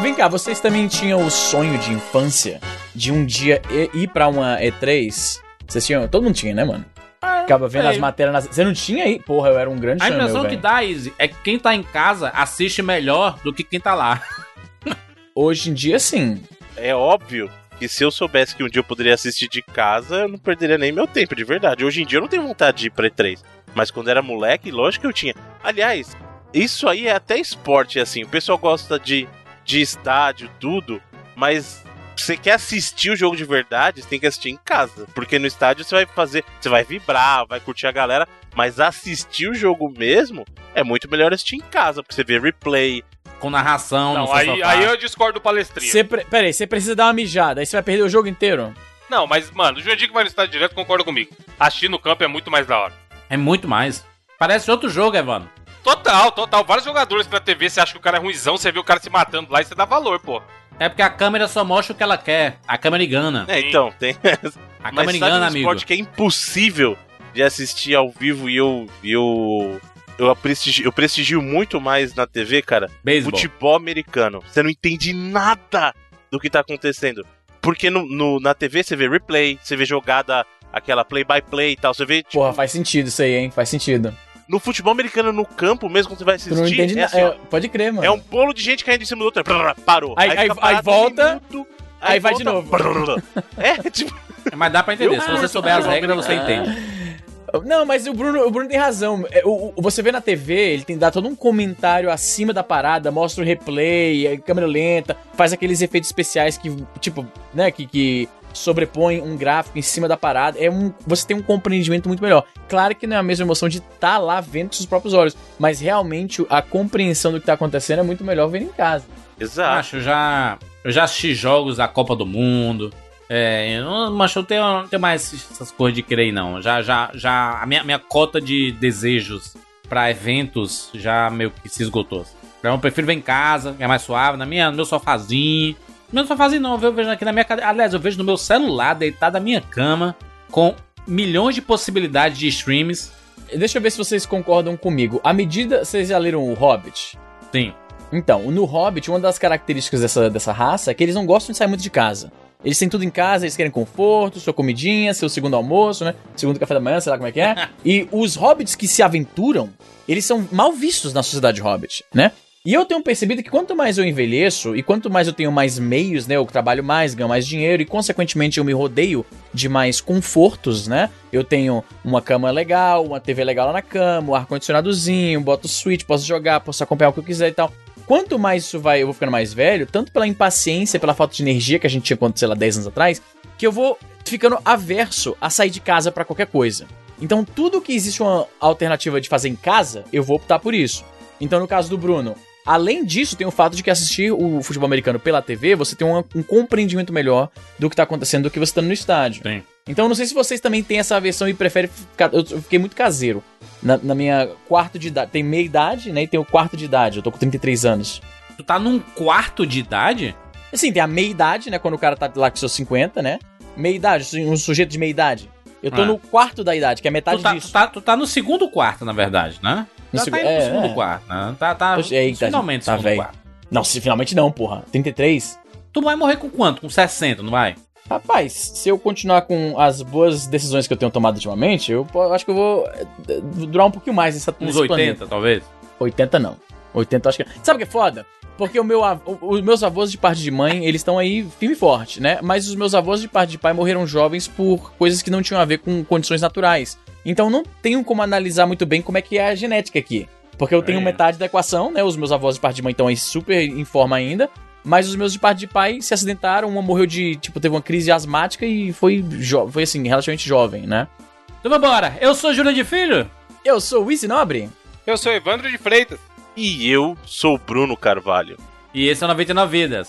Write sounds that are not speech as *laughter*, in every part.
Vem cá, vocês também tinham o sonho de infância de um dia ir pra uma E3? Vocês tinham? Todo mundo tinha, né, mano? Ficava vendo sei. as matérias. Nas... Você não tinha aí? Porra, eu era um grande A sonho, impressão meu, que dá, Izzy, é que quem tá em casa assiste melhor do que quem tá lá. *laughs* Hoje em dia, sim. É óbvio que se eu soubesse que um dia eu poderia assistir de casa, eu não perderia nem meu tempo, de verdade. Hoje em dia eu não tenho vontade de ir pra E3. Mas quando era moleque, lógico que eu tinha. Aliás, isso aí é até esporte, assim. O pessoal gosta de, de estádio, tudo, mas você quer assistir o jogo de verdade, você tem que assistir em casa. Porque no estádio você vai fazer. Você vai vibrar, vai curtir a galera. Mas assistir o jogo mesmo é muito melhor assistir em casa, porque você vê replay. Com narração, Não, aí, aí eu discordo do palestrinho. Você pre... Pera aí, você precisa dar uma mijada, aí você vai perder o jogo inteiro. Não, mas, mano, o Jurandir que vai no estádio direto concorda comigo. Assistir no campo é muito mais da hora. É muito mais. Parece outro jogo, Evandro. Total, total. Vários jogadores na TV, você acha que o cara é ruizão, você vê o cara se matando lá e você dá valor, pô. É porque a câmera só mostra o que ela quer. A câmera engana. É, então, tem. *laughs* A Mas câmera sabe engana, um amigo. esporte que é impossível de assistir ao vivo e eu. E eu eu, prestigio, eu prestigio muito mais na TV, cara. Beisebol. Futebol americano. Você não entende nada do que tá acontecendo. Porque no, no- na TV você vê replay, você vê jogada, aquela play-by-play e tal. Você vê, tipo, Porra, faz sentido isso aí, hein? Faz sentido. No futebol americano, no campo mesmo, quando você vai assistir, é, assim, ó, pode crer, mano. é um bolo de gente caindo em cima do outro. Parou. Aí- aí- fica aí parado um volta, minuto, aí vai de volta, novo. brrr. *laughs* É, tipo, Mas dá pra entender. Eu Se você souber as futebol regras, você entende. Não, mas o Bruno, o Bruno tem razão. É, o- o- você vê na TV, ele tem dá todo um comentário acima da parada, mostra o replay, a câmera lenta, faz aqueles efeitos especiais que, tipo, né, que, que sobrepõem um gráfico em cima da parada. É um, você tem um compreendimento muito melhor. Claro que não é a mesma emoção de estar lá vendo com seus próprios olhos, mas realmente a compreensão do que tá acontecendo é muito melhor vendo em casa. exato. Acho, eu já, eu já assisti jogos da Copa do Mundo. É, eu não, mas eu tenho, não tenho mais essas coisas de querer, não. Já, já, já, a minha, minha cota de desejos pra eventos já meio que se esgotou. Então eu prefiro ver em casa, é mais suave, na minha, no meu sofazinho. Meu sofazinho não, eu vejo aqui na minha cadeira. Aliás, eu vejo no meu celular, deitado na minha cama, com milhões de possibilidades de streams. Deixa eu ver se vocês concordam comigo. À medida. Vocês já leram o Hobbit? Sim. Então, no Hobbit, uma das características dessa, dessa raça é que eles não gostam de sair muito de casa. Eles têm tudo em casa, eles querem conforto, sua comidinha, seu segundo almoço, né? Segundo café da manhã, sei lá como é que é. *laughs* e os hobbits que se aventuram, eles são mal vistos na sociedade hobbit, né? E eu tenho percebido que quanto mais eu envelheço e quanto mais eu tenho mais meios, né? Eu trabalho mais, ganho mais dinheiro e, consequentemente, eu me rodeio de mais confortos, né? Eu tenho uma cama legal, uma TV legal lá na cama, um ar-condicionadozinho, boto switch, posso jogar, posso acompanhar o que eu quiser e tal. Quanto mais isso vai, eu vou ficando mais velho, tanto pela impaciência, pela falta de energia que a gente tinha quando, sei lá, 10 anos atrás, que eu vou ficando averso a sair de casa pra qualquer coisa. Então, tudo que existe uma alternativa de fazer em casa, eu vou optar por isso. Então, no caso do Bruno, além disso, tem o fato de que assistir o futebol americano pela TV, você tem um, um compreendimento melhor do que tá acontecendo do que você estando no estádio. Sim. Então, eu não sei se vocês também têm essa versão e preferem ficar. Eu eu fiquei muito caseiro. Na, na minha quarto de idade. Tem meia idade, né? E tem o quarto de idade. Eu tô com 33 anos. Tu tá num quarto de idade? Assim, tem a meia idade, né? Quando o cara tá lá com seus 50, né? Meia idade, um sujeito de meia idade. Eu tô Ah. no quarto da idade, que é metade Tu tá, disso. tu, tá, tu tá no segundo quarto, na verdade, né? Já segu- tá indo é, pro segundo é. quarto, né? Tá, tá Poxa, eita, finalmente tá segundo quarto. Não, se finalmente não, porra. 33? Tu vai morrer com quanto? Com 60, não vai? Rapaz, se eu continuar com as boas decisões que eu tenho tomado ultimamente, eu acho que eu vou eh, durar um pouquinho mais nessa, Uns nesse 80, planeta. talvez? 80 não. 80 eu acho que. Sabe o que é foda? Porque o meu, os meus avós de parte de mãe, eles estão aí firme e forte, né? Mas os meus avós de parte de pai morreram jovens por coisas que não tinham a ver com condições naturais. Então não tenho como analisar muito bem como é que é a genética aqui. Porque eu tenho É. metade da equação, né? Os meus avós de parte de mãe estão aí super em forma ainda. Mas os meus de parte de pai se acidentaram, uma morreu de, tipo, teve uma crise asmática e foi, jo- foi assim, relativamente jovem, né? Então vambora. Eu sou Júlio de Filho. Eu sou o Easy Nobre. Eu sou Evandro de Freitas. E eu sou o Bruno Carvalho. E esse é o 99 Vidas.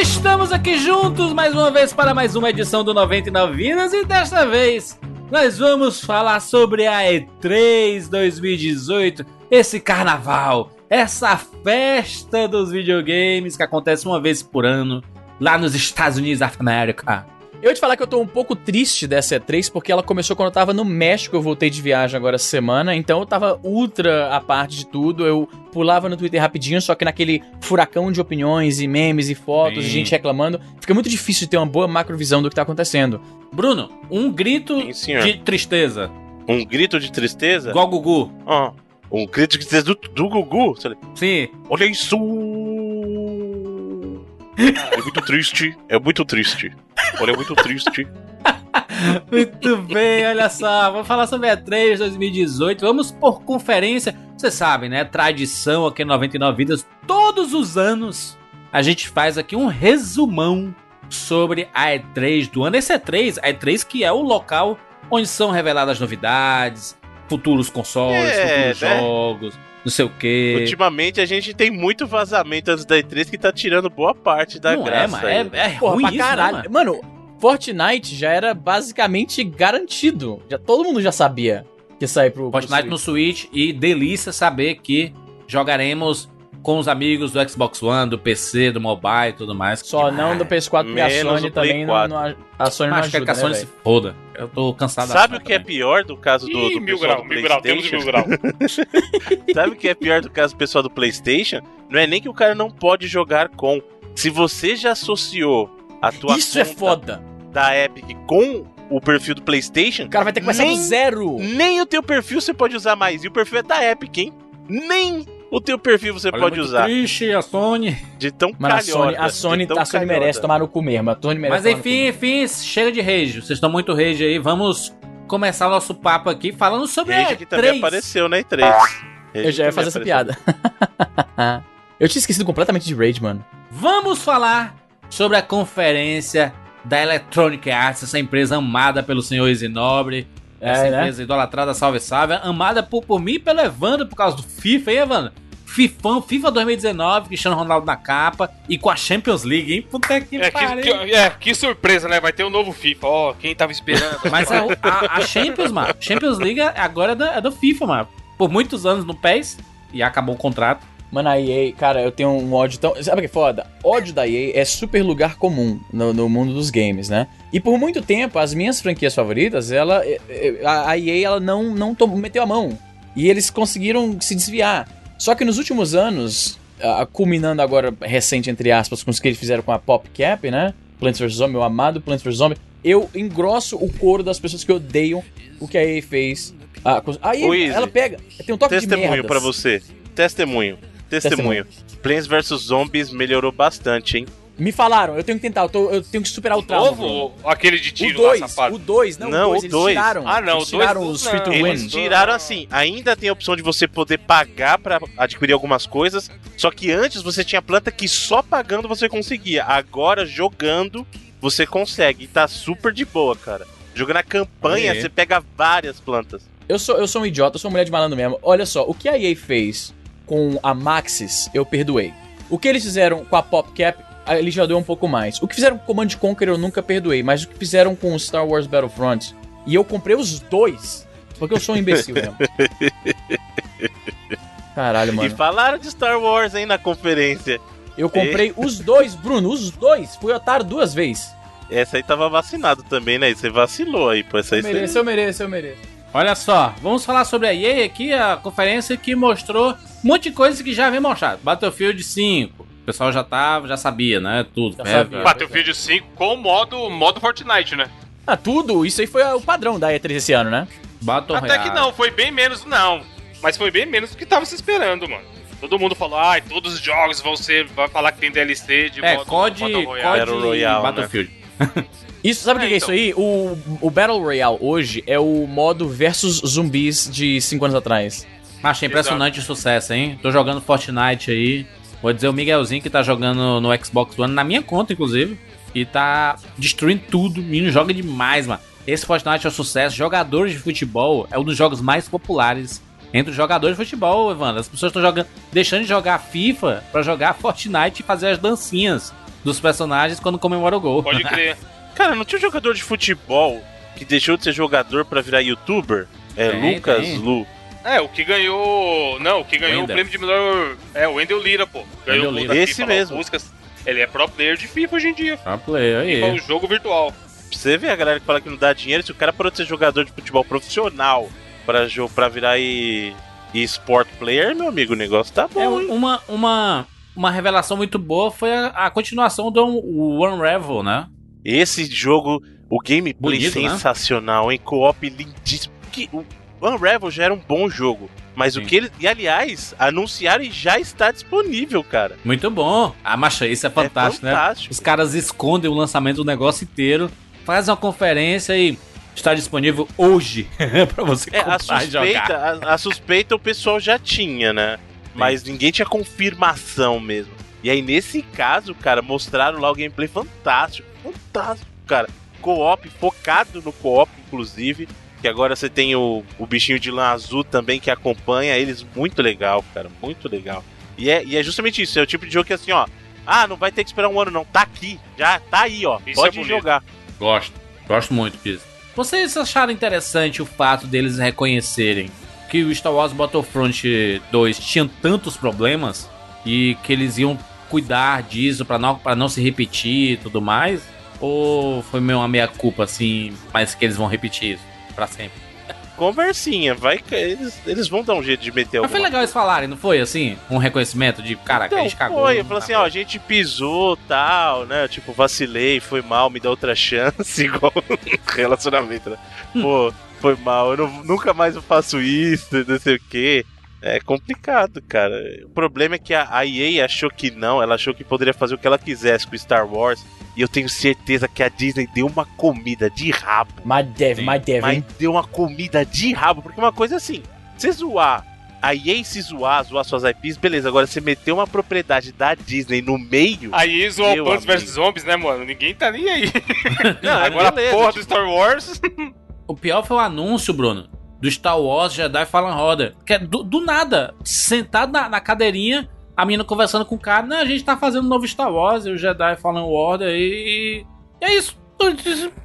Estamos aqui juntos mais uma vez para mais uma edição do 99 Vidas e desta vez nós vamos falar sobre a E3 2018, esse carnaval, essa festa dos videogames que acontece uma vez por ano lá nos Estados Unidos da América. Eu vou te falar que eu tô um pouco triste dessa E3 porque ela começou quando eu tava no México, eu voltei de viagem agora essa semana, então eu tava ultra a parte de tudo, eu pulava no Twitter rapidinho, só que naquele furacão de opiniões e memes e fotos, Sim. e gente reclamando, fica muito difícil de ter uma boa macrovisão do que tá acontecendo. Bruno, um grito Sim, de tristeza. Um grito de tristeza? Igual Gugu. Ó, um grito de tristeza do, do Gugu. Sim. Olha isso! É muito triste. É muito triste. Olha, é muito triste. *laughs* Muito bem, olha só. Vamos falar sobre a E3 2018. Vamos por conferência. Você sabe, né? Tradição aqui no 99 Vidas. Todos os anos a gente faz aqui um resumão sobre a E3 do ano. Esse E3, a E3 que é o local onde são reveladas novidades, futuros consoles, É, futuros né? jogos, não sei o quê. Ultimamente a gente tem muito vazamento antes da E3 que tá tirando boa parte da não é, graça. mano. aí. É, é Porra, ruim pra isso, né, caralho. mano? mano, Fortnite já era basicamente garantido. Já, todo mundo já sabia que ia sair pro, pro Fortnite no Switch e delícia saber que jogaremos com os amigos do Xbox One, do PC, do mobile e tudo mais. Só não do PS4, porque a Sony também não, 4. não- A Sony não Mas ajuda, que a Sony né, se foda. Eu tô cansado Sabe o que é também. pior do caso do, Ih, do mil pessoal grau, do mil grau, temos PlayStation? mil grau. *laughs* Sabe o que é pior do caso do pessoal do PlayStation? Não é nem que o cara não pode jogar com. Se você já associou a tua Isso é foda. da Epic com o perfil do PlayStation, O cara vai ter que começar Nem- do zero. nem o teu perfil você pode usar mais. E o perfil é da Epic, hein? Nem o teu perfil você Olha, pode muito usar. Triste, a Sony. De tão Mano, a calhota, Sony, a de Sony, tão a Sony merece tomar no cu mesmo. A Sony merece Mas tomar no enfim, enfim, chega de rage. Vocês estão muito rage aí. Vamos começar o nosso papo aqui falando sobre Rage a que também E3. apareceu na E3. cu. Rage Eu já ia fazer essa piada. *laughs* Eu tinha esquecido completamente de Rage, mano. Vamos falar sobre a conferência da Electronic Arts, essa empresa amada pelo senhor Isinobre. Essa É, né? empresa idolatrada, salve, salve. Amada por, por mim e pelo Evandro, por causa do FIFA, hein, Evandro? Fifão, FIFA 2019, Cristiano Ronaldo na capa e com a Champions League, hein? Puta que É que, pariu. que- é, que surpresa, né? Vai ter um novo FIFA. Ó, quem tava esperando. *laughs* Mas a, a- a Champions, mano, Champions League agora é do, é do FIFA, mano. Por muitos anos no PES e acabou o contrato. Mano, a EA, cara, eu tenho um ódio tão. Sabe o que é foda? Ódio da EA é super lugar comum no, no mundo dos games, né? E por muito tempo, as minhas franquias favoritas, ela. A EA, ela não, não tom- meteu a mão. E eles conseguiram se desviar. Só que nos últimos anos, ah, culminando agora, recente, entre aspas, com os que eles fizeram com a PopCap, né? Plants vs. Zombie, o amado Plants vs. Zombie, eu engrosso o coro das pessoas que odeiam o que a EA fez. Ah, com- a EA, Ô, Izzy, ela pega. Tem um toque de Testemunho merdas. pra você. Testemunho. Testemunho. Plants vs Zombies melhorou bastante, hein? Me falaram, eu tenho que tentar, eu, tô- eu tenho que superar o trauma. Novo, aquele de O tiro lá, 2, safado. o 2, não, Não, o 2, o eles dois. tiraram. Ah, não, eles o dois tiraram não. os free to win. Eles tiraram assim, ainda tem a opção de você poder pagar pra adquirir algumas coisas, só que antes você tinha planta que só pagando você conseguia. Agora jogando você consegue e tá super de boa, cara. Jogando a campanha, você pega várias plantas. Eu sou, eu sou um idiota, eu sou uma mulher de malandro mesmo. Olha só, o que a EA fez com a Maxis, eu perdoei. O que eles fizeram com a PopCap, ele já deu um pouco mais. O que fizeram com Command Conquer eu nunca perdoei, mas o que fizeram com o Star Wars Battlefront, e eu comprei os dois, porque eu sou um imbecil mesmo. *laughs* Caralho, E mano. falaram de Star Wars, hein, na conferência. Eu comprei os dois, Bruno, os dois. Fui otário duas vezes. Essa aí tava vacinado também, né? Você vacilou aí, pô. Essa aí Eu você... mereço, eu mereço, eu mereço. Olha só, vamos falar sobre a EA aqui, a conferência que mostrou um monte de coisa que já vem mostrado. Battlefield 5, o pessoal já tava, já sabia, né? Tudo. Já né? sabia. Battlefield 5 com o modo, modo Fortnite, né? Ah, tudo, isso aí foi o padrão da E3 esse ano, né? Battle Até que Royale. não, foi bem menos, não. Mas foi bem menos do que tava se esperando, mano. Todo mundo falou, ai, todos os jogos vão ser. Vai falar que tem DLC de É, modo COD, Battle COD Royale. Battle Royale, né? Battlefield. *laughs* Isso, sabe o É, que, que é então. isso aí? O, o Battle Royale hoje é o modo versus zumbis de 5 anos atrás. Achei impressionante o sucesso, hein? Tô jogando Fortnite aí. Vou dizer o Miguelzinho que tá jogando no Xbox One, na minha conta, inclusive. E tá destruindo tudo. O menino joga demais, mano. Esse Fortnite é um sucesso. Jogadores de futebol é um dos jogos mais populares entre os jogadores de futebol, Evandro. As pessoas estão jogando, deixando de jogar FIFA pra jogar Fortnite e fazer as dancinhas dos personagens quando comemora o gol. Pode *laughs* crer. Cara, não tinha um jogador de futebol que deixou de ser jogador pra virar youtuber? É Tem, Lucas tem. Lu. É, o que ganhou. Não, o que ganhou Wendel. o prêmio de melhor. É, o Wendel Lira, pô. Ganhou Wendel o Lira. Esse FIFA, mesmo. Músicas. Ele é pro player de FIFA hoje em dia. Pro player FIFA é um aí. jogo virtual. Pra você ver a galera que fala que não dá dinheiro, se o cara parou de ser jogador de futebol profissional pra, pra virar e, e sport player, meu amigo, o negócio tá bom. É hein? uma, uma, uma revelação muito boa foi a, a continuação do Unravel, né? Esse jogo, o gameplay Bonito, né? sensacional, hein? Co-op lindíssimo. Que, o Unravel já era um bom jogo. Mas o Sim. que ele. E aliás, anunciaram e já está disponível, cara. Muito bom. Ah, macha, isso é fantástico, é né? fantástico. Os caras escondem o lançamento do negócio inteiro, fazem uma conferência e está disponível hoje *laughs* pra você É, a comprar jogar. suspeita, a, a suspeita o pessoal já tinha, né? Mas ninguém tinha confirmação mesmo. E aí, nesse caso, cara, mostraram lá o gameplay fantástico. Fantástico, cara. Co-op, focado no co-op, inclusive. Que agora você tem o, o bichinho de lã azul também que acompanha eles. Muito legal, cara. Muito legal. E é, e é justamente isso. É o tipo de jogo que assim, ó. Ah, não vai ter que esperar um ano, não. Tá aqui. Já tá aí, ó. Isso Pode é jogar. Gosto. Gosto muito disso. Vocês acharam interessante o fato deles reconhecerem que o Star Wars Battlefront 2 tinha tantos problemas e que eles iam cuidar disso pra não, pra não se repetir e tudo mais? Ou foi meio uma meia-culpa assim, mas que eles vão repetir isso pra sempre? Conversinha. Vai que eles, eles vão dar um jeito de meter Mas foi legal eles falarem, não foi assim? Um reconhecimento de, cara, que a Então, gente cagou. foi, eu não falei tá assim, ó, a gente pisou, tal, né, tipo, vacilei, foi mal, me dá outra *laughs* chance, igual relacionamento, né, pô, foi mal, eu não- nunca mais eu faço isso, não sei o quê. É complicado, cara. O problema é que a, a EA achou que não, ela achou que poderia fazer o que ela quisesse com Star Wars, e eu tenho certeza que a Disney deu uma comida de rabo. Mas deve, mas deve, Mas deu uma comida de rabo, porque uma coisa é assim, você zoar, a EA se zoar, zoar suas IPs, beleza, agora você meter uma propriedade da Disney no meio. Aí zoou Meu Plants vs Zombies, né, mano? Ninguém tá nem aí. Não, *laughs* Agora beleza, a porra tipo, do Star Wars. O pior foi o anúncio, Bruno, do Star Wars Jedi Fallen Order. Que é do, do nada, sentado na, na cadeirinha, a menina conversando com o cara, né? A gente tá fazendo um novo Star Wars, e o Jedi Fallen Order, e. e é isso.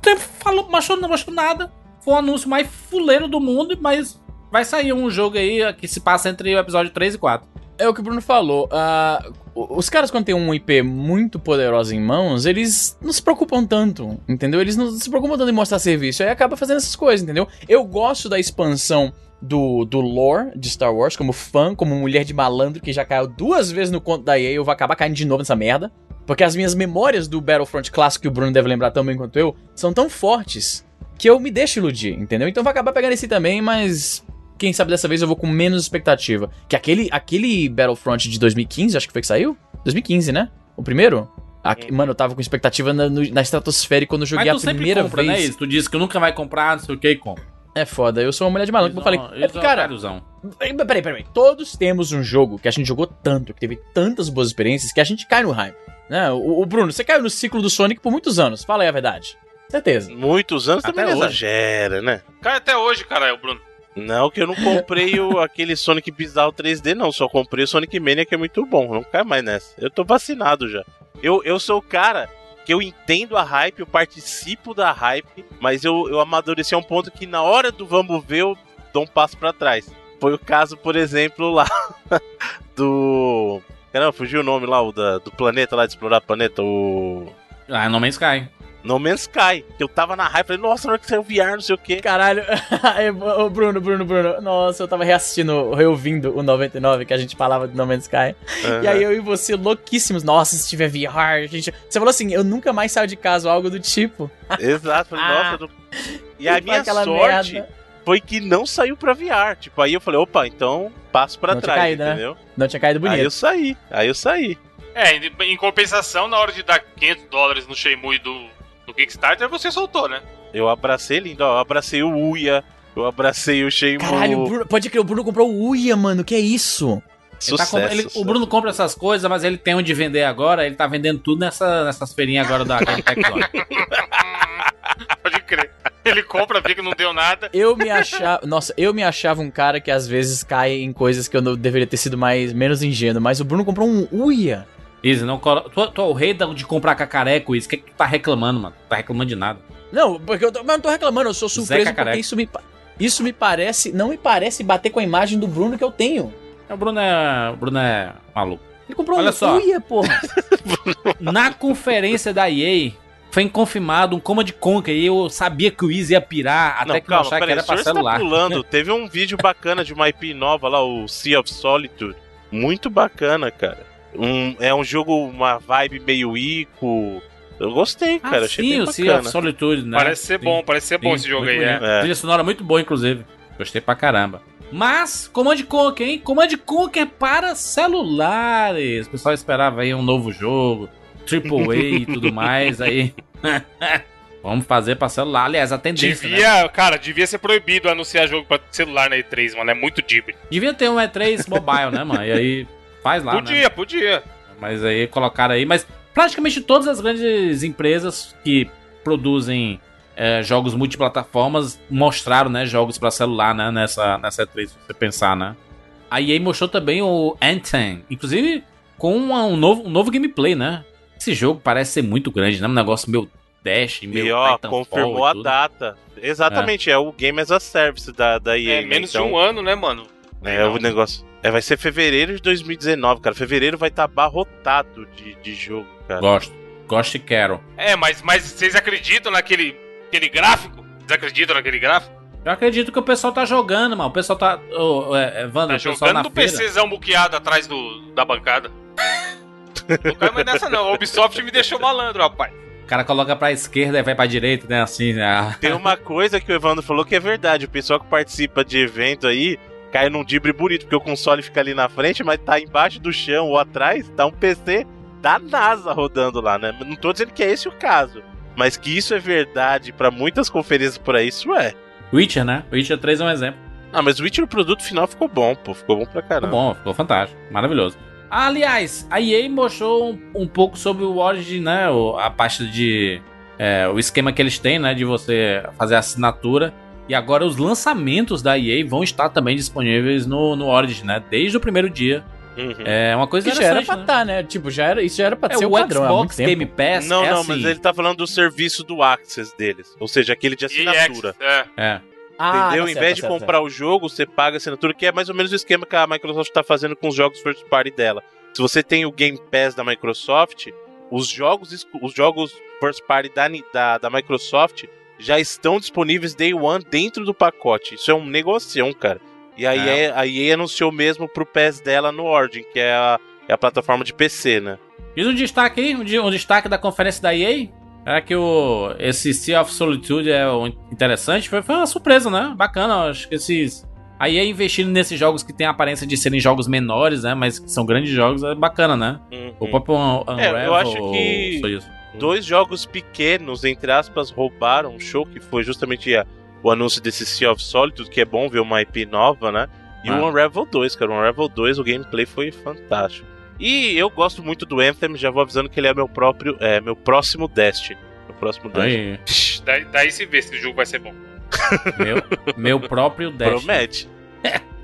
Tempo falou, não mostrou nada. Foi o anúncio mais fuleiro do mundo, mas vai sair um jogo aí que se passa entre o episódio 3 e 4. É o que o Bruno falou. o- os caras, quando tem um IP muito poderoso em mãos, eles não se preocupam tanto, entendeu? Eles não se preocupam tanto em mostrar serviço. Aí acaba fazendo essas coisas, entendeu? Eu gosto da expansão do, do lore de Star Wars, como fã, como mulher de malandro que já caiu duas vezes no conto da EA. Eu vou acabar caindo de novo nessa merda. Porque as minhas memórias do Battlefront clássico, que o Bruno deve lembrar tão bem quanto eu, são tão fortes que eu me deixo iludir, entendeu? Então vai acabar pegando esse também, mas quem sabe dessa vez eu vou com menos expectativa. Que aquele, aquele Battlefront de 2015, acho que foi que saiu? 2015, né? O primeiro? Aqui- mano, eu tava com expectativa na, no- na estratosfera quando eu joguei Mas a tu sempre primeira compra, né? vez. Isso. Tu disse que nunca vai comprar, não sei o que, e compra. É foda, eu sou uma mulher de maluco. Eu falei, é, é um cara, peraí, peraí, peraí. Todos temos um jogo que a gente jogou tanto, que teve tantas boas experiências, que a gente cai no hype. Né? O, o Bruno, você caiu no ciclo do Sonic por muitos anos. Fala aí a verdade. Certeza. Muitos anos Até também hoje. exagera, né? Cara, até hoje, cara, é o Bruno. Não, que eu não comprei o, *laughs* aquele Sonic Bizarro 3D, não. Só comprei o Sonic Mania, que é muito bom. Não cai mais nessa. Eu tô vacinado já. Eu, eu sou o cara que eu entendo a hype, eu participo da hype, mas eu, eu amadureci a um ponto que na hora do vamos ver eu dou um passo pra trás. Foi o caso, por exemplo, lá *laughs* do. Caramba, fugiu o nome lá, o da, do planeta lá, de explorar o planeta, o. Ah, No Man's Sky. No Man's Sky. Que eu tava na hype, falei, nossa, na hora que saiu o VR, não sei o quê. Caralho, *laughs* ô, Bruno, Bruno, Bruno. Nossa, eu tava reassistindo, reouvindo o 99, que a gente falava de No Man's Sky. E aí eu e você, louquíssimos. Nossa, se tiver VR, a gente. Você falou assim, eu nunca mais saio de casa ou algo do tipo. *laughs* Exato, falei, nossa. eu não- E a minha sorte merda. foi que não saiu pra VR. Tipo, aí eu falei, opa, então passo pra Não tinha trás, caído, né? entendeu? Não tinha caído Aí eu bonito. saí, aí eu saí. É, em, em compensação, na hora de dar 500 dólares no Shenmue do, do Kickstarter, você soltou, né? Eu abracei lindo, ó, eu abracei o Uia, eu abracei o Shenmue. Caralho, o Bruno, pode crer, o Bruno comprou o Uia, mano. Que é isso? Ele tá Sucesso. com- ele- o. Bruno compra essas coisas, mas ele tem onde vender agora. Ele tá vendendo tudo nessa, nessas feirinhas agora da Game Tecnology. *laughs* Pode crer. Ele compra, vê que não deu nada. Eu me achava. Nossa, eu me achava um cara que às vezes cai em coisas que eu não deveria ter sido mais menos ingênuo. Mas o Bruno comprou um Uia. Easy, não colo... tu, tu é o rei de comprar cacareco, isso. O que, que tu tá reclamando, mano? Tu tá reclamando de nada. Não, porque eu, tô, mas eu não tô reclamando, eu sou surpreso porque isso me, isso me parece. Não me parece bater com a imagem do Bruno que eu tenho. O Bruno é, o Bruno é maluco. Ele comprou Olha um só. Uia, porra. *laughs* Na conferência da EA, foi confirmado um Command Conquer e eu sabia que o Easy ia pirar até Não, que calma, mostrar que peraí, era pra senhor celular. está pulando. Teve um vídeo bacana de uma IP nova lá, o Sea of Solitude. Muito bacana, cara. Um, é um jogo, uma vibe meio Ico. Eu gostei, Ah, cara. achei sim, bem o Sea bacana. of Solitude, né? Parece ser Sim. bom, parece ser bom Sim, esse jogo aí, é. bonito. É. Trilha sonora muito boa, inclusive. Gostei pra caramba. Mas, Command Conquer, hein? Command Conquer para celulares. O pessoal esperava aí um novo jogo, AAA e tudo mais, aí... *laughs* Vamos fazer pra celular. Aliás, a tendência, né? Devia, cara, devia ser proibido anunciar jogo pra celular na E3, mano. É muito dibre. Devia ter um E3 mobile, né, mano? E aí faz lá, né? podia, podia. Mas aí colocaram aí. Mas praticamente todas as grandes empresas que produzem é, jogos multiplataformas mostraram, né, jogos pra celular, né, nessa, nessa E3, se você pensar, né? A EA mostrou também o Anthem, inclusive com uma- um, novo, um novo gameplay, né? Esse jogo parece ser muito grande, né? Um negócio meio Dash, meio E ó, Titanfall confirmou e a data. Exatamente, é. o Game as a Service da, da EA. É, né? menos Então, de um ano, né, mano? É o negócio. É, vai ser fevereiro de 2019, cara. Fevereiro vai estar abarrotado de, de jogo, cara. Gosto. Gosto e quero. É, mas, mas vocês acreditam naquele aquele gráfico? Vocês acreditam naquele gráfico? Eu acredito que o pessoal tá jogando, mano. O pessoal tá. Ô, é, é, Wander, Tá o pessoal jogando feira. PCzão buqueado atrás do, da bancada. *laughs* Não cai mais nessa não. A Ubisoft me deixou malandro, rapaz. O cara coloca pra esquerda e vai pra direita, né? Assim, né? Tem uma coisa que o Evandro falou que é verdade. O pessoal que participa de evento aí cai num dibre bonito, porque o console fica ali na frente, mas tá embaixo do chão ou atrás, tá um PC da NASA rodando lá, né? Não tô dizendo que é esse o caso. Mas que isso é verdade pra muitas conferências por aí, isso é. Witcher, né? Witcher 3 é um exemplo. Ah, mas o Witcher, o produto final ficou bom, pô. Ficou bom pra Ficou caramba. bom, ficou fantástico. Maravilhoso. Aliás, a EA mostrou um, um pouco sobre o Origin, né? o- a parte de. é, o esquema que eles têm, né? De você fazer a assinatura. E agora os lançamentos da EA vão estar também disponíveis no, no Origin, né? Desde o primeiro dia. Uhum. É uma coisa Que já era pra né? estar, né? Tipo, já era, isso já era pra É, ser o o padrão Xbox. Game Pass Não, é não, assim. mas ele tá falando do serviço do Access deles. Ou seja, aquele de assinatura. EX, é. É. Ah, Entendeu? tá em certo, vez tá de certo, comprar o jogo, você paga a assinatura, que é mais ou menos o esquema que a Microsoft tá fazendo com os jogos first party dela. Se você tem o Game Pass da Microsoft, os jogos, os jogos first party da, da, da Microsoft já estão disponíveis day one dentro do pacote. Isso é um negocião, cara. E a, É. EA, a EA anunciou mesmo pro PES dela no Origin, que é a, é a plataforma de PC, né? E um destaque aí, um, destaque da conferência da EA. É que o, esse Sea of Solitude é interessante. Foi, foi uma surpresa, né? Bacana. Acho que esses. A EA investindo nesses jogos que tem a aparência de serem jogos menores, né? Mas que são grandes jogos, é bacana, né? O Uhum. próprio Un- Unravel. É, eu acho que-. Dois jogos pequenos, entre aspas, roubaram o show, que foi justamente a- o anúncio desse Sea of Solitude, que é bom ver uma IP nova, né? E Ah. o Unravel 2, cara. O Unravel 2, o gameplay foi fantástico. E eu gosto muito do Anthem, já vou avisando que ele é meu próprio, é, meu próximo Destiny. Meu próximo Destiny. Psh, Daí, daí se vê se o jogo vai ser bom. meu, meu próprio Dash. *laughs* Promete.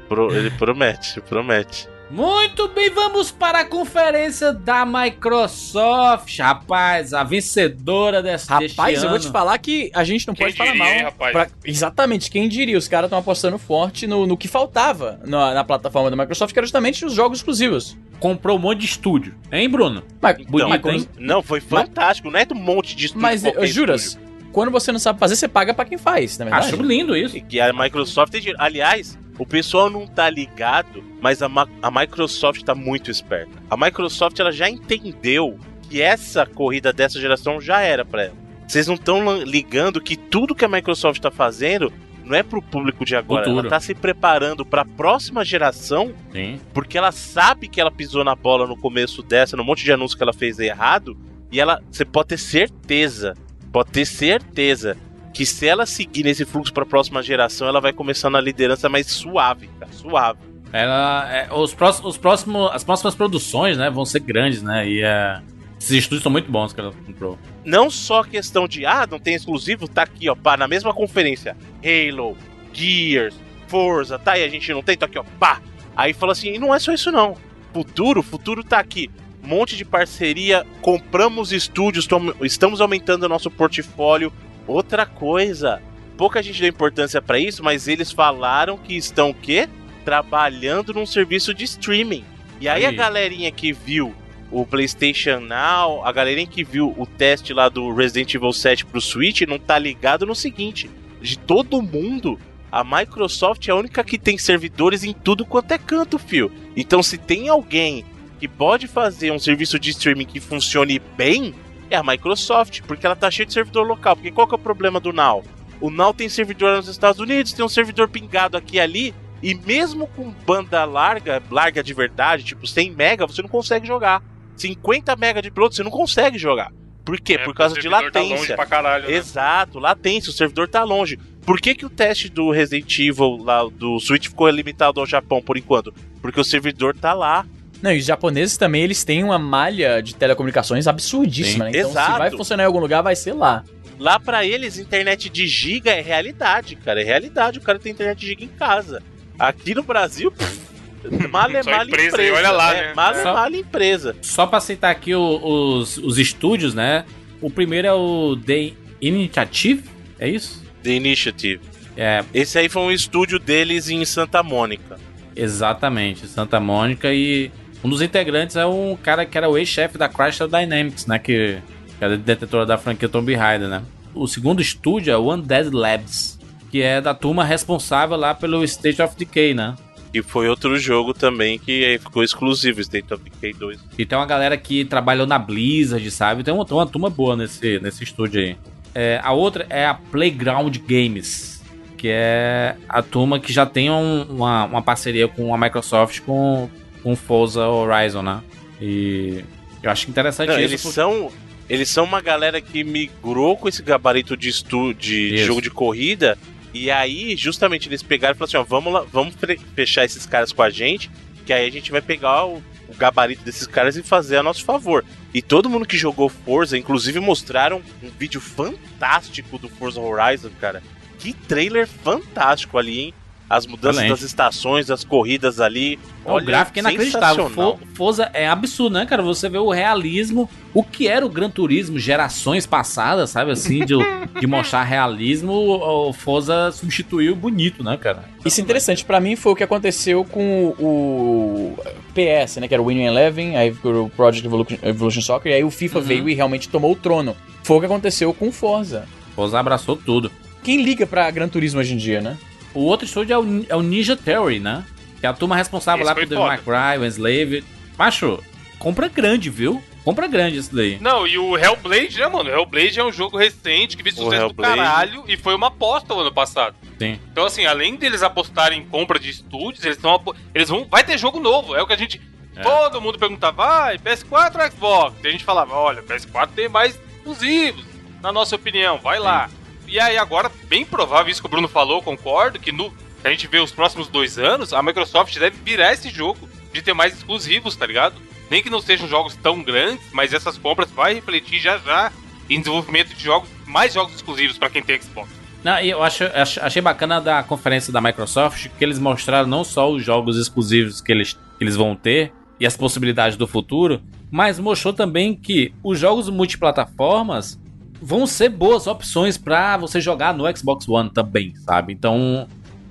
Pro- ele promete, promete. Muito bem, vamos para a conferência da Microsoft. Rapaz, a vencedora dessa deste Rapaz, eu vou te falar que a gente não Quem pode falar diria, mal. hein, rapaz? pra- Exatamente, quem diria? Os caras estão apostando forte no, no que faltava na, na plataforma da Microsoft, que era justamente os jogos exclusivos. Comprou um monte de estúdio. Hein, Bruno? Mas, Bonito, mas hein? Não, foi fantástico. Não é do monte de estúdio. Mas, juras, estúdio. quando você não sabe fazer, você paga pra quem faz, na verdade. Acho lindo isso. Que a Microsoft tem dinheiro. Aliás, o pessoal não tá ligado, mas a, Ma- a Microsoft tá muito esperta. A Microsoft ela já entendeu que essa corrida dessa geração já era pra ela. Vocês não estão ligando que tudo que a Microsoft tá fazendo não é pro público de agora. Futuro. Ela tá se preparando pra próxima geração, Sim. porque ela sabe que ela pisou na bola no começo dessa, no monte de anúncio que ela fez errado, e ela, você pode ter certeza, pode ter certeza que se ela seguir nesse fluxo pra próxima geração, ela vai começar na liderança mais suave, cara, suave. Ela, é, os próximos, os próximos, as próximas produções, né, vão ser grandes, né? E é, esses estúdios são muito bons que ela comprou. Não só questão de, ah, não tem exclusivo, tá aqui, ó, pá, na mesma conferência. Halo, Gears, Forza, tá aí, a gente não tem, tá aqui, ó, pá. Aí fala assim, e não é só isso não. Futuro, futuro tá aqui. Monte de parceria, compramos estúdios, estamos aumentando o nosso portfólio. Outra coisa, pouca gente deu importância pra isso, mas eles falaram que estão o quê? Trabalhando num serviço de streaming. E aí, Aí. a galerinha que viu o PlayStation Now, a galerinha que viu o teste lá do Resident Evil 7 pro Switch não tá ligado no seguinte: de todo mundo, a Microsoft é a única que tem servidores em tudo quanto é canto, fio. Então, se tem alguém que pode fazer um serviço de streaming que funcione bem, é a Microsoft, porque ela tá cheia de servidor local. Porque qual que é o problema do Now? O Now tem servidor nos Estados Unidos, tem um servidor pingado aqui e ali, e mesmo com banda larga, larga de verdade, tipo 100 mega, você não consegue jogar. 50 mega de piloto, você não consegue jogar. Por quê? É, Por causa de tá latência. pra caralho, né? Exato, latência, o servidor tá longe. Por que, que o teste do Resident Evil lá do Switch ficou limitado ao Japão por enquanto? Porque o servidor tá lá. Não, e os japoneses também, eles têm uma malha de telecomunicações absurdíssima, né? Então, Exato. se vai funcionar em algum lugar, vai ser lá. Lá pra eles, internet de giga é realidade, cara. É realidade. O cara tem internet de giga em casa. Aqui no Brasil, pff, *laughs* mal é Só mal empresa, empresa. olha lá, é, né? Mal é mal empresa. Só pra citar aqui o- os, os estúdios, né? O primeiro é o The Initiative, é isso? The Initiative. É, Esse aí foi um estúdio deles em Santa Mônica. exatamente, Santa Mônica e um dos integrantes é um cara que era o ex-chefe da Chrysler Dynamics, né? Que, que era detetora da franquia Tomb Raider, né? O segundo estúdio é o Undead Labs, que é da turma responsável lá pelo State of Decay, né? E foi outro jogo também que ficou exclusivo, State of Decay 2. E tem uma galera que trabalhou na Blizzard, sabe? Tem uma, tem uma turma boa nesse, nesse estúdio aí. É, a outra é a Playground Games, que é a turma que já tem um- uma, uma parceria com a Microsoft com, com Forza Horizon, né? E eu acho interessante Não, isso. eles porque- são eles são uma galera que migrou com esse gabarito de estu de, de jogo de corrida e aí justamente eles pegaram e falaram assim, ó, vamos lá, vamos fe- fechar esses caras com a gente, que aí a gente vai pegar o, o gabarito desses caras e fazer a nosso favor. E todo mundo que jogou Forza, inclusive mostraram um vídeo fantástico do Forza Horizon, cara. Que trailer fantástico ali, hein? As mudanças Excelente. das estações, as corridas ali. o gráfico é inacreditável. Fo- Forza é absurdo, né, cara? Você vê o realismo, o que era o Gran Turismo, gerações passadas, sabe assim, de, *laughs* de mostrar realismo, o, o Forza substituiu bonito, né, cara? Isso é interessante, pra mim foi o que aconteceu com o PS, né, que era o Winning Eleven, aí ficou o Project Evolution, Evolution Soccer, e aí o FIFA Uhum. veio e realmente tomou o trono. Foi o que aconteceu com o Forza. Forza abraçou tudo. Quem liga pra Gran Turismo hoje em dia, né? O outro estúdio é o, é o Ninja Theory, né? Que é a turma responsável Esse lá por Devil May. Cry, o Enslave. Macho, compra grande, viu? Compra grande isso daí. Não, e o Hellblade, né, mano? O Hellblade é um jogo recente que fez sucesso do caralho e foi uma aposta o ano passado. Sim. Então, assim, além deles apostarem em compra de estúdios, eles estão. Eles vão. Vai ter jogo novo. É o que a gente. É. Todo mundo perguntava, vai, PS4 ou Xbox? E a gente falava, olha, PS4 tem mais exclusivos, na nossa opinião, vai lá. E aí, agora, bem provável, isso que o Bruno falou, concordo, que no. A gente vê os próximos dois anos, a Microsoft deve virar esse jogo de ter mais exclusivos, tá ligado? Nem que não sejam jogos tão grandes, mas essas compras vai refletir já já em desenvolvimento de jogos, mais jogos exclusivos pra quem tem Xbox. Não, eu acho, ach- achei bacana da conferência da Microsoft que eles mostraram não só os jogos exclusivos que eles, que eles vão ter e as possibilidades do futuro, mas mostrou também que os jogos multiplataformas vão ser boas opções pra você jogar no Xbox One também, sabe? Então,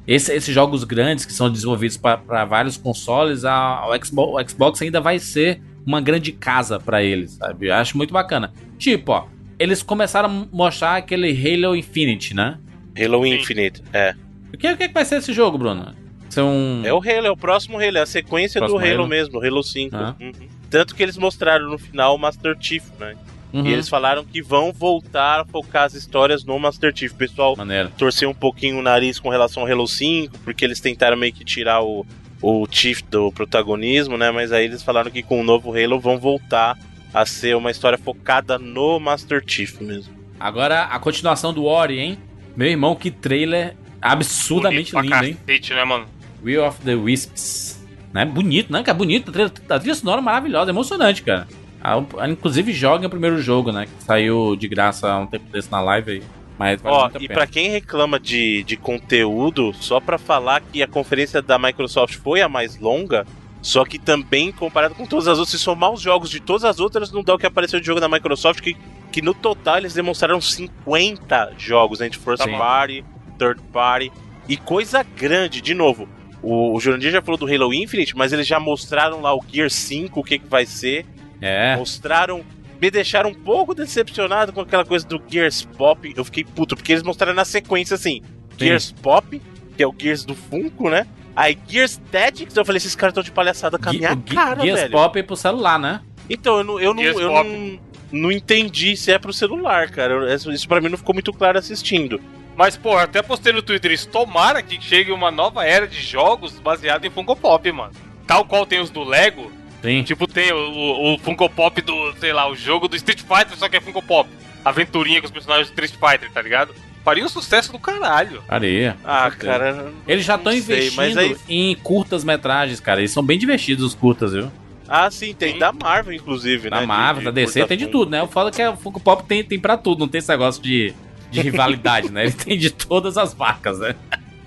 esse- esses jogos grandes que são desenvolvidos para vários consoles, a, o, Xbox, o Xbox ainda vai ser uma grande casa pra eles, sabe? Eu acho muito bacana. Tipo, ó, eles começaram a mostrar aquele Halo Infinite, né? Halo. Infinite, é. O que, o que vai ser esse jogo, Bruno? Ser um. É o Halo, é o próximo Halo, é a sequência do Halo, Halo? mesmo, Halo 5. Ah. Uhum. Tanto que eles mostraram no final o Master Chief, né? Uhum. E eles falaram que vão voltar a focar as histórias no Master Chief. O pessoal Maneiro. torceu um pouquinho o nariz com relação ao Halo 5, porque eles tentaram meio que tirar o, o Chief do protagonismo, né? Mas aí eles falaram que com o novo Halo vão voltar a ser uma história focada no Master Chief mesmo. Agora a continuação do Ori, hein? Meu irmão, que trailer absurdamente Bonito lindo, hein? cacete, né, mano? Will of the Wisps. Né? Bonito, né? Que é bonito. A trilha, a trilha sonora é maravilhosa, emocionante, cara. A, a, inclusive joga o primeiro jogo, né? Que saiu de graça há um tempo desse na live aí. Mas vale Ó, e pena. pra quem reclama de, de conteúdo, só pra falar que a conferência da Microsoft foi a mais longa, só que também comparado com todas as outras, se somar os jogos de todas as outras, não dá o que apareceu de jogo da Microsoft, que, que no total eles demonstraram 50 jogos entre First Sim. Party, Third Party, e coisa grande, de novo. O, o Jurandir já falou do Halo Infinite, mas eles já mostraram lá o Gear 5, o que, que vai ser. É, Mostraram. Me deixaram um pouco decepcionado com aquela coisa do Gears Pop. Eu fiquei puto, porque eles mostraram na sequência assim: Sim. Gears Pop, que é o Gears do Funko, né? Aí Gears Tactics, eu falei, esses caras estão de palhaçada com a minha Gui- cara, Gears velho. Pop é pro celular, né? Então, eu não, eu não, Gears eu Pop. não, não entendi se é pro celular, cara. Isso pra mim não ficou muito claro assistindo. Mas, pô, até postei no Twitter isso. Tomara que chegue uma nova era de jogos baseada em Funko Pop, mano. Tal qual tem os do Lego. Sim. Tipo, tem o, o- o Funko Pop do, sei lá, o jogo do Street Fighter, só que é Funko Pop. Aventurinha com os personagens do Street Fighter, tá ligado? Faria um sucesso do caralho. Areia. Ah, cara. Eles já estão investindo mas aí- em curtas metragens, cara. Eles são bem divertidos os curtas, viu? Ah, sim, tem Sim. da Marvel, inclusive, né? Da Marvel, de da DC, tem de tudo, né? O foda é que o Funko Pop tem, tem pra tudo, não tem esse negócio de, de rivalidade, né? Ele *laughs* tem de todas as marcas, né?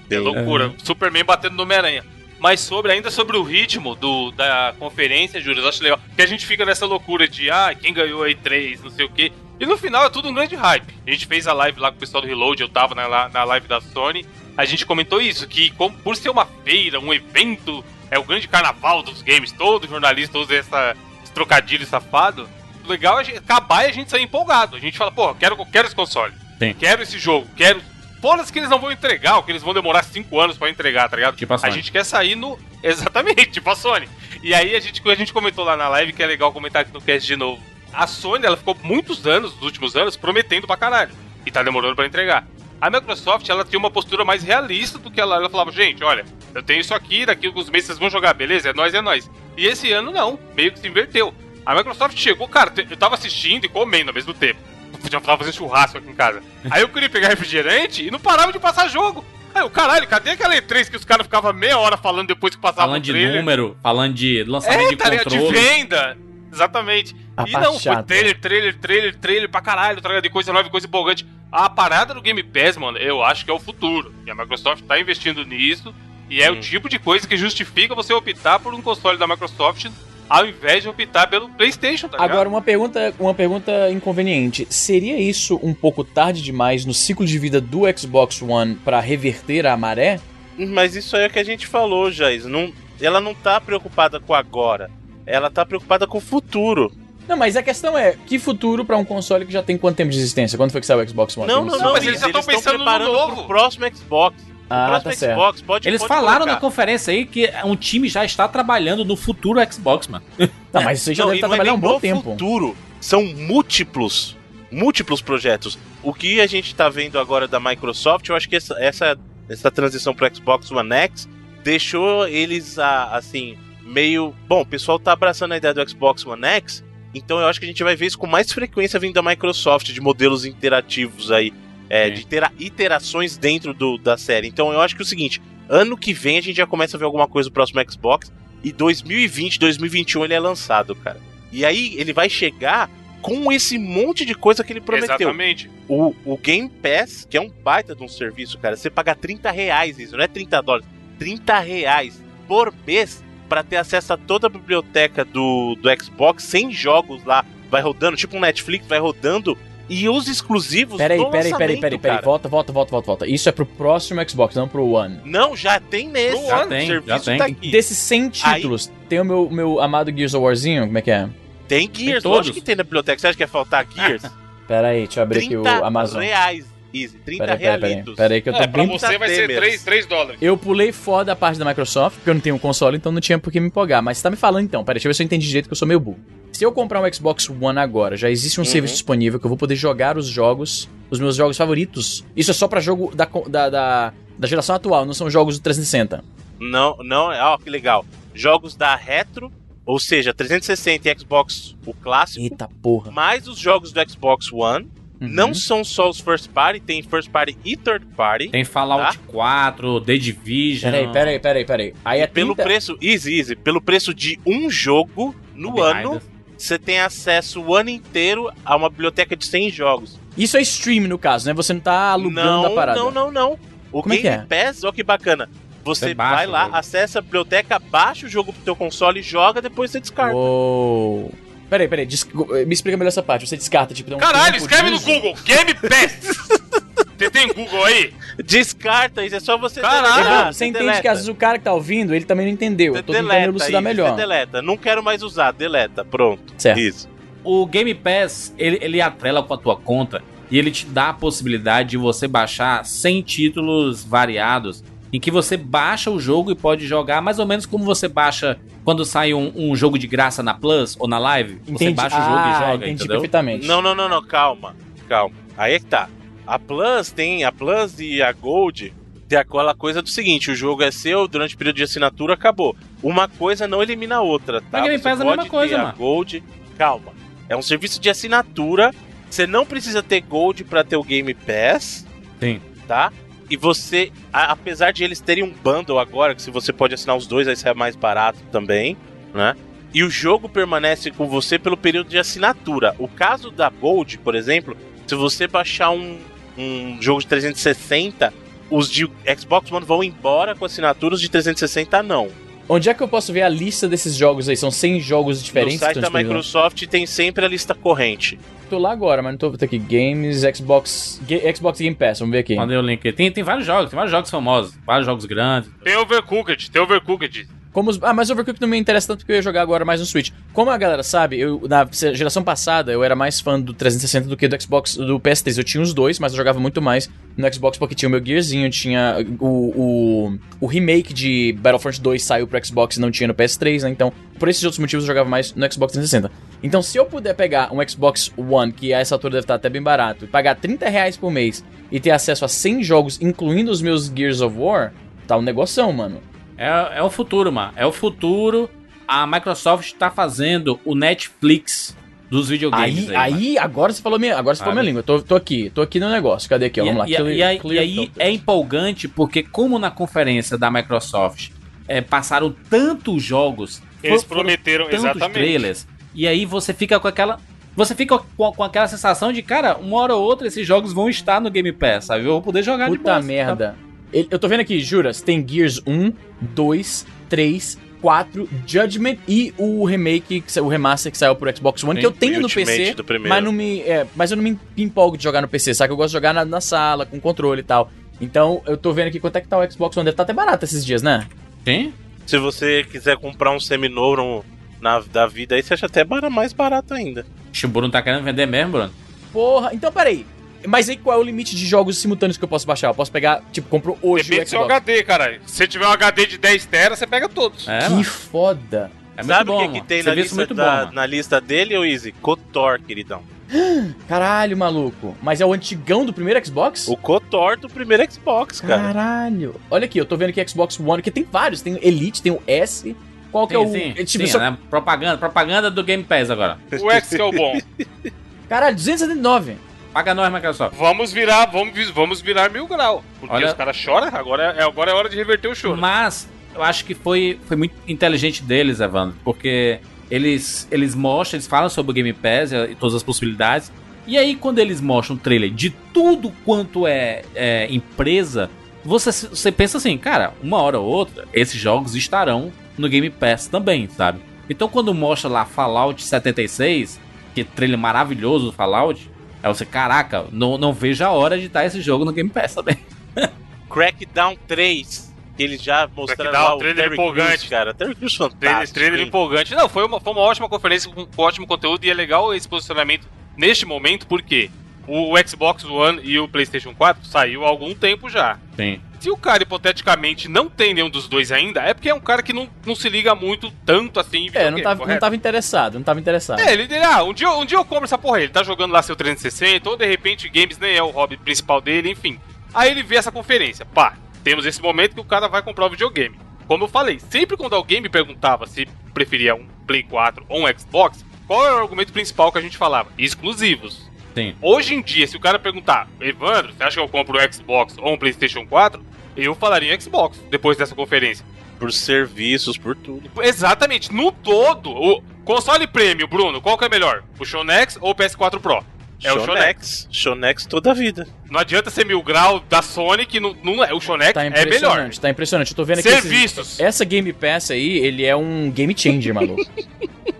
É loucura. Superman batendo no Homem-Aranha. Mas sobre, ainda sobre o ritmo do, da conferência, Júlio, eu acho legal. Que a gente fica nessa loucura de, ah, quem ganhou a E3, não sei o quê. E no final é tudo um grande hype. A gente fez a live lá com o pessoal do Reload, eu tava na, na live da Sony. A gente comentou isso, que como, por ser uma feira, um evento, é o grande carnaval dos games, todo jornalista usa essa, esse trocadilho safado. O legal é acabar e a gente sair empolgado. A gente fala, pô, quero, quero esse console. Sim. Quero esse jogo, quero. Foda-se que eles não vão entregar, ou que eles vão demorar 5 anos pra entregar, tá ligado? Tipo a A gente quer sair no. *laughs* Exatamente, tipo a Sony. E aí a gente, a gente comentou lá na live que é legal comentar aqui no cast de novo. A Sony, ela ficou muitos anos, nos últimos anos, prometendo pra caralho. E tá demorando pra entregar. A Microsoft, ela tinha uma postura mais realista do que ela. Ela falava, gente, olha, eu tenho isso aqui, daqui a alguns meses vocês vão jogar, beleza? É nós, é nós. E esse ano não, meio que se inverteu. A Microsoft chegou, cara, eu tava assistindo e comendo ao mesmo tempo. Já tava fazendo churrasco aqui em casa. Aí eu queria pegar refrigerante e não parava de passar jogo. Aí eu, caralho, cadê aquela E3 que os caras ficavam meia hora falando depois que passava Falando o de trailer? número, falando de lançamento É, de tá ligado? De controle. venda. Exatamente. A e parte não, foi chata. trailer, trailer, trailer, trailer pra caralho, tá ligado? De coisa nova, e coisa empolgante. A parada do Game Pass, mano, eu acho que é o futuro. E a Microsoft tá investindo nisso. E é Hum. o tipo de coisa que justifica você optar por um console da Microsoft ao invés de optar pelo PlayStation, tá? Agora, uma pergunta, uma pergunta inconveniente. Seria isso um pouco tarde demais no ciclo de vida do Xbox One pra reverter a maré? Mas isso aí é o que a gente falou, Jair. Não, ela não tá preocupada com agora. Ela tá preocupada com o futuro. Não, mas a questão é, que futuro pra um console que já tem quanto tempo de existência? Quando foi que saiu o Xbox One? Não, não, não. mas eles já tão estão pensando no novo. pro próximo Xbox. O Ah, próximo tá. Xbox pode Eles pode falaram colocar. na conferência aí que um time já está trabalhando no futuro Xbox, mano. *laughs* Não, mas isso já Não, deve estar trabalhando há um bom tempo. futuro. São múltiplos, múltiplos projetos. O que a gente tá vendo agora da Microsoft, eu acho que essa, essa, essa transição pro Xbox One X deixou eles, a, assim, meio... Bom, o pessoal tá abraçando a ideia do Xbox One X, então eu acho que a gente vai ver isso com mais frequência vindo da Microsoft, de modelos interativos aí, é, de itera- iterações dentro do, da série. Então eu acho que é o seguinte, ano que vem a gente já começa a ver alguma coisa do próximo Xbox, e 2020, 2021 ele é lançado, cara. E aí ele vai chegar com esse monte de coisa que ele prometeu. Exatamente. O, o Game Pass, que é um baita de um serviço, cara, você paga 30 reais isso, não é 30 dólares, 30 reais por mês pra ter acesso a toda a biblioteca do, do Xbox, sem jogos lá, vai rodando, tipo um Netflix, vai rodando, e os exclusivos Peraí, do peraí, peraí, lançamento, peraí, peraí. Volta, volta, volta, volta, volta. Isso é pro próximo Xbox, não pro One. Não, já tem nesse. One, o tem, serviço já tem. tá aqui. Desses 100 títulos, tem o meu, meu amado Gears of Warzinho? Como é que é? Tem Gears, todos. lógico que tem na biblioteca. Você acha que ia faltar Gears? *laughs* Pera aí, deixa eu abrir aqui 30 o Amazon. reais, Easy. 30 Peraí, peraí, peraí. realitos. Peraí que eu tô É, pra bem... você vai ser Temers. 3, 3 dólares. Eu pulei fora da parte da Microsoft, porque eu não tenho um console, então não tinha por que me empolgar. Mas você tá me falando então, peraí, deixa eu ver se eu entendi direito que eu sou meio burro. Se eu comprar um Xbox One agora, já existe um Uhum. serviço disponível que eu vou poder jogar os jogos, os meus jogos favoritos. Isso é só pra jogo da, da, da, da geração atual, não são jogos do 360. Não, não, ó, que legal. Jogos da Retro, ou seja, 360 e Xbox, o clássico, Eita porra. mais os jogos do Xbox One, Não são só os first party, tem first party e third party. Tem Fallout 4, The Division. Peraí, peraí, peraí, peraí. Aí é Pelo 30... preço, easy, easy, pelo preço de um jogo no ano, você tem acesso o ano inteiro a uma biblioteca de 100 jogos. Isso é stream, no caso, né? Você não tá alugando não, a parada. não, não, não. O Como é Game que é? Pass, olha que bacana. Você, Você baixa vai lá, acessa a biblioteca, baixa o jogo pro teu console, joga, depois você descarta. Uou. Peraí, peraí, des- me explica melhor essa parte. Você descarta, tipo, um Caralho, escreve no? Google, Game Pass. *laughs* Você tem Google aí? Descarta, isso é só você Caralho! deletar, você entende deleta. que às vezes o cara que tá ouvindo, ele também não entendeu. Você Eu tô tentando deleta elucidar isso, melhor. Você deleta. Não quero mais usar, deleta. Pronto. Certo. Isso. O Game Pass, ele, ele atrela com a tua conta e ele te dá a possibilidade de você baixar 100 títulos variados, em que você baixa o jogo e pode jogar mais ou menos como você baixa quando sai um, um jogo de graça na Plus ou na Live. Você Entendi. baixa o jogo ah, e joga, entendi entendeu? perfeitamente. Não, não, não, não, calma. Calma. Aí é que tá. A Plus tem, a Plus e a Gold tem aquela coisa do seguinte, o jogo é seu, durante o período de assinatura acabou. Uma coisa não elimina a outra, tá? Mas Game Você Pass é a pode mesma coisa, mano. Gold, calma. É um serviço de assinatura, você não precisa ter Gold pra ter o Game Pass, Sim. tá? E você, a- apesar de eles terem um bundle agora, que se você pode assinar os dois, aí sai mais barato também, né? E o jogo permanece com você pelo período de assinatura. O caso da Gold, por exemplo, se você baixar um, um jogo de 360, os de Xbox One vão embora com assinatura, os de 360 não. Onde é que eu posso ver a lista desses jogos aí? São 100 jogos diferentes? no site da? Microsoft tem sempre a lista corrente. Tô lá agora, mas não tô tá aqui. Games, Xbox, Ga- Xbox Game Pass, vamos ver aqui. Mandei o link. Tem, tem vários jogos, tem vários jogos famosos, vários jogos grandes. Tem Overcooked, tem Overcooked. Como os- Ah, mas Overcooked não me interessa tanto porque eu ia jogar agora mais no Switch. Como a galera sabe, eu na geração passada eu era mais fã do 360 do que do Xbox do PS3. Eu tinha os dois, mas eu jogava muito mais no Xbox porque tinha o meu Gearzinho, tinha o, o, o remake de Battlefront 2 saiu pro Xbox e não tinha no PS3, né? Então, por esses outros motivos eu jogava mais no Xbox 360. Então, se eu puder pegar um Xbox One, que a essa altura deve estar até bem barato, e pagar 30 reais por mês e ter acesso a 100 jogos, incluindo os meus Gears of War, tá um negoção, mano. É, é o futuro, mano. É o futuro. A Microsoft tá fazendo o Netflix dos videogames. Aí, aí, aí, agora você falou minha, agora você falou minha língua. Tô, tô aqui, tô aqui no negócio. Cadê aqui? E, Vamos lá. e- Clear- e aí, clear e aí é empolgante porque, como na conferência da Microsoft é, passaram tantos jogos, Eles for- foram prometeram, tantos exatamente. trailers, e aí você fica com aquela. Você fica com, com aquela sensação de, cara, uma hora ou outra esses jogos vão estar no Game Pass, sabe? Eu vou poder jogar de Puta boa. merda. Ele- eu tô vendo aqui, juras, tem Gears 1, 2, 3, 4, Judgment e o remake, que o remaster que saiu pro Xbox One, Sim, que eu tenho no PC, do primeiro. mas, não me, é, mas eu não me empolgo de jogar no PC, sabe? Eu gosto de jogar na, na sala, com controle e tal. Então, eu tô vendo aqui quanto é que tá o Xbox One. Deve tá até barato esses dias, né? Sim? Se você quiser comprar um seminouro na, da vida aí, você acha até mais barato ainda. O Bruno tá querendo vender mesmo, Bruno? Porra, então peraí. Mas aí qual é o limite de jogos simultâneos que eu posso baixar? Eu posso pegar, tipo, compro hoje Depende o do seu Xbox. HD, cara. Se você tiver um HD de 10 teras, você pega todos. É, que mano. foda. É muito Sabe o bom, que, que tem na lista, muito da- bom, na lista dele, Easy? Kotor, queridão. *gasps* Caralho, maluco. Mas é o antigão do primeiro Xbox? O Kotor do primeiro Xbox, cara. Caralho. Olha aqui, eu tô vendo aqui Xbox One, que tem vários. Tem o Elite, tem o S. Qual que é Sim, o... sim, é, tipo, sim, só- né? Propaganda, propaganda do Game Pass agora. O X que é o bom. *laughs* Caralho, 279. Paga nós, Microsoft. Vamos virar, vamos, vamos virar mil grau. Porque Olha- os caras choram, agora é, agora é hora de reverter o choro. Mas eu acho que foi, foi muito inteligente deles, Evandro, porque eles, eles mostram, eles falam sobre o Game Pass e, todas as possibilidades. E aí, quando eles mostram um trailer de tudo quanto é, é, empresa, você, você pensa assim, cara, uma hora ou outra, esses jogos estarão no Game Pass também, sabe? Então, quando mostra lá Fallout 76, que trailer maravilhoso do Fallout, aí você, caraca, não, não vejo a hora de estar esse jogo no Game Pass também. *laughs* Crackdown 3. Que eles já mostraram Crackdown, lá o trailer Terry empolgante. Cara. Terry Crews Trailer, fantástico. trailer hein? empolgante. Não, foi uma, foi uma ótima conferência com, com ótimo conteúdo e é legal esse posicionamento neste momento, porque o, o Xbox One e o PlayStation 4 saiu há algum tempo já. Sim. Se o cara, hipoteticamente, não tem nenhum dos dois ainda, é porque é um cara que não, não se liga muito tanto assim em É, não tava, não tava interessado, não tava interessado. É, ele diria, ah, um dia, um dia eu compro essa porra. Ele tá jogando lá seu 360, ou de repente games nem é o hobby principal dele, enfim. Aí ele vê essa conferência, pá, temos esse momento que o cara vai comprar o videogame. Como eu falei, sempre quando alguém me perguntava se preferia um Play 4 ou um Xbox, qual era o argumento principal que a gente falava? Exclusivos. Sim. Hoje em dia, se o cara perguntar, Evandro, você acha que eu compro um Xbox ou um PlayStation 4? Eu falaria em Xbox depois dessa conferência. Por serviços, por tudo. Exatamente, no todo, o console premium, Bruno, qual que é melhor? O Shonex ou o PS4 Pro? É o Shonex. Shonex toda a vida. Não adianta ser mil grau da Sony que não, não é. O Shonex Tá é melhor. impressionante, tá impressionante. Eu tô vendo aqui. esses- Serviços. Essa Game Pass aí, ele é um game changer, maluco.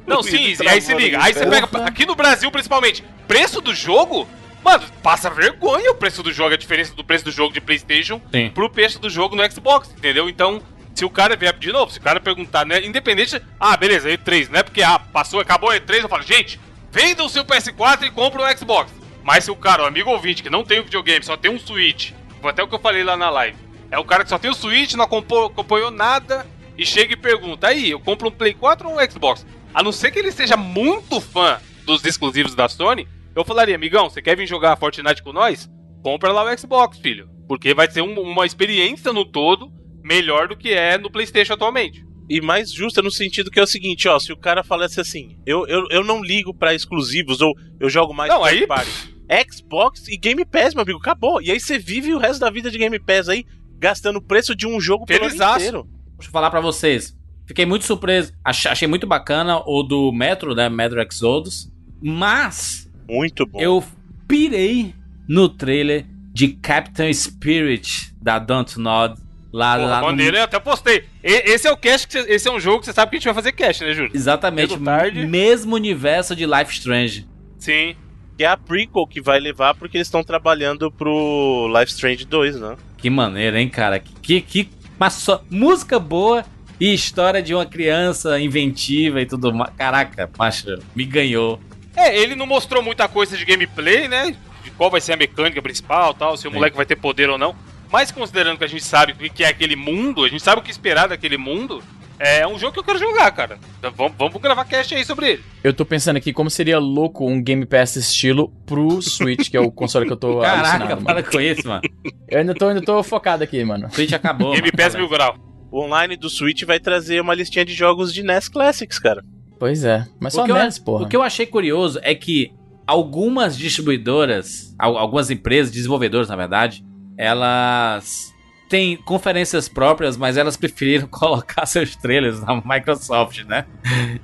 Não, sim, aí se liga. Aí você pega, aqui no Brasil principalmente, preço do jogo, mano, passa vergonha o preço do jogo, a diferença do preço do jogo de PlayStation Sim. pro preço do jogo no Xbox, entendeu? Então, se o cara vier de novo, se o cara perguntar, né, independente, ah, beleza, E3, não é porque, ah, passou, acabou a E3, eu falo, gente, venda o seu PS4 e compra um Xbox. Mas se o cara, o amigo ouvinte, que não tem um videogame, só tem um Switch, foi até o que eu falei lá na live, é o cara que só tem o Switch, não acompanhou, acompanhou nada, e chega e pergunta, aí, eu compro um Play 4 ou um Xbox? A não ser que ele seja muito fã dos exclusivos da Sony, eu falaria, amigão, você quer vir jogar Fortnite com nós? Compra lá o Xbox, filho. Porque vai ser um- uma experiência no todo melhor do que é no PlayStation atualmente. E mais justa no sentido que é o seguinte, ó, se o cara falasse assim, eu, eu, eu não ligo pra exclusivos ou eu jogo mais Não, aí- party. Xbox e Game Pass, meu amigo, acabou. E aí você vive o resto da vida de Game Pass aí, gastando o preço de um jogo pelo ano inteiro. Deixa eu falar pra vocês. Fiquei muito surpreso. Ach- achei muito bacana o do Metro, né? Metro Exodus. Mas Muito bom. eu pirei no trailer de Captain Spirit da Dontnod. Lá, Porra, lá no- maneiro, eu até postei. E- esse é o cast, que cê- esse é um jogo que você sabe que a gente vai fazer cast, né, Júlio? Exatamente. Tarde. Mesmo universo de Life Strange. Sim. Que é a prequel que vai levar porque eles estão trabalhando pro Life Strange 2, né? Que maneiro, hein, cara? Que, que, que mas só música boa e história de uma criança inventiva e tudo mais. Caraca, macho, me ganhou. É, ele não mostrou muita coisa de gameplay, né? De qual vai ser a mecânica principal tal, se o Sim. moleque vai ter poder ou não. Mas considerando que a gente sabe o que é aquele mundo, a gente sabe o que esperar daquele mundo, é um jogo que eu quero jogar, cara. Então, vamos, vamos gravar cast aí sobre ele. Eu tô pensando aqui como seria louco um Game Pass desse estilo pro Switch, que é o console que eu tô *laughs* Caraca, alucinado, para mano. com isso, mano. Eu ainda tô, ainda tô focado aqui, mano. Twitch acabou. Game mano. Pass Mil Grau. O online do Switch vai trazer uma listinha de jogos de NES Classics, cara. Pois é. Mas só NES, porra. o que eu achei curioso é que algumas distribuidoras, al- algumas empresas, desenvolvedoras na verdade, elas têm conferências próprias, mas elas preferiram *laughs* colocar seus trailers na Microsoft, né?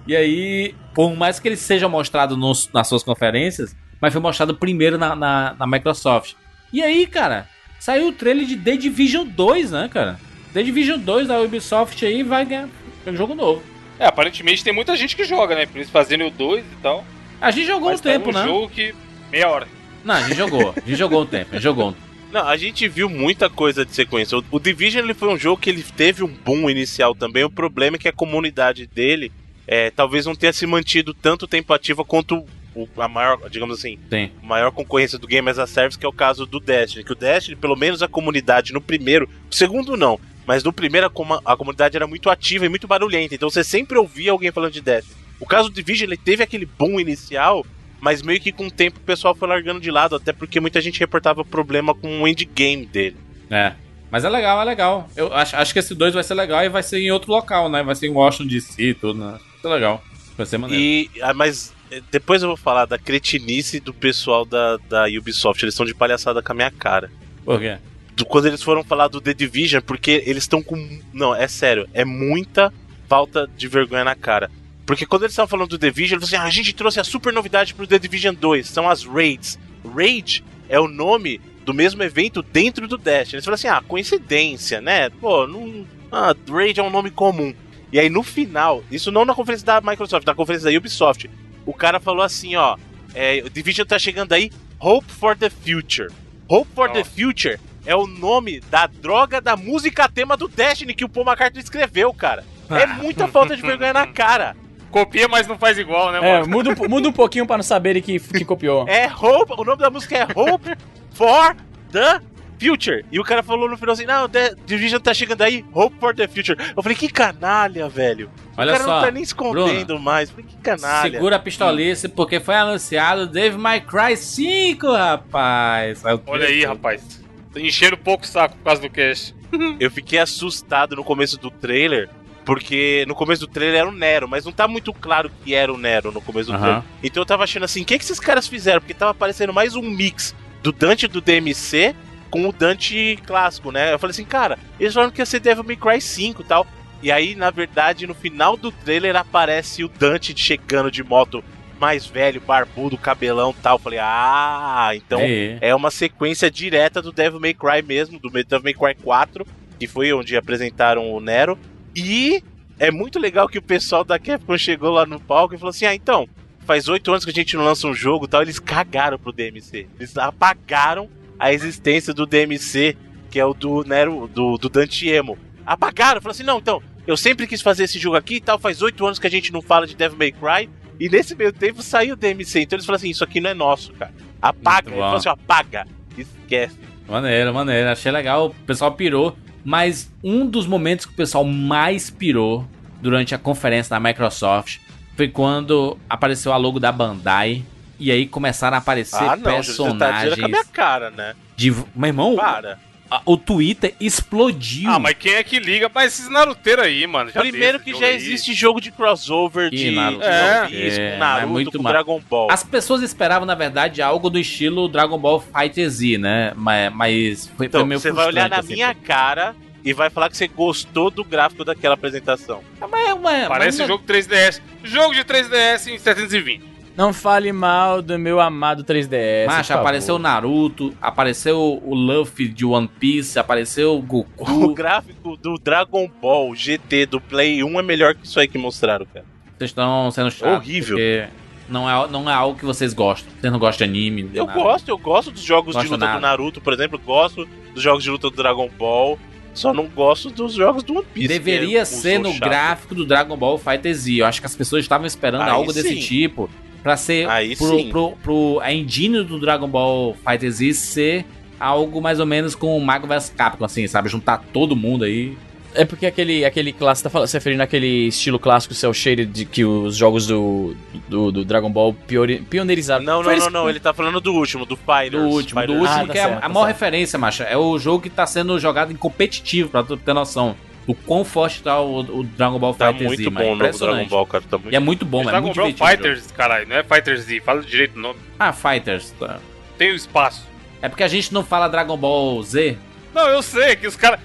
E aí, por mais que ele seja mostrado nos- nas suas conferências, mas foi mostrado primeiro na, na, na Microsoft. E aí, cara, saiu o trailer de The Division 2, né, cara? The Division 2 da Ubisoft aí vai ganhar um jogo novo. É, aparentemente tem muita gente que joga, né? Por isso fazendo o 2 e tal. A gente jogou Mas um tá tempo, um né? jogo que. meia hora. Não, a gente jogou. A gente jogou um tempo. A gente jogou um Não, a gente viu muita coisa de sequência. O, o Division ele foi um jogo que ele teve um boom inicial também. O problema é que a comunidade dele é, talvez não tenha se mantido tanto tempo ativa quanto o, a maior, digamos assim, Sim. a maior concorrência do Game as a Service, que é o caso do Destiny. Que o Destiny, pelo menos a comunidade no primeiro, segundo não, mas no primeiro a, comunidade era muito ativa e muito barulhenta. Então você sempre ouvia alguém falando de Destiny. O caso do Division, ele teve aquele boom inicial, mas meio que com o tempo o pessoal foi largando de lado, até porque muita gente reportava problema com o endgame dele. É. Mas é legal, é legal. Eu acho, acho que esse 2 vai ser legal e vai ser em outro local, né? Vai ser em Washington DC e tudo, né? Vai ser legal. Vai ser maneiro. E, ah, mas eh, depois eu vou falar da cretinice do pessoal da, da Ubisoft. Eles estão de palhaçada com a minha cara. Por quê? Do- quando eles foram falar do The Division, porque eles estão com. Não, é sério, é muita falta de vergonha na cara. Porque quando eles estavam falando do The Division, eles falaram assim: ah, a gente trouxe a super novidade pro The Division 2, são as Raids. Raid é o nome do mesmo evento dentro do Destiny. Eles falaram assim: ah, coincidência, né? Pô, não. Ah, Raid é um nome comum. E aí no final, isso não na conferência da Microsoft, na conferência da Ubisoft, o cara falou assim: ó, é, o Division tá chegando aí, Hope for the Future. Hope for the Nossa. Future é o nome da droga da música tema do Destiny que o Paul McCartney escreveu, cara. É muita falta de vergonha na cara. Copia, mas não faz igual, né, É, mano? muda, um- muda um pouquinho pra não saberem que, que copiou. É Hope, o nome da música é Hope for the Future. E o cara falou no final assim: não, The Division tá chegando aí, Hope for the Future. Eu falei: que canalha, velho. Olha o cara só. não tá nem escondendo mais. Eu falei: que canalha. Segura a pistolice porque foi anunciado Dave My Cry 5, rapaz. Olha aí, rapaz. Encheram pouco o saco por causa do cast. *laughs* Eu fiquei assustado no começo do trailer, Porque no começo do trailer era o Nero, mas não tá muito claro que era o Nero no começo do Aham. trailer. Então eu tava achando assim, o que, que esses caras fizeram? Porque tava aparecendo mais um mix do Dante do DMC com o Dante clássico, né? Eu falei assim, cara, eles falaram que ia ser Devil May Cry 5 e tal. E aí, na verdade, no final do trailer aparece o Dante chegando de moto mais velho, barbudo, cabelão e tal. Eu falei, ah, então É. é uma sequência direta do Devil May Cry mesmo, do Devil May Cry 4, que foi onde apresentaram o Nero. E é muito legal que o pessoal da Capcom chegou lá no palco e falou assim: ah, então, faz oito anos que a gente não lança um jogo e tal. Eles cagaram pro DMC. Eles apagaram a existência do DMC, que é o do Nero, do, do Dantiemo. Apagaram, falaram assim: não, então, eu sempre quis fazer esse jogo aqui e tal. Faz oito anos que a gente não fala de Devil May Cry. E nesse meio tempo saiu o DMC. Então eles falaram assim: isso aqui não é nosso, cara. Apaga. Ele falou assim: apaga. Esquece. Maneiro, maneiro. Achei legal. O pessoal pirou. Mas um dos momentos que o pessoal mais pirou durante a conferência da Microsoft foi quando apareceu a logo da Bandai. E aí começaram a aparecer ah, não, você tá personagens com a minha cara, né? de. Meu irmão, Para. A- o Twitter explodiu. Ah, mas quem é que liga pra esses naruteiros aí, mano? Já Primeiro que já aí. existe jogo de crossover de, Naruto. de É. One Piece, É, com Naruto, muito com ma- Dragon Ball. As pessoas esperavam, na verdade, algo do estilo Dragon Ball Fighter Z, né? Mas, mas foi, foi Então, meio você vai olhar na assim, minha cara e vai falar que você gostou do gráfico daquela apresentação. Mas, mas, Parece mas, jogo 3DS. Jogo de 3DS em 720. Não fale mal do meu amado 3DS. Macho, apareceu o Naruto, apareceu o Luffy de One Piece, apareceu o O Goku. gráfico do Dragon Ball GT do Play 1 é melhor que isso aí que mostraram, cara. Vocês estão sendo chatos. Horrível. Porque não é, não é algo que vocês gostam. Vocês não gostam de anime. Eu nada. gosto, eu gosto dos jogos de Gosto luta nada. do Naruto, por exemplo, gosto dos jogos de luta do Dragon Ball, só não gosto dos jogos do One Piece. Deveria é ser no chato. gráfico do Dragon Ball Fighter Z. Eu acho que as pessoas estavam esperando Aí algo desse sim. tipo. Pra ser Aí pro, sim. pro, pro- a engine do Dragon Ball Fighter Z ser algo mais ou menos com o Mago vs Capcom, assim, sabe? Juntar todo mundo aí. É porque aquele, aquele clássico, tá falando, se referindo àquele estilo clássico cel shaded de que os jogos do, do, do Dragon Ball piori- pioneirizaram. Não, não, eles- não, não, ele tá falando do último, do Fighters. Do último, do Fighters. último Ah, tá que é certo, a, a tá maior certo. referência, macha. É o jogo que tá sendo jogado em competitivo, pra tu ter noção. O quão forte tá o, o Dragon Ball Tá Fighter muito Z, bom o novo Dragon Ball, cara. Tá muito E é muito bom, mano. É Dragon muito Ball jogo. Fighters, caralho, não é Fighters Z. Fala direito o nome. Ah, Fighters. tá. Tem o espaço. É porque a gente não fala Dragon Ball Z. Não, eu sei que os caras.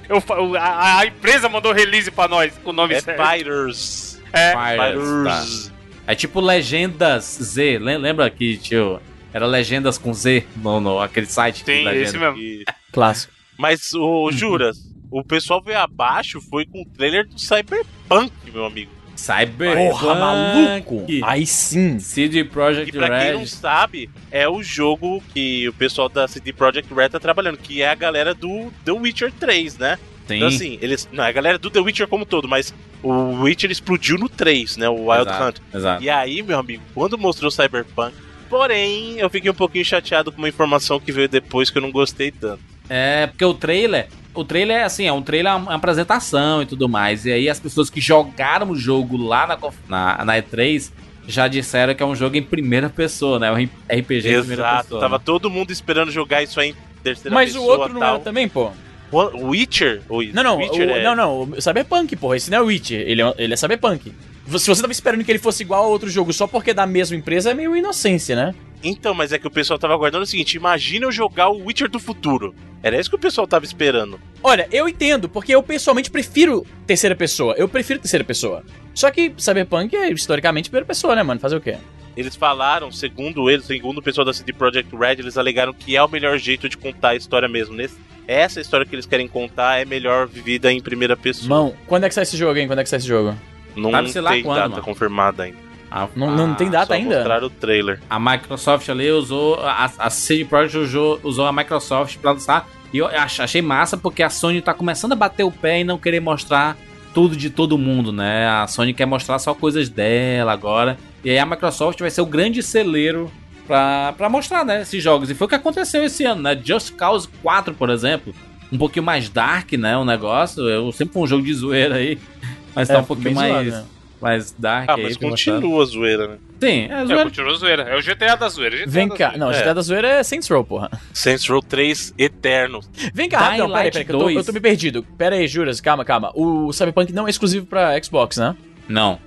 A, a empresa mandou release pra nós com o nome É certo. Fighters. É. Fighters. É tipo Legendas Z. Lem- Lembra que, tio, era Legendas com Z no, no aquele site? legenda? esse mesmo. E- Clássico. Mas, o Juras, o pessoal veio abaixo foi com o trailer do Cyberpunk, meu amigo. Cyberpunk. Porra, maluco! Aí sim. CD Projekt E pra quem Red. não sabe, é o jogo que o pessoal da CD Projekt Red tá trabalhando, que é a galera do The Witcher 3, né? Tem. Então assim, eles. Não, é a galera do The Witcher como um todo, mas o Witcher explodiu no 3, né? O Wild Exato, Hunt. Exato. E aí, meu amigo, quando mostrou o Cyberpunk. Porém, eu fiquei um pouquinho chateado com uma informação que veio depois que eu não gostei tanto. É, porque o trailer. O trailer é assim, é um trailer, uma apresentação e tudo mais. E aí as pessoas que jogaram o jogo lá na, na, na E3 já disseram que é um jogo em primeira pessoa, né? Um RPG em primeira Exato, pessoa. tava né? todo mundo esperando jogar isso aí em terceira Mas o pessoa outro não era também, pô. O Witcher? O Não, não, Witcher o, é... não, não, o Cyberpunk, porra. Esse não é o Witcher, ele é, ele é Cyberpunk. Se você tava esperando que ele fosse igual a outro jogo só porque é da mesma empresa, é meio inocência, né? Então, mas é que o pessoal tava aguardando o seguinte: imagina eu jogar o Witcher do futuro. Era isso que o pessoal tava esperando. Olha, eu entendo, porque eu pessoalmente prefiro terceira pessoa. Eu prefiro terceira pessoa. Só que Cyberpunk é historicamente primeira pessoa, né, mano? Fazer o quê? Eles falaram, segundo eles, segundo o pessoal da CD Projekt Red, eles alegaram que é o melhor jeito de contar a história mesmo. Nesse, essa história que eles querem contar é melhor vivida em primeira pessoa. Mão, quando é que sai esse jogo, hein? Quando é que sai esse jogo? Não Sabe, sei lá tem quando, data mano. confirmada ainda. A, Não, não tem data Só ainda? mostraram o trailer. a Microsoft ali usou. A, a CD Projekt usou, usou a Microsoft pra lançar. E eu ach- achei massa porque a Sony tá começando a bater o pé e não querer mostrar tudo de todo mundo, né? A Sony quer mostrar só coisas dela agora. E aí a Microsoft vai ser o grande celeiro pra, pra mostrar, né? Esses jogos. E foi o que aconteceu esse ano, né? Just Cause 4, por exemplo. Um pouquinho mais dark, né? O negócio. Eu sempre fui um jogo de zoeira aí. *laughs* Mas tá É, um pouquinho mais, zoado, né? Mais dark Ah, aí. mas continua a zoeira, né? Sim, é É, zoeira. continua zoeira. É o GTA da zoeira. GTA Vem da cá. zoeira. Não, É. GTA da zoeira é Saints Row, porra. Saints Row 3 Eterno. Vem cá, Dying rapidão, peraí, Light peraí, que eu tô, 2. eu tô me perdido. Pera aí, juras, calma, calma. O Cyberpunk não é exclusivo pra Xbox, né? Não.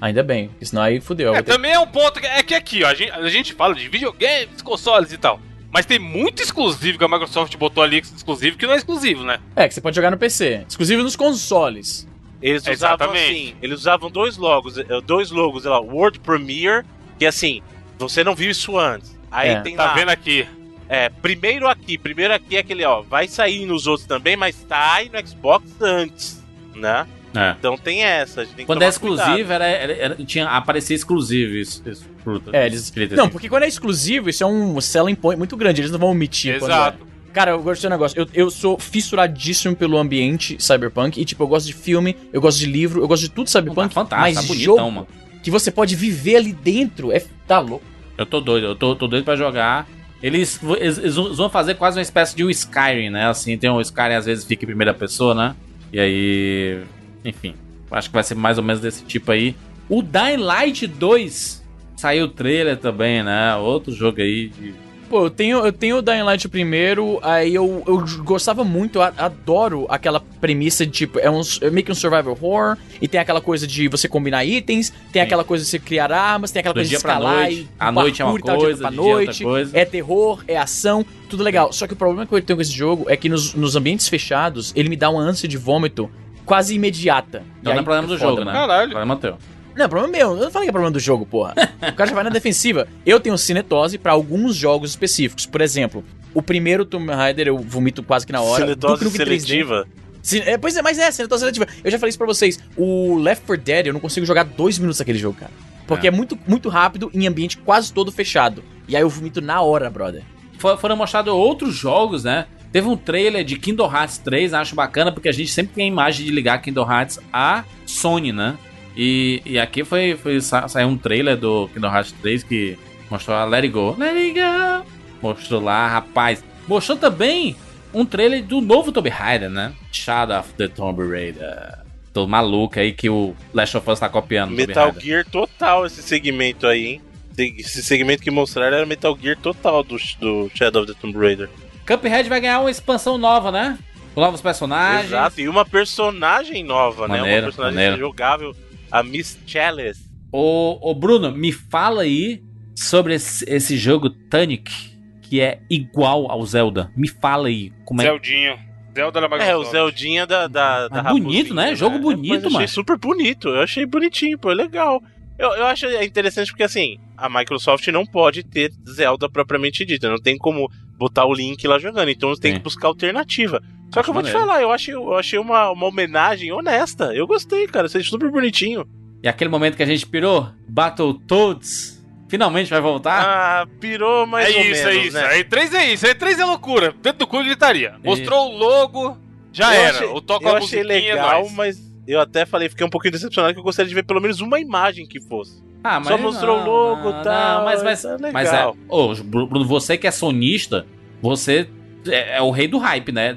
Ainda bem, senão aí fudeu. eu É, ter- também é um ponto. que- É que aqui, ó, a gente, a gente fala de videogames, consoles e tal. Mas tem muito exclusivo que a Microsoft botou ali exclusivo que não é exclusivo, né? É, que você pode jogar no PC. Exclusivo nos consoles. Eles usavam Exatamente. assim, eles usavam dois logos, eh, dois logos, sei lá, World Premiere, que assim, você não viu isso antes. Aí É. tem Tá lá, vendo aqui? é, primeiro aqui, primeiro aqui é aquele, ó, vai sair nos outros também, mas tá aí no Xbox antes, né? É. Então tem essa, a gente tem Quando é exclusivo, era, era- era- tinha, aparecia exclusivo isso. isso fruta. É, eles. Não, assim. porque quando é exclusivo, isso é um selling point muito grande. Eles não vão omitir. quando Exato. Cara, eu gosto um negócio. Eu, eu sou fissuradíssimo pelo ambiente cyberpunk. E, tipo, eu gosto de filme, eu gosto de livro, eu gosto de tudo cyberpunk. fantástico, mas tá bonitão, jogo mano. que você pode viver ali dentro é. Tá louco. Eu tô doido, eu tô, tô doido pra jogar. Eles, eles, eles vão fazer quase uma espécie de um Skyrim, né? Assim, tem um Skyrim às vezes fica em primeira pessoa, né? E aí. Enfim, acho que vai ser mais ou menos desse tipo aí. O Dying Light 2 saiu o trailer também, né? Outro jogo aí de. Pô, eu tenho, eu tenho o Dying Light primeiro, aí eu, eu gostava muito, eu adoro aquela premissa de tipo, é, um, é meio que um survival horror, e tem aquela coisa de você combinar itens, tem aquela coisa de você criar armas, tem aquela Do coisa de escalar noite. e A noite é uma tal, coisa, é noite, coisa. é terror, é ação, tudo legal. Só que o problema que eu tenho com esse jogo é que nos, nos ambientes fechados, ele me dá uma ânsia de vômito quase imediata. E Então não é problema do foda, jogo, né? Caralho. Problema teu. Não, é problema meu. Eu não falei que é problema do jogo, porra. *laughs* o cara já vai na defensiva. Eu tenho cinetose pra alguns jogos específicos. Por exemplo, o primeiro Tomb Raider eu vomito quase que na hora. Cinetose Duke Nukem 3D. seletiva. Cine- é, pois é, mas é, cinetose seletiva. Eu já falei isso pra vocês. O Left 4 Dead, eu não consigo jogar dois minutos daquele jogo, cara. Porque é, É. muito, muito rápido em ambiente quase todo fechado. E aí eu vomito na hora, brother. For- foram mostrados outros jogos, né? Teve um trailer de Kingdom Hearts 3, acho bacana, porque a gente sempre tem a imagem de ligar Kingdom Hearts à Sony, né? E, e aqui foi, foi sa- saiu um trailer do Kingdom Hearts 3 que mostrou a Let It Go. Let It Go! Mostrou lá, rapaz. Mostrou também um trailer do novo Tomb Raider, né? Shadow of the Tomb Raider. Tô maluco aí que o Last of Us tá copiando. Metal. Gear total esse segmento aí, hein? Esse segmento que mostraram era Metal Gear total do, do Shadow of the Tomb Raider. Cuphead vai ganhar uma expansão nova, né? Com novos personagens. Exato, e uma personagem nova, né? Maneiro, Uma personagem maneiro. jogável, a Miss Chalice. Ô, ô Bruno, me fala aí sobre esse, esse jogo Tunic, que é igual ao Zelda. Me fala aí. Como é Zeldinho. Zelda da Microsoft. É, o Zeldinha da, da, da Ah, bonito, né? Jogo bonito, Mas eu achei mano. super bonito, eu achei bonitinho, pô, é legal. Eu, eu acho interessante porque, assim, a Microsoft não pode ter Zelda propriamente dita, não tem como botar o Link lá jogando, então você tem que buscar alternativa. Só Acho que eu vou te maneiro. falar, eu achei, eu achei uma, uma homenagem honesta, eu gostei, cara, achei super bonitinho. E aquele momento que a gente pirou, Battletoads, finalmente vai voltar. Ah, pirou mais é ou isso, menos, é isso. né? Aí 3 é isso. Aí 3 é loucura. Dentro do cu gritaria. Mostrou o logo, já Eu era. achei- o toca eu a achei é legal, nóis. mas eu até falei, fiquei um pouquinho decepcionado que eu gostaria de ver pelo menos uma imagem que fosse. Ah, Só mostrou o logo e tal, mas, mas, tá legal. mas é. Ô, Bruno, você que é sonista, você é, é o rei do hype, né?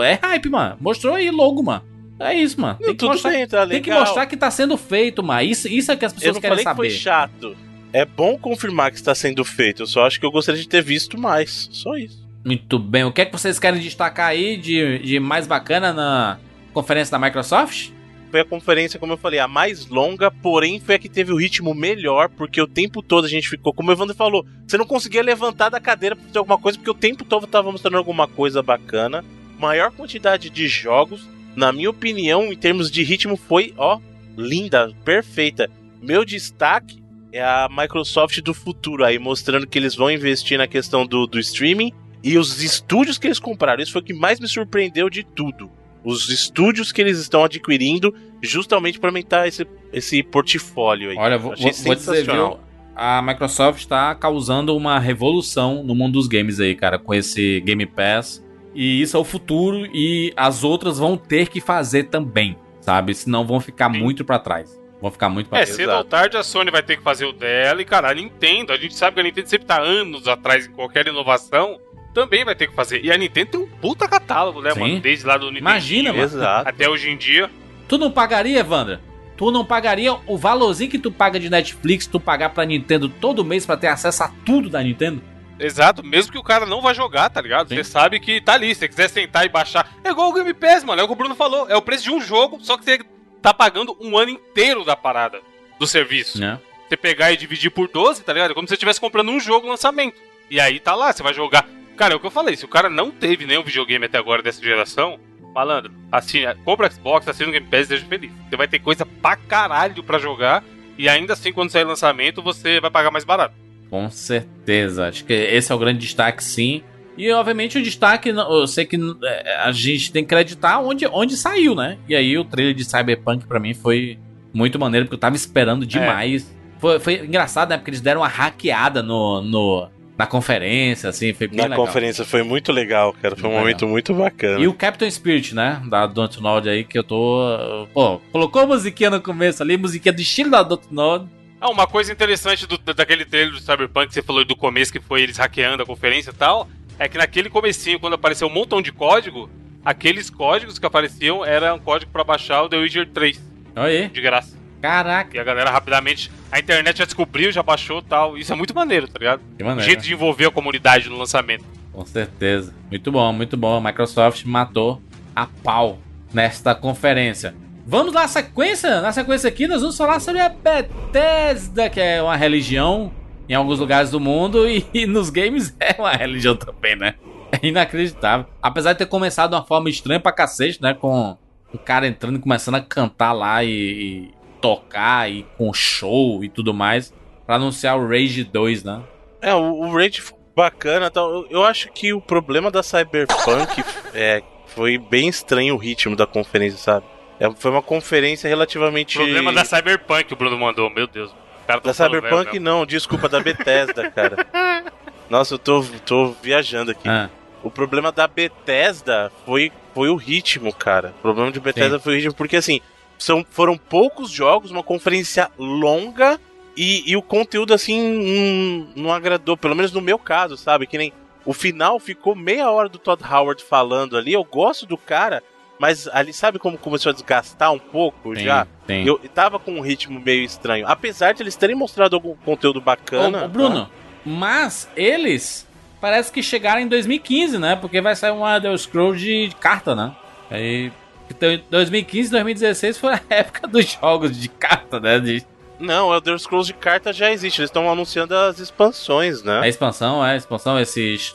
É hype, mano. Mostrou aí logo, mano. É isso, mano. Tem que, mostrar, bem, tá tem que mostrar que tá sendo feito, mano. Isso, isso é que as Eu pessoas querem falei que saber. foi chato. É bom confirmar que está sendo feito. Eu só acho que eu gostaria de ter visto mais. Só isso. Muito bem. O que é que vocês querem destacar aí de, de mais bacana na conferência da Microsoft? Foi a conferência, como eu falei, a mais longa, porém foi a que teve o ritmo melhor, porque o tempo todo a gente ficou, como o Evandro falou, você não conseguia levantar da cadeira pra fazer alguma coisa, porque o tempo todo tava mostrando alguma coisa bacana. Maior quantidade de jogos, na minha opinião, em termos de ritmo, foi, ó, linda, perfeita. Meu destaque é a Microsoft do futuro aí, mostrando que eles vão investir na questão do, do streaming e os estúdios que eles compraram. Isso foi o que mais me surpreendeu de tudo. Os estúdios que eles estão adquirindo justamente para aumentar esse, esse portfólio aí. Olha, vou, Achei vou, dizer, viu? A Microsoft está causando uma revolução no mundo dos games aí, cara, com esse Game Pass. E isso é o futuro e as outras vão ter que fazer também, sabe? Senão vão ficar Sim. muito pra trás. Vão ficar muito pra É, trás. cedo ou tarde a Sony vai ter que fazer o dela e, cara, a Nintendo, a gente sabe que a Nintendo sempre tá anos atrás em qualquer inovação, também vai ter que fazer. E a Nintendo tem um puta catálogo, né, Sim. mano? Desde lá do Nintendo Imagina, mano. Exato. até hoje em dia. Tu não pagaria, Evandra? tu não pagaria o valorzinho que tu paga de Netflix, tu pagar pra Nintendo todo mês pra ter acesso a tudo da Nintendo? Exato, mesmo que o cara não vá jogar, tá ligado? Sim. Você sabe que tá ali. Se você quiser sentar e baixar. É igual o Game Pass, mano. É o que o Bruno falou. É o preço de um jogo, só que você tá pagando um ano inteiro da parada do serviço. Né? Você pegar e dividir por 12, tá ligado? É como se você estivesse comprando um jogo lançamento. E aí tá lá, você vai jogar. Cara, é o que eu falei. Se o cara não teve nenhum videogame até agora dessa geração, malandro, assina, compra Xbox, assina o Game Pass e seja feliz. Você vai ter coisa pra caralho pra jogar. E ainda assim, quando sair lançamento, você vai pagar mais barato. Com certeza. Acho que esse é o grande destaque, sim. E, obviamente, o destaque, eu sei que é, a gente tem que acreditar onde, onde saiu, né? E aí, o trailer de Cyberpunk, pra mim, foi muito maneiro, porque eu tava esperando demais. Foi, foi engraçado, né? Porque eles deram uma hackeada no, no, na conferência, assim, foi bem Na legal. conferência foi muito legal, cara. Foi um Muito momento muito bacana. E o Captain Spirit, né? Da Dontnod aí, que eu tô. Pô, colocou a musiquinha no começo ali, musiquinha do estilo da Dontnod. Ah, uma coisa interessante do- daquele trailer do Cyberpunk que você falou do começo, que foi eles hackeando a conferência e tal, é que naquele comecinho, quando apareceu um montão de código, aqueles códigos que apareciam eram um código pra baixar o The Witcher 3, Olha aí. de graça. Caraca, E a galera rapidamente, a internet já descobriu, já baixou e tal. Isso é muito maneiro, tá ligado? que O maneiro. jeito de envolver a comunidade no lançamento. Com certeza. Muito bom, muito bom. A Microsoft matou a pau nesta conferência. Vamos na sequência? Na sequência aqui, nós vamos falar sobre a Bethesda, que é uma religião em alguns lugares do mundo e, *laughs* e nos games é uma religião também, né? É inacreditável. Apesar de ter começado de uma forma estranha pra cacete, né? Com o cara entrando e começando a cantar lá e, e tocar e com show e tudo mais. Pra anunciar o Rage 2, né? É, o, o Rage ficou bacana e tal. Eu, eu acho que o problema da Cyberpunk é, foi bem estranho o ritmo da conferência, sabe? É, foi uma conferência relativamente. Problema da Cyberpunk, o Bruno mandou, meu Deus. O cara tá Da Cyberpunk não, desculpa, da Bethesda, cara. *laughs* Nossa, eu tô, tô viajando aqui. Ah, O problema da Bethesda foi, foi o ritmo, cara. O problema de Bethesda foi o ritmo, porque assim, são, foram poucos jogos, uma conferência longa e, e o conteúdo assim hum, não agradou, pelo menos no meu caso, sabe? Que nem o final ficou meia hora do Todd Howard falando ali. Eu gosto do cara, mas ali sabe como começou a desgastar um pouco tem, já? tem. Eu tava com um ritmo meio estranho. Apesar de eles terem mostrado algum conteúdo bacana. Ô, ô, Bruno, mas eles parece que chegaram em 2015, né? Porque vai sair uma Elder Scrolls de carta, né? Aí, então, 2015 2016 foi a *laughs* época dos jogos de carta, né? De, Não, Elder Scrolls de carta já existe. Eles estão anunciando as expansões, né? a expansão, é, a expansão, esses...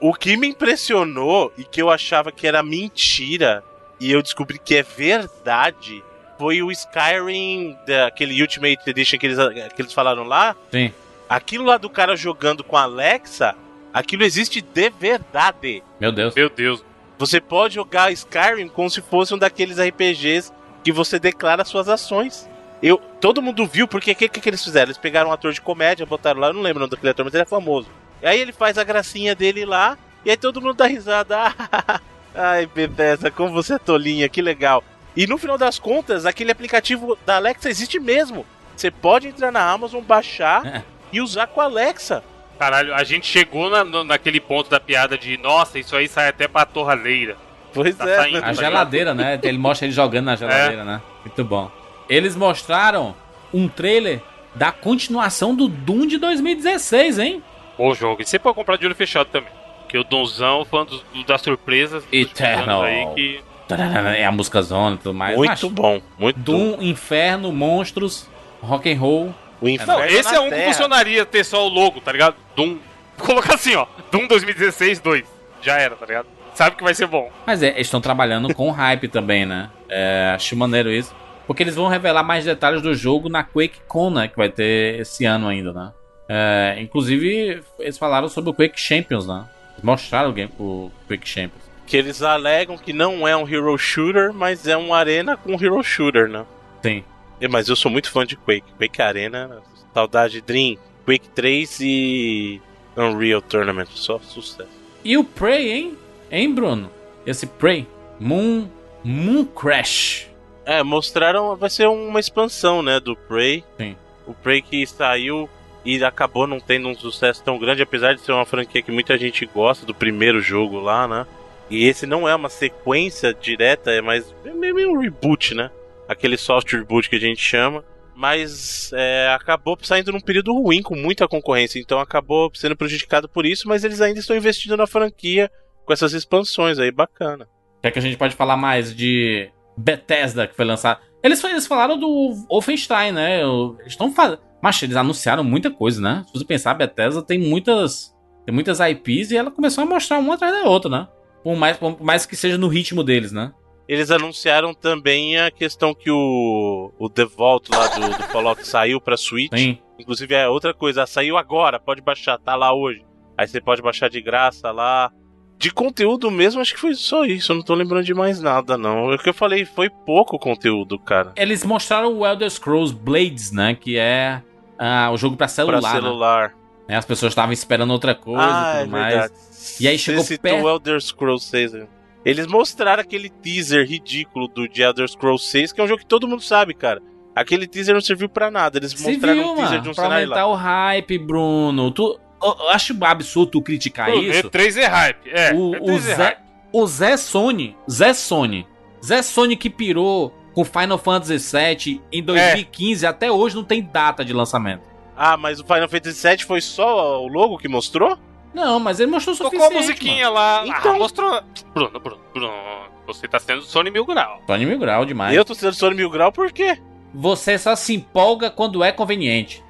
O que me impressionou e que eu achava que era mentira e eu descobri que é verdade foi o Skyrim, daquele Ultimate Edition que eles, que eles falaram lá. Sim. Aquilo lá do cara jogando com a Alexa, aquilo existe de verdade. Meu Deus. Meu Deus. Você pode jogar Skyrim como se fosse um daqueles RPGs que você declara suas ações. Eu, todo mundo viu, porque o que, que, que eles fizeram? Eles pegaram um ator de comédia, botaram lá, eu não lembro o nome daquele ator, mas ele é famoso. E aí ele faz a gracinha dele lá, e aí todo mundo dá risada. *laughs* Ai, Bethesda, como você é tolinha, que legal. E no final das contas, aquele aplicativo da Alexa existe mesmo. Você pode entrar na Amazon, baixar É. e usar com a Alexa. Caralho, a gente chegou na- naquele ponto da piada de nossa, isso aí sai até pra torraleira. Pois Tá é. saindo. A geladeira, né? Ele mostra ele jogando na *laughs* geladeira, né? Muito bom. Eles mostraram um trailer da continuação do Doom de 2016, hein? Bom jogo. E você pode comprar de olho fechado também. Porque o Donzão foi um dos, do- das surpresas Eternal. aí que. É a música zona e tudo mais. Muito bom, muito Doom, Inferno, Monstros, Rock and Roll. O inferno Não, esse na é um que Terra. funcionaria ter só o logo, tá ligado? Doom. *laughs* Colocar assim, ó. Doom 2016 2. Já era, tá ligado? Sabe que vai ser bom. Mas é, eles estão trabalhando com *laughs* hype também, né? É, acho maneiro isso. Porque eles vão revelar mais detalhes do jogo na QuakeCon, né? Que vai ter esse ano ainda, né? É, inclusive, eles falaram sobre o Quake Champions, né? Mostraram o, game, o Quake Champions. Que eles alegam que não é um hero shooter, mas é um arena com hero shooter, né? Sim. É, Mas eu sou muito fã de Quake. Quake Arena, saudade Dream, Quake 3 e Unreal Tournament. Só sucesso. E o Prey, hein? Hein, Bruno? Esse Prey. Moon. Moon Crash. É, mostraram. Vai ser uma expansão, né? Do Prey. Sim. O Prey que saiu e acabou não tendo um sucesso tão grande, apesar de ser uma franquia que muita gente gosta do primeiro jogo lá, né? E esse não é uma sequência direta, é mais é meio meio um reboot, né? Aquele soft reboot que a gente chama. Mas é, acabou saindo num período ruim, com muita concorrência. Então acabou sendo prejudicado por isso, mas eles ainda estão investindo na franquia com essas expansões aí, bacana. O que é que a gente pode falar mais de Bethesda que foi lançado? Eles, eles falaram do Wolfenstein, né? Eles estão fazendo. Mas eles anunciaram muita coisa, né? Se você pensar, a Bethesda tem muitas. Tem muitas IPs e ela começou a mostrar uma atrás da outra, né? Por mais, por mais que seja no ritmo deles, né? Eles anunciaram também a questão que o, o The Vault lá do, do Fallout saiu pra Switch. Sim. Inclusive é outra coisa, saiu agora, pode baixar, tá lá hoje. Aí você pode baixar de graça lá. De conteúdo mesmo, acho que foi só isso. Eu não tô lembrando de mais nada, não. É o que eu falei, foi pouco conteúdo, cara. Eles mostraram o Elder Scrolls Blades, né? Que é ah, o jogo pra celular. Pra celular. Né? As pessoas estavam esperando outra coisa ah, e é tudo mais. verdade. E aí chegou Você perto- o Elder Scrolls 6. Eles mostraram aquele teaser ridículo do de Elder Scrolls 6, que é um jogo que todo mundo sabe, cara. Aquele teaser não serviu pra nada. Eles Se mostraram viu, um teaser mano, de um pra cenário aumentar lá. o hype, Bruno. Tu, eu, acho absurdo tu criticar Pô, isso. E3 é hype. É, o, E3 o é Zé, hype. o Zé Sony, Zé Sony, Zé Sony que pirou com Final Fantasy VII É. em 2015 até hoje não tem data de lançamento. Ah, mas o Final Fantasy VII foi só o logo que mostrou? Não, mas ele mostrou o Tocou suficiente. a musiquinha lá. Então- Ah, mostrou. Bruno, Bruno, Bruno. Você tá sendo Sony Mil Grau. mano. Sony Mil Grau demais. Eu tô sendo Sony Mil Grau por quê? Você só se empolga quando é conveniente.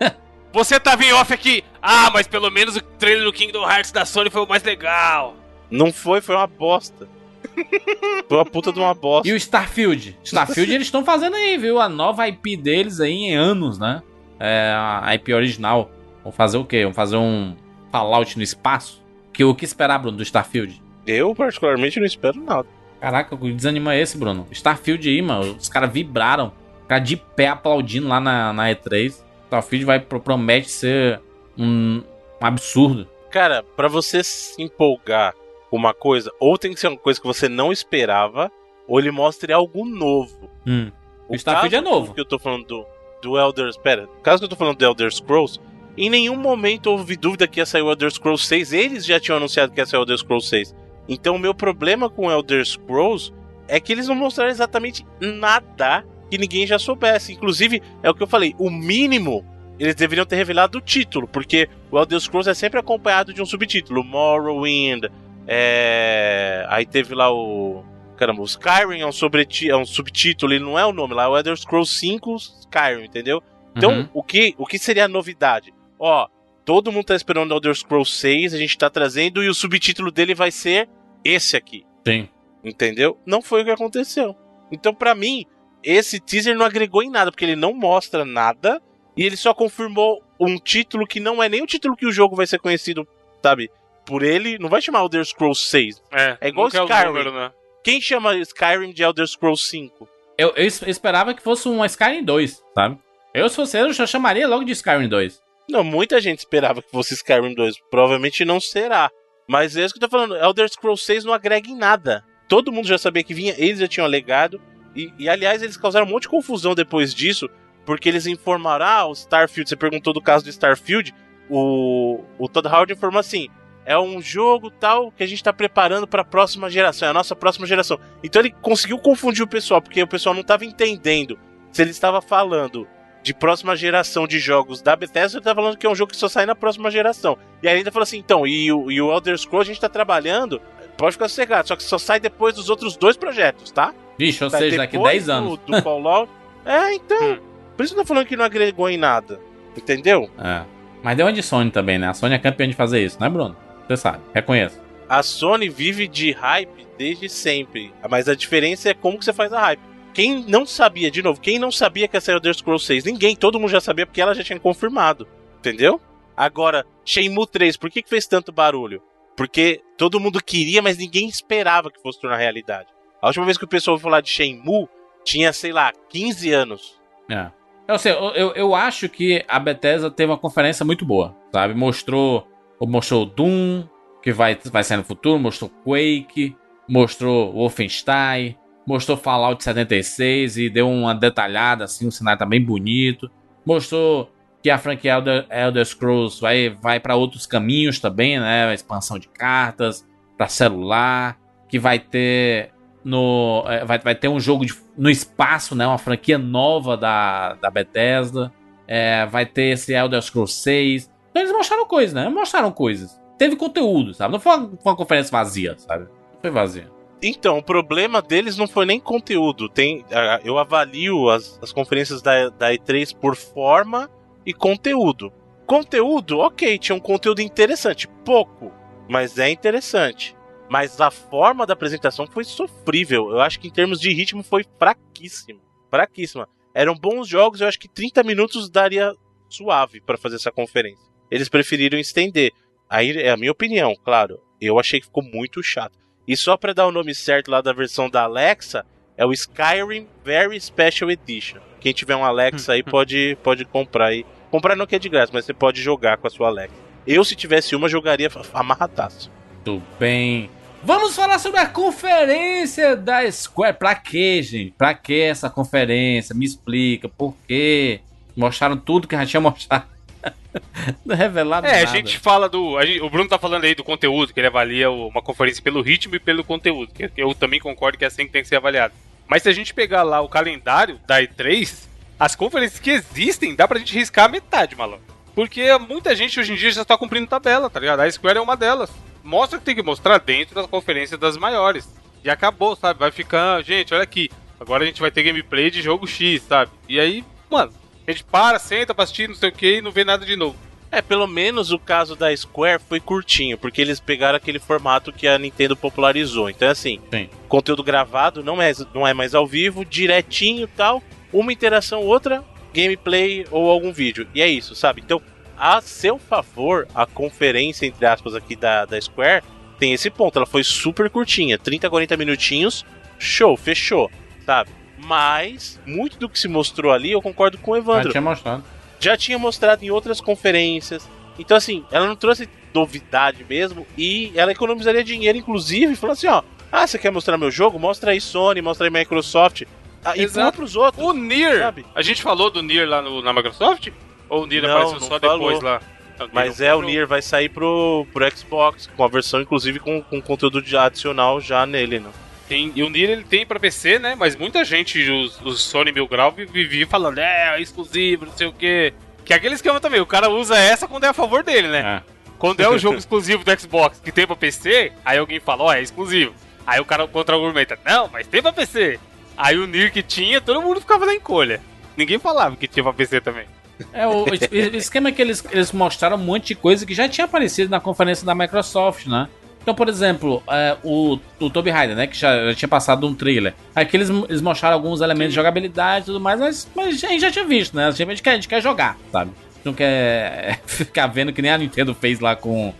*laughs* Você tava em off aqui. Ah, mas pelo menos o trailer do Kingdom Hearts da Sony foi o mais legal. Não foi, foi uma bosta. *laughs* foi uma puta de uma bosta. E o Starfield? Starfield eles estão fazendo aí, viu? A nova IP deles aí em anos, né? É a IP original. Vão fazer o quê? Vão fazer um Fallout no espaço? Que, o que esperar, Bruno, do Starfield? Eu, particularmente, não espero nada. Caraca, que desanima é esse, Bruno? Starfield aí, mano. Os caras vibraram. Ficar de pé aplaudindo lá na, na E3. Starfield vai, pro- promete ser um, um absurdo. Cara, pra você se empolgar com uma coisa, ou tem que ser uma coisa que você não esperava, ou ele mostre algo novo. Hum. O Starfield é novo. Que eu tô falando do, do Elder. Pera, no caso que eu tô falando do Elder Scrolls, em nenhum momento houve dúvida que ia sair o Elder Scrolls 6. Eles já tinham anunciado que ia sair o Elder Scrolls 6. Então, o meu problema com o Elder Scrolls é que eles não mostraram exatamente nada que ninguém já soubesse. Inclusive, é o que eu falei, o mínimo eles deveriam ter revelado o título, porque o Elder Scrolls é sempre acompanhado de um subtítulo. Morrowind, é... aí teve lá o... Caramba, o Skyrim é um, sobreti- é um subtítulo, ele não é o nome lá, é o Elder Scrolls 5 Skyrim, entendeu? Então, Uhum. o, que, o que seria a novidade? Ó, todo mundo tá esperando o Elder Scrolls 6, a gente tá trazendo, e o subtítulo dele vai ser esse aqui, Sim. entendeu? Não foi o que aconteceu. Então, pra mim, esse teaser não agregou em nada, porque ele não mostra nada, e ele só confirmou um título que não é nem o título que o jogo vai ser conhecido, sabe? Por ele, não vai chamar Elder Scrolls 6. É, É igual Skyrim. número, né? Quem chama Skyrim de Elder Scrolls 5? Eu, eu es- esperava que fosse um Skyrim 2, sabe? Eu, se fosse eu, já chamaria logo de Skyrim 2. Não, muita gente esperava que fosse Skyrim 2. Provavelmente não será. Mas é isso que eu tô falando. Elder Scrolls 6 não agrega em nada. Todo mundo já sabia que vinha, eles já tinham alegado. E, e, aliás, eles causaram um monte de confusão depois disso. Porque eles informaram, ah, o Starfield, você perguntou do caso do Starfield. O, o Todd Howard informou assim: é um jogo tal que a gente tá preparando pra próxima geração, é a nossa próxima geração. Então ele conseguiu confundir o pessoal, porque o pessoal não tava entendendo se ele estava falando de próxima geração de jogos da Bethesda, ele tá falando que é um jogo que só sai na próxima geração. E aí ainda falou assim, então, e o, e o Elder Scrolls a gente tá trabalhando, pode ficar sossegado, só que só sai depois dos outros dois projetos, tá? Vixe, ou Sai seja, daqui depois 10 anos. Do, do Fallout. *laughs* é, então. Por isso que eu tô falando que não agregou em nada. Entendeu? É. Mas deu uma de Sony também, né? A Sony é campeã de fazer isso, né, Bruno? Você sabe, reconheço. A Sony vive de hype desde sempre. Mas a diferença é como que você faz a hype. Quem não sabia, de novo, quem não sabia que ia sair Elder Scrolls 6? Ninguém, todo mundo já sabia porque ela já tinha confirmado. Entendeu? Agora, Shenmue 3, por que, que fez tanto barulho? Porque todo mundo queria, mas ninguém esperava que fosse tornar realidade. A última vez que o pessoal ouviu falar de Shenmue tinha, sei lá, 15 anos. É. Eu, sei, eu, eu, acho que a Bethesda teve uma conferência muito boa, sabe? Mostrou, mostrou Doom, que vai, vai sair no futuro, mostrou Quake, mostrou Wolfenstein, mostrou Fallout 76 e deu uma detalhada, assim, o cenário tá bem bonito. Mostrou que a franquia Elder, Elder Scrolls vai, vai para outros caminhos também, né? A expansão de cartas, para celular, que vai ter no é, vai, vai ter um jogo de, no espaço, né? Uma franquia nova da, da Bethesda. É, vai ter esse Elder Scrolls 6. Então eles mostraram coisas, né? Mostraram coisas. Teve conteúdo, sabe? Não foi uma, foi uma conferência vazia, sabe? Não foi vazia. Então, o problema deles não foi nem conteúdo. Tem, eu avalio as, as conferências da, da E3 por forma e conteúdo. Conteúdo, ok, tinha um conteúdo interessante. Pouco, mas é interessante. Mas a forma da apresentação foi sofrível. Eu acho que em termos de ritmo foi fraquíssima. Fraquíssima. Eram bons jogos, eu acho que 30 minutos daria suave para fazer essa conferência. Eles preferiram estender. Aí é a minha opinião, claro. Eu achei que ficou muito chato. E só para dar o nome certo lá da versão da Alexa, é o Skyrim Very Special Edition. Quem tiver um Alexa aí *laughs* pode, pode comprar aí. Comprar não que é de graça, mas você pode jogar com a sua Alexa. Eu, se tivesse uma, jogaria amarradaço. Tudo bem. Vamos falar sobre a conferência da Square. Pra quê, gente? Pra que essa conferência? Me explica. Por quê? Mostraram tudo que já tinha mostrado. *laughs* Não revelaram É, nada. a gente fala do. gente- o Bruno tá falando aí do conteúdo, que ele avalia o- uma conferência pelo ritmo e pelo conteúdo. Que eu também concordo que é assim que tem que ser avaliado. Mas se a gente pegar lá o calendário da E3, as conferências que existem, dá pra gente riscar a metade, maluco. Porque muita gente hoje em dia já tá cumprindo tabela, tá ligado? A Square é uma delas. Mostra que tem que mostrar dentro das conferências das maiores. E acabou, sabe? Vai ficar. Gente, olha aqui. Agora a gente vai ter gameplay de jogo X, sabe? E aí, mano, a gente para, senta pra assistir, não sei o que, e não vê nada de novo. É, pelo menos o caso da Square foi curtinho, porque eles pegaram aquele formato que a Nintendo popularizou. Então, assim, Sim. conteúdo gravado não é, não é mais ao vivo, direitinho e tal. Uma interação, outra, gameplay ou algum vídeo. E é isso, sabe? Então, a seu favor, a conferência, entre aspas, aqui da, da Square tem esse ponto. Ela foi super curtinha, 30, 40 minutinhos, show, fechou, sabe? Mas, muito do que se mostrou ali, eu concordo com o Já Evandro tinha mostrado. já tinha mostrado em outras conferências. Então, assim, ela não trouxe novidade mesmo e ela economizaria dinheiro, inclusive, falando assim: ó, ah, você quer mostrar meu jogo? Mostra aí Sony, mostra aí Microsoft. Ah, e empurra pros outros. O Nier, Sabe? a gente falou do Nier lá no- na Microsoft? Ou o Nier Não, apareceu não só falou. depois lá? Não, Mas é, o. Nier vai sair pro, pro Xbox, com a versão, inclusive, com, com conteúdo adicional já nele, né? Tem, e o Nier ele tem pra PC, né? Mas muita gente, os, os Sony Mil Grau, vi- vivia falando, é, é exclusivo, não sei o quê. Que é aquele esquema também, o cara usa essa quando é a favor dele, né? É. Quando é o jogo *laughs* exclusivo do Xbox que tem pra PC, aí alguém fala, ó, é exclusivo. Aí o cara contra-argumenta, não, mas tem pra PC. Aí o Nier que tinha, todo mundo ficava na encolha. Ninguém falava que tinha pra PC também. É, o, o o *laughs* esquema é que eles, eles mostraram um monte de coisa que já tinha aparecido na conferência da Microsoft, né? Então, por exemplo, é, o, o Tomb Raider, né? Que já, já tinha passado um trailer. Aqui eles, eles mostraram alguns elementos de jogabilidade e tudo mais, mas, mas a gente já tinha visto, né? A gente, quer, a gente quer jogar, sabe? Não quer *laughs* ficar vendo que nem a Nintendo fez lá com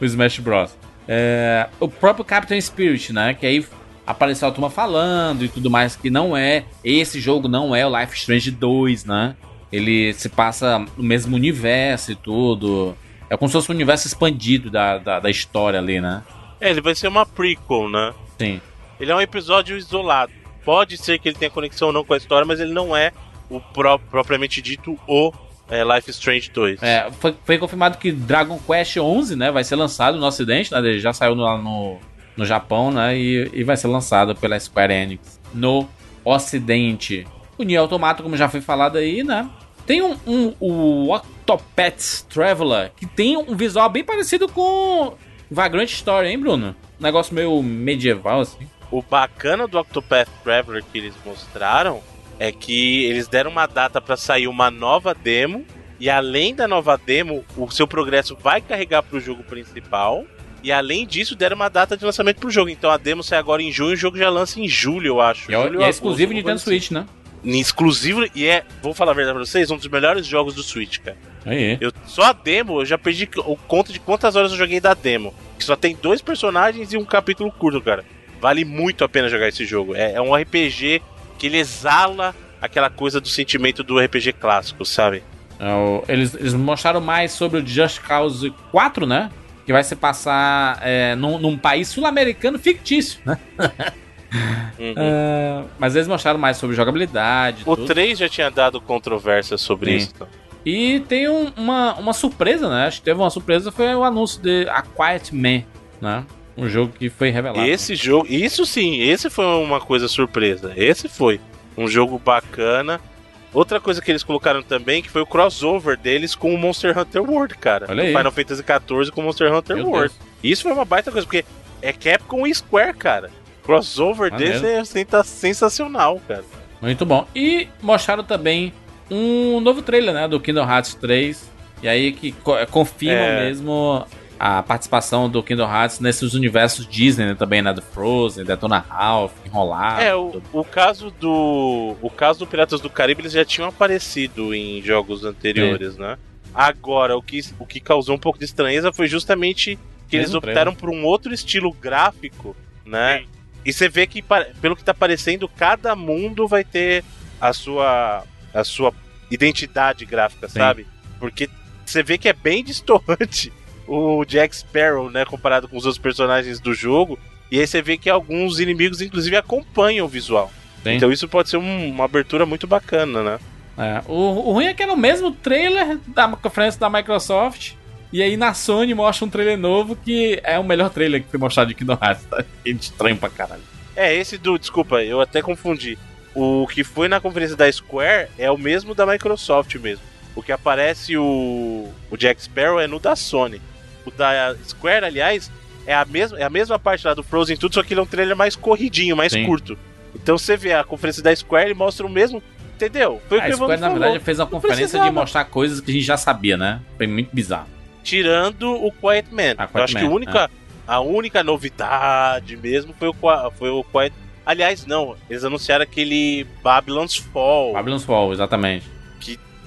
o Smash Bros. É, o próprio Captain Spirit, né? Que aí apareceu a turma falando e tudo mais, que não é. Esse jogo não é o Life Strange 2, né? Ele se passa no mesmo universo e tudo. É como se fosse um universo expandido da, da, da história ali, né? É, ele vai ser uma prequel, né? Sim. Ele é um episódio isolado. Pode ser que ele tenha conexão ou não com a história, mas ele não é o propriamente dito o é, Life is Strange 2. É, foi, foi confirmado que Dragon Quest 11, né, vai ser lançado no Ocidente, né, ele já saiu no, no, no Japão, né, e, e vai ser lançado pela Square Enix no Ocidente. O Nier Automata, como já foi falado aí, né, tem um, um o Octopath Traveler, que tem um visual bem parecido com Vagrant Story, hein, Bruno? Um negócio meio medieval, assim. O bacana do Octopath Traveler que eles mostraram é que eles deram uma data pra sair uma nova demo e além da nova demo, o seu progresso vai carregar pro jogo principal. E além disso, deram uma data de lançamento pro jogo. Então a demo sai agora em junho e o jogo já lança em julho, eu acho. E é, Julho e é agosto, exclusivo alguma Nintendo coisa assim. Switch, né? Exclusivo e é, vou falar a verdade pra vocês, um dos melhores jogos do Switch, cara. Aí. Eu, só a demo, eu já perdi o conta de quantas horas eu joguei da demo. Que só tem dois personagens e um capítulo curto, cara. Vale muito a pena jogar esse jogo. É, é um RPG que ele exala aquela coisa do sentimento do RPG clássico, sabe? É, Eles, eles mostraram mais sobre o Just Cause 4, né? Que vai se passar é, num, num país sul-americano fictício, né? *laughs* Uhum. É, mas eles mostraram mais sobre jogabilidade. O tudo. 3 já tinha dado controvérsia sobre Sim. isso. então. E tem um- uma, uma surpresa, né? Acho que teve uma surpresa, foi o anúncio de A Quiet Man, né? Um jogo que foi revelado. Esse jogo, isso sim, esse foi uma coisa surpresa. Esse foi um jogo bacana. Outra coisa que eles colocaram também, que foi o crossover deles com o Monster Hunter World, cara. Olha aí. Final Fantasy XIV com o Monster Hunter Meu World. Isso foi uma baita coisa, porque é Capcom e Square, cara. Crossover Maneiro. desse é sensacional, cara. Muito bom. E mostraram também um novo trailer, né? Do Kingdom Hearts 3. E aí que co- confirma É. mesmo a participação do Kingdom Hearts nesses universos Disney, né? Também, né? Do Frozen, Detona Ralph, Enrolar. É, o, o caso do. O caso do Piratas do Caribe, eles já tinham aparecido em jogos anteriores, né? Agora, o que, o que causou um pouco de estranheza foi justamente que eles optaram por um outro estilo gráfico, né? E você vê que, pelo que tá parecendo, cada mundo vai ter a sua, a sua identidade gráfica, Sim. sabe? Porque você vê que é bem *laughs* distante o Jack Sparrow, né? Comparado com os outros personagens do jogo. E aí você vê que alguns inimigos, inclusive, acompanham o visual. Sim. Então isso pode ser um- uma abertura muito bacana, né? É, o, o ruim é que era o mesmo trailer da conferência da Microsoft. E aí na Sony mostra um trailer novo que é o melhor trailer que foi mostrado de Kingdom Hearts. Tá? *laughs* Gente estranho pra caralho. É, esse do. Desculpa, eu até confundi. O que foi na conferência da Square é o mesmo da Microsoft mesmo. O que aparece o, o Jack Sparrow é no da Sony. O da Square, aliás, é a mesma, é a mesma parte lá do Frozen tudo, só que ele é um trailer mais corridinho, mais Sim. curto. Então você vê a conferência da Square e mostra o mesmo. Entendeu? Foi o A que o Square, na falou. verdade, fez uma conferência de precisava. mostrar coisas que a gente já sabia, né? Foi muito bizarro. Tirando o Quiet Man. Ah, Quiet eu acho que Man, a única, a única novidade mesmo foi o, foi o Quiet. Aliás, não, eles anunciaram aquele Babylon's Fall. Babylon's Fall, exatamente.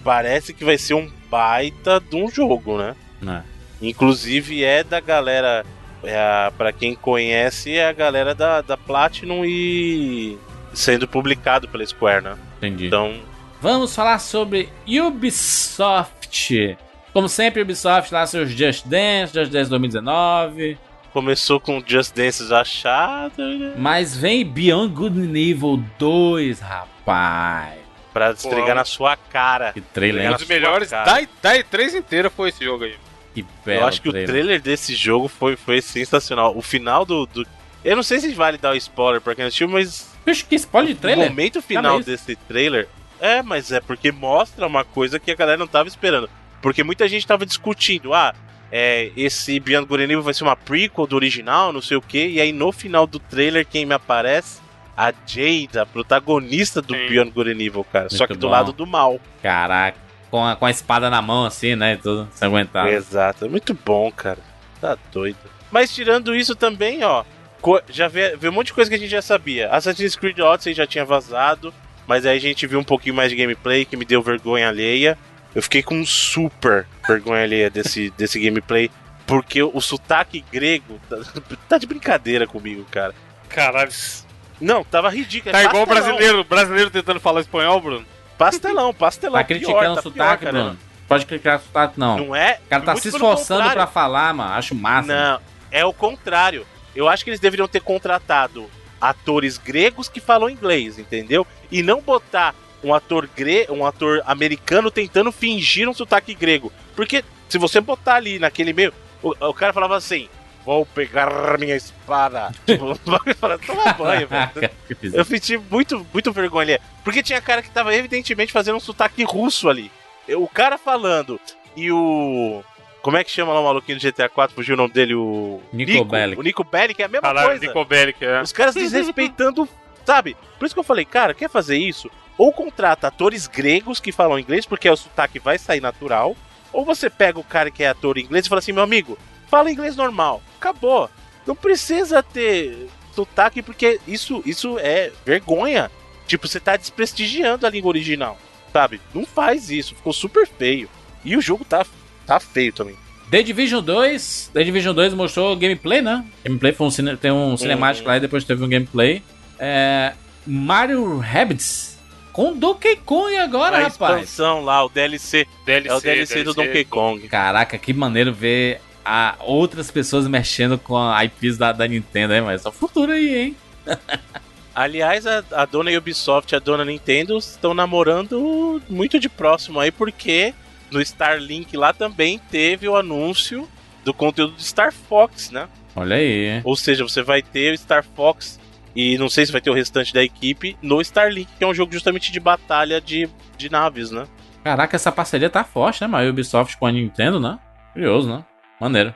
Parece que vai ser um baita de um jogo, né? Né? Inclusive é da galera. É a, pra quem conhece, é a galera da, da Platinum e sendo publicado pela Square, né? Entendi. Então, Vamos falar sobre Ubisoft. Como sempre, Ubisoft lá seus Just Dance, Just Dance 2019. começou com Just Dance achado, né? Mas vem Beyond Good and Evil 2, rapaz. Pra estregar Pô. na sua cara. Que trailer? Um dos melhores da, da E3 inteira foi esse jogo aí. Que belo Eu acho que o trailer desse jogo foi, foi sensacional. O final do, do- Eu não sei se vale dar o spoiler pra quem não assistiu, mas Puxa, que spoiler de o trailer? momento final desse trailer. É, mas é porque mostra uma coisa que a galera não tava esperando. Porque muita gente tava discutindo, ah, é, esse Beyond Good Evil vai ser uma prequel do original, não sei o que. E aí no final do trailer, quem me aparece? A Jade, a protagonista do Sim. Beyond Good Evil, cara. Só Muito que do bom. lado do mal. Caraca, com a, com a espada na mão assim, né? e Tudo, sem aguentar. Exato, é muito bom, cara. Tá doido. Mas tirando isso também, ó, já vê um monte de coisa que a gente já sabia. Assassin's Creed Odyssey já tinha vazado, mas aí a gente viu um pouquinho mais de gameplay que me deu vergonha alheia. Eu fiquei com super vergonha alheia desse, *laughs* desse gameplay, porque o, sotaque grego tá, *laughs* tá de brincadeira comigo, cara. Caralho. Não, tava ridículo. Tá é igual o brasileiro, brasileiro tentando falar espanhol, Bruno. Pastelão, pastelão. Tá pior, criticando tá o sotaque, pior. Bruno? Pode criticar o sotaque, não. Não é? O cara tá se esforçando pra falar, mano. Acho massa. Não, é o contrário. Eu acho que eles deveriam ter contratado atores gregos que falam inglês, entendeu? E não botar um ator gre um ator americano tentando fingir um sotaque grego. Porque se você botar ali naquele meio, o, o cara falava assim: "Vou pegar minha espada". *laughs* tipo, *laughs* toma banho, velho. *laughs* Eu senti muito, muito vergonha ali. Porque tinha cara que tava evidentemente fazendo um sotaque russo ali. O cara falando e o. Como é que chama lá o maluquinho do GTA 4? Fugiu o nome dele? O. Nico Bellic. O Nico Bellic é a mesma Caralho, coisa. Nico Bellic, é. Os caras desrespeitando. sabe? Por isso que eu falei, cara, quer fazer isso? Ou contrata atores gregos que falam inglês, porque o sotaque vai sair natural. Ou você pega o cara que é ator inglês e fala assim, meu amigo, fala inglês normal. Acabou. Não precisa ter sotaque, porque isso, isso é vergonha. Tipo, você tá desprestigiando a língua original. Sabe? Não faz isso. Ficou super feio. E o jogo tá, tá feio também. The Division 2. The Division 2 mostrou gameplay, né? Gameplay foi um cine, tem um cinemático lá e depois teve um gameplay. É, Mario Rabbids com Donkey Kong agora, a rapaz. expansão lá, o DLC. DLC, É o DLC, do Donkey Kong. Caraca, que maneiro ver a outras pessoas mexendo com a IPs da, da Nintendo, hein? Mas é o futuro aí, hein? *laughs* Aliás, a, a dona Ubisoft e a dona Nintendo estão namorando muito de próximo aí, porque no Starlink lá também teve o anúncio do conteúdo de Star Fox, né? Olha aí. Ou seja, você vai ter o Star Fox e não sei se vai ter o restante da equipe no Starlink, que é um jogo justamente de batalha de, de naves, né? Caraca, essa parceria tá forte, né? Mas Ubisoft com a Nintendo, né? Curioso, né? Maneiro.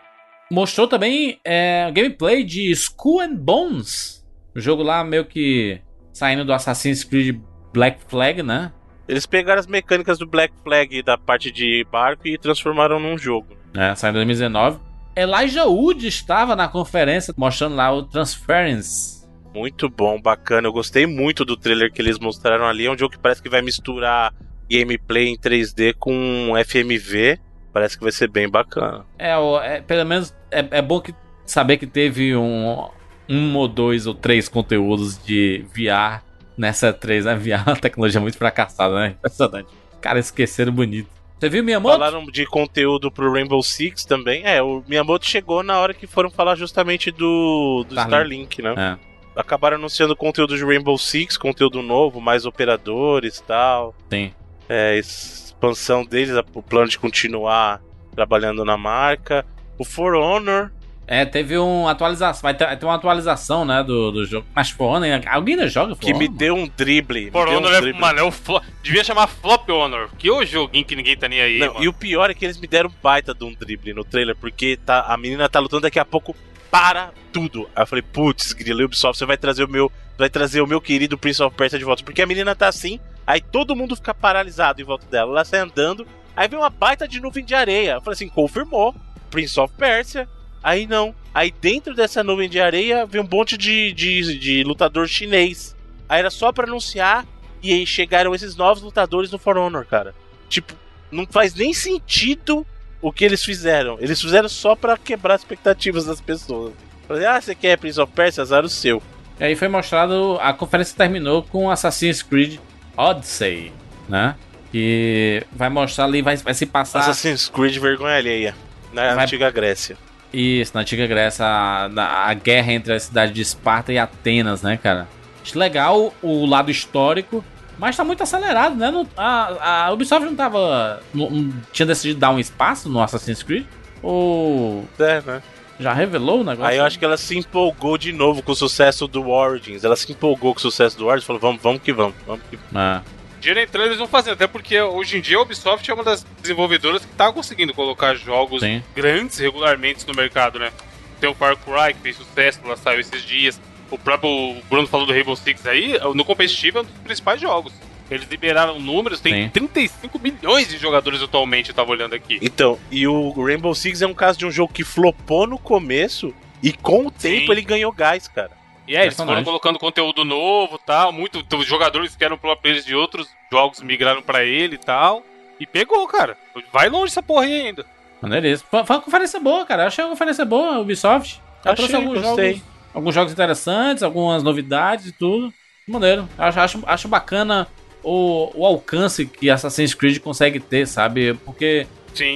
Mostrou também é, gameplay de Skull and Bones. O jogo lá meio que saindo do Assassin's Creed Black Flag, né? Eles pegaram as mecânicas do Black Flag da parte de barco e transformaram num jogo. É, saindo em 2019. Elijah Wood estava na conferência mostrando lá o Transference. Muito bom, bacana. Eu gostei muito do trailer que eles mostraram ali. É um jogo que parece que vai misturar gameplay em 3D com FMV. Parece que vai ser bem bacana. É, é pelo menos é, é, bom que saber que teve um, um ou dois ou três conteúdos de VR nessa 3, né? VR é uma tecnologia muito fracassada, né? Impressionante. Cara, esqueceram bonito. Você viu Miyamoto? Falaram de conteúdo pro Rainbow Six também. É, o Miyamoto chegou na hora que foram falar justamente do, do Starlink, Starlink né? É. Acabaram anunciando conteúdo de Rainbow Six, conteúdo novo, mais operadores e tal. Sim. É, expansão deles, o plano de continuar trabalhando na marca. O For Honor é, teve uma atualização. Vai ter, ter uma atualização, né, do, do jogo. Mas For Honor, alguém ainda joga For Que me deu um drible. For Honor um é, mano, é o flo... devia chamar Flop Honor. Que é o joguinho que ninguém tá nem aí, Não, mano. E o pior é que eles me deram baita de um drible no trailer, porque tá, a menina tá lutando daqui a pouco para tudo. Aí eu falei, putz, grila Ubisoft, você vai trazer o meu. Vai trazer o meu querido Prince of Persia de volta. Porque a menina tá assim, aí todo mundo fica paralisado em volta dela. Ela sai andando, aí vem uma baita de nuvem de areia. Eu falei assim, confirmou. Prince of Persia. Aí não. Aí dentro dessa nuvem de areia vem um monte de, de, de lutador chinês. Aí era só para anunciar e aí chegaram esses novos lutadores no For Honor, cara. Tipo, não faz nem sentido o que eles fizeram. Eles fizeram só para quebrar as expectativas das pessoas. Falei, ah, você quer Prince of Persia? Azar o seu. E aí foi mostrado, a conferência terminou com Assassin's Creed Odyssey, né? Que vai mostrar ali, vai, vai se passar. Assassin's Creed vergonha alheia, na vai... antiga Grécia. Isso, na antiga Grécia, a, a, guerra entre a cidade de Esparta e Atenas, né, cara? Acho legal o lado histórico, mas tá muito acelerado, né? a, a Ubisoft não tava. Não, não, tinha decidido dar um espaço no Assassin's Creed? Ou. É, né? Já revelou o negócio? Aí eu acho que ela se empolgou de novo com o sucesso do Origins. Ela se empolgou com o sucesso do Origins e falou: vamos, vamos que vamos. vamos que... Ah dinheiro entrando eles vão fazer, até porque hoje em dia a Ubisoft é uma das desenvolvedoras que tá conseguindo colocar jogos Sim. grandes regularmente no mercado, né? Tem o Far Cry, que fez sucesso, ela saiu esses dias. O próprio Bruno falou do Rainbow Six aí, no competitivo é um dos principais jogos. Eles liberaram números, tem Sim. 35 milhões de jogadores atualmente, eu tava olhando aqui. Então, e o Rainbow Six é um caso de um jogo que flopou no começo e com o tempo Sim. ele ganhou gás, cara. E é, eles foram colocando conteúdo novo tal. Muito, os jogadores que eram pro players de outros jogos migraram para ele e tal. E pegou, cara. Vai longe essa porra aí ainda. Maneiríssimo. Foi uma conferência boa, cara. Eu achei uma conferência boa, Ubisoft. Já trouxe alguns jogos, alguns jogos interessantes, algumas novidades e tudo. Maneiro. Acho, acho, acho bacana o, o alcance que Assassin's Creed consegue ter, sabe? Porque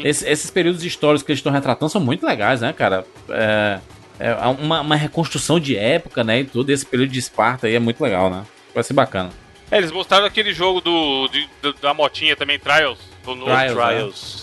esse, esses períodos históricos que eles estão retratando são muito legais, né, cara? É, é uma, uma, reconstrução de época, né? E tudo. Esse período de Esparta aí é muito legal, né? Vai ser bacana. É, eles mostraram aquele jogo do, de, da motinha também, Trials. Do novo Trials. Trials. É.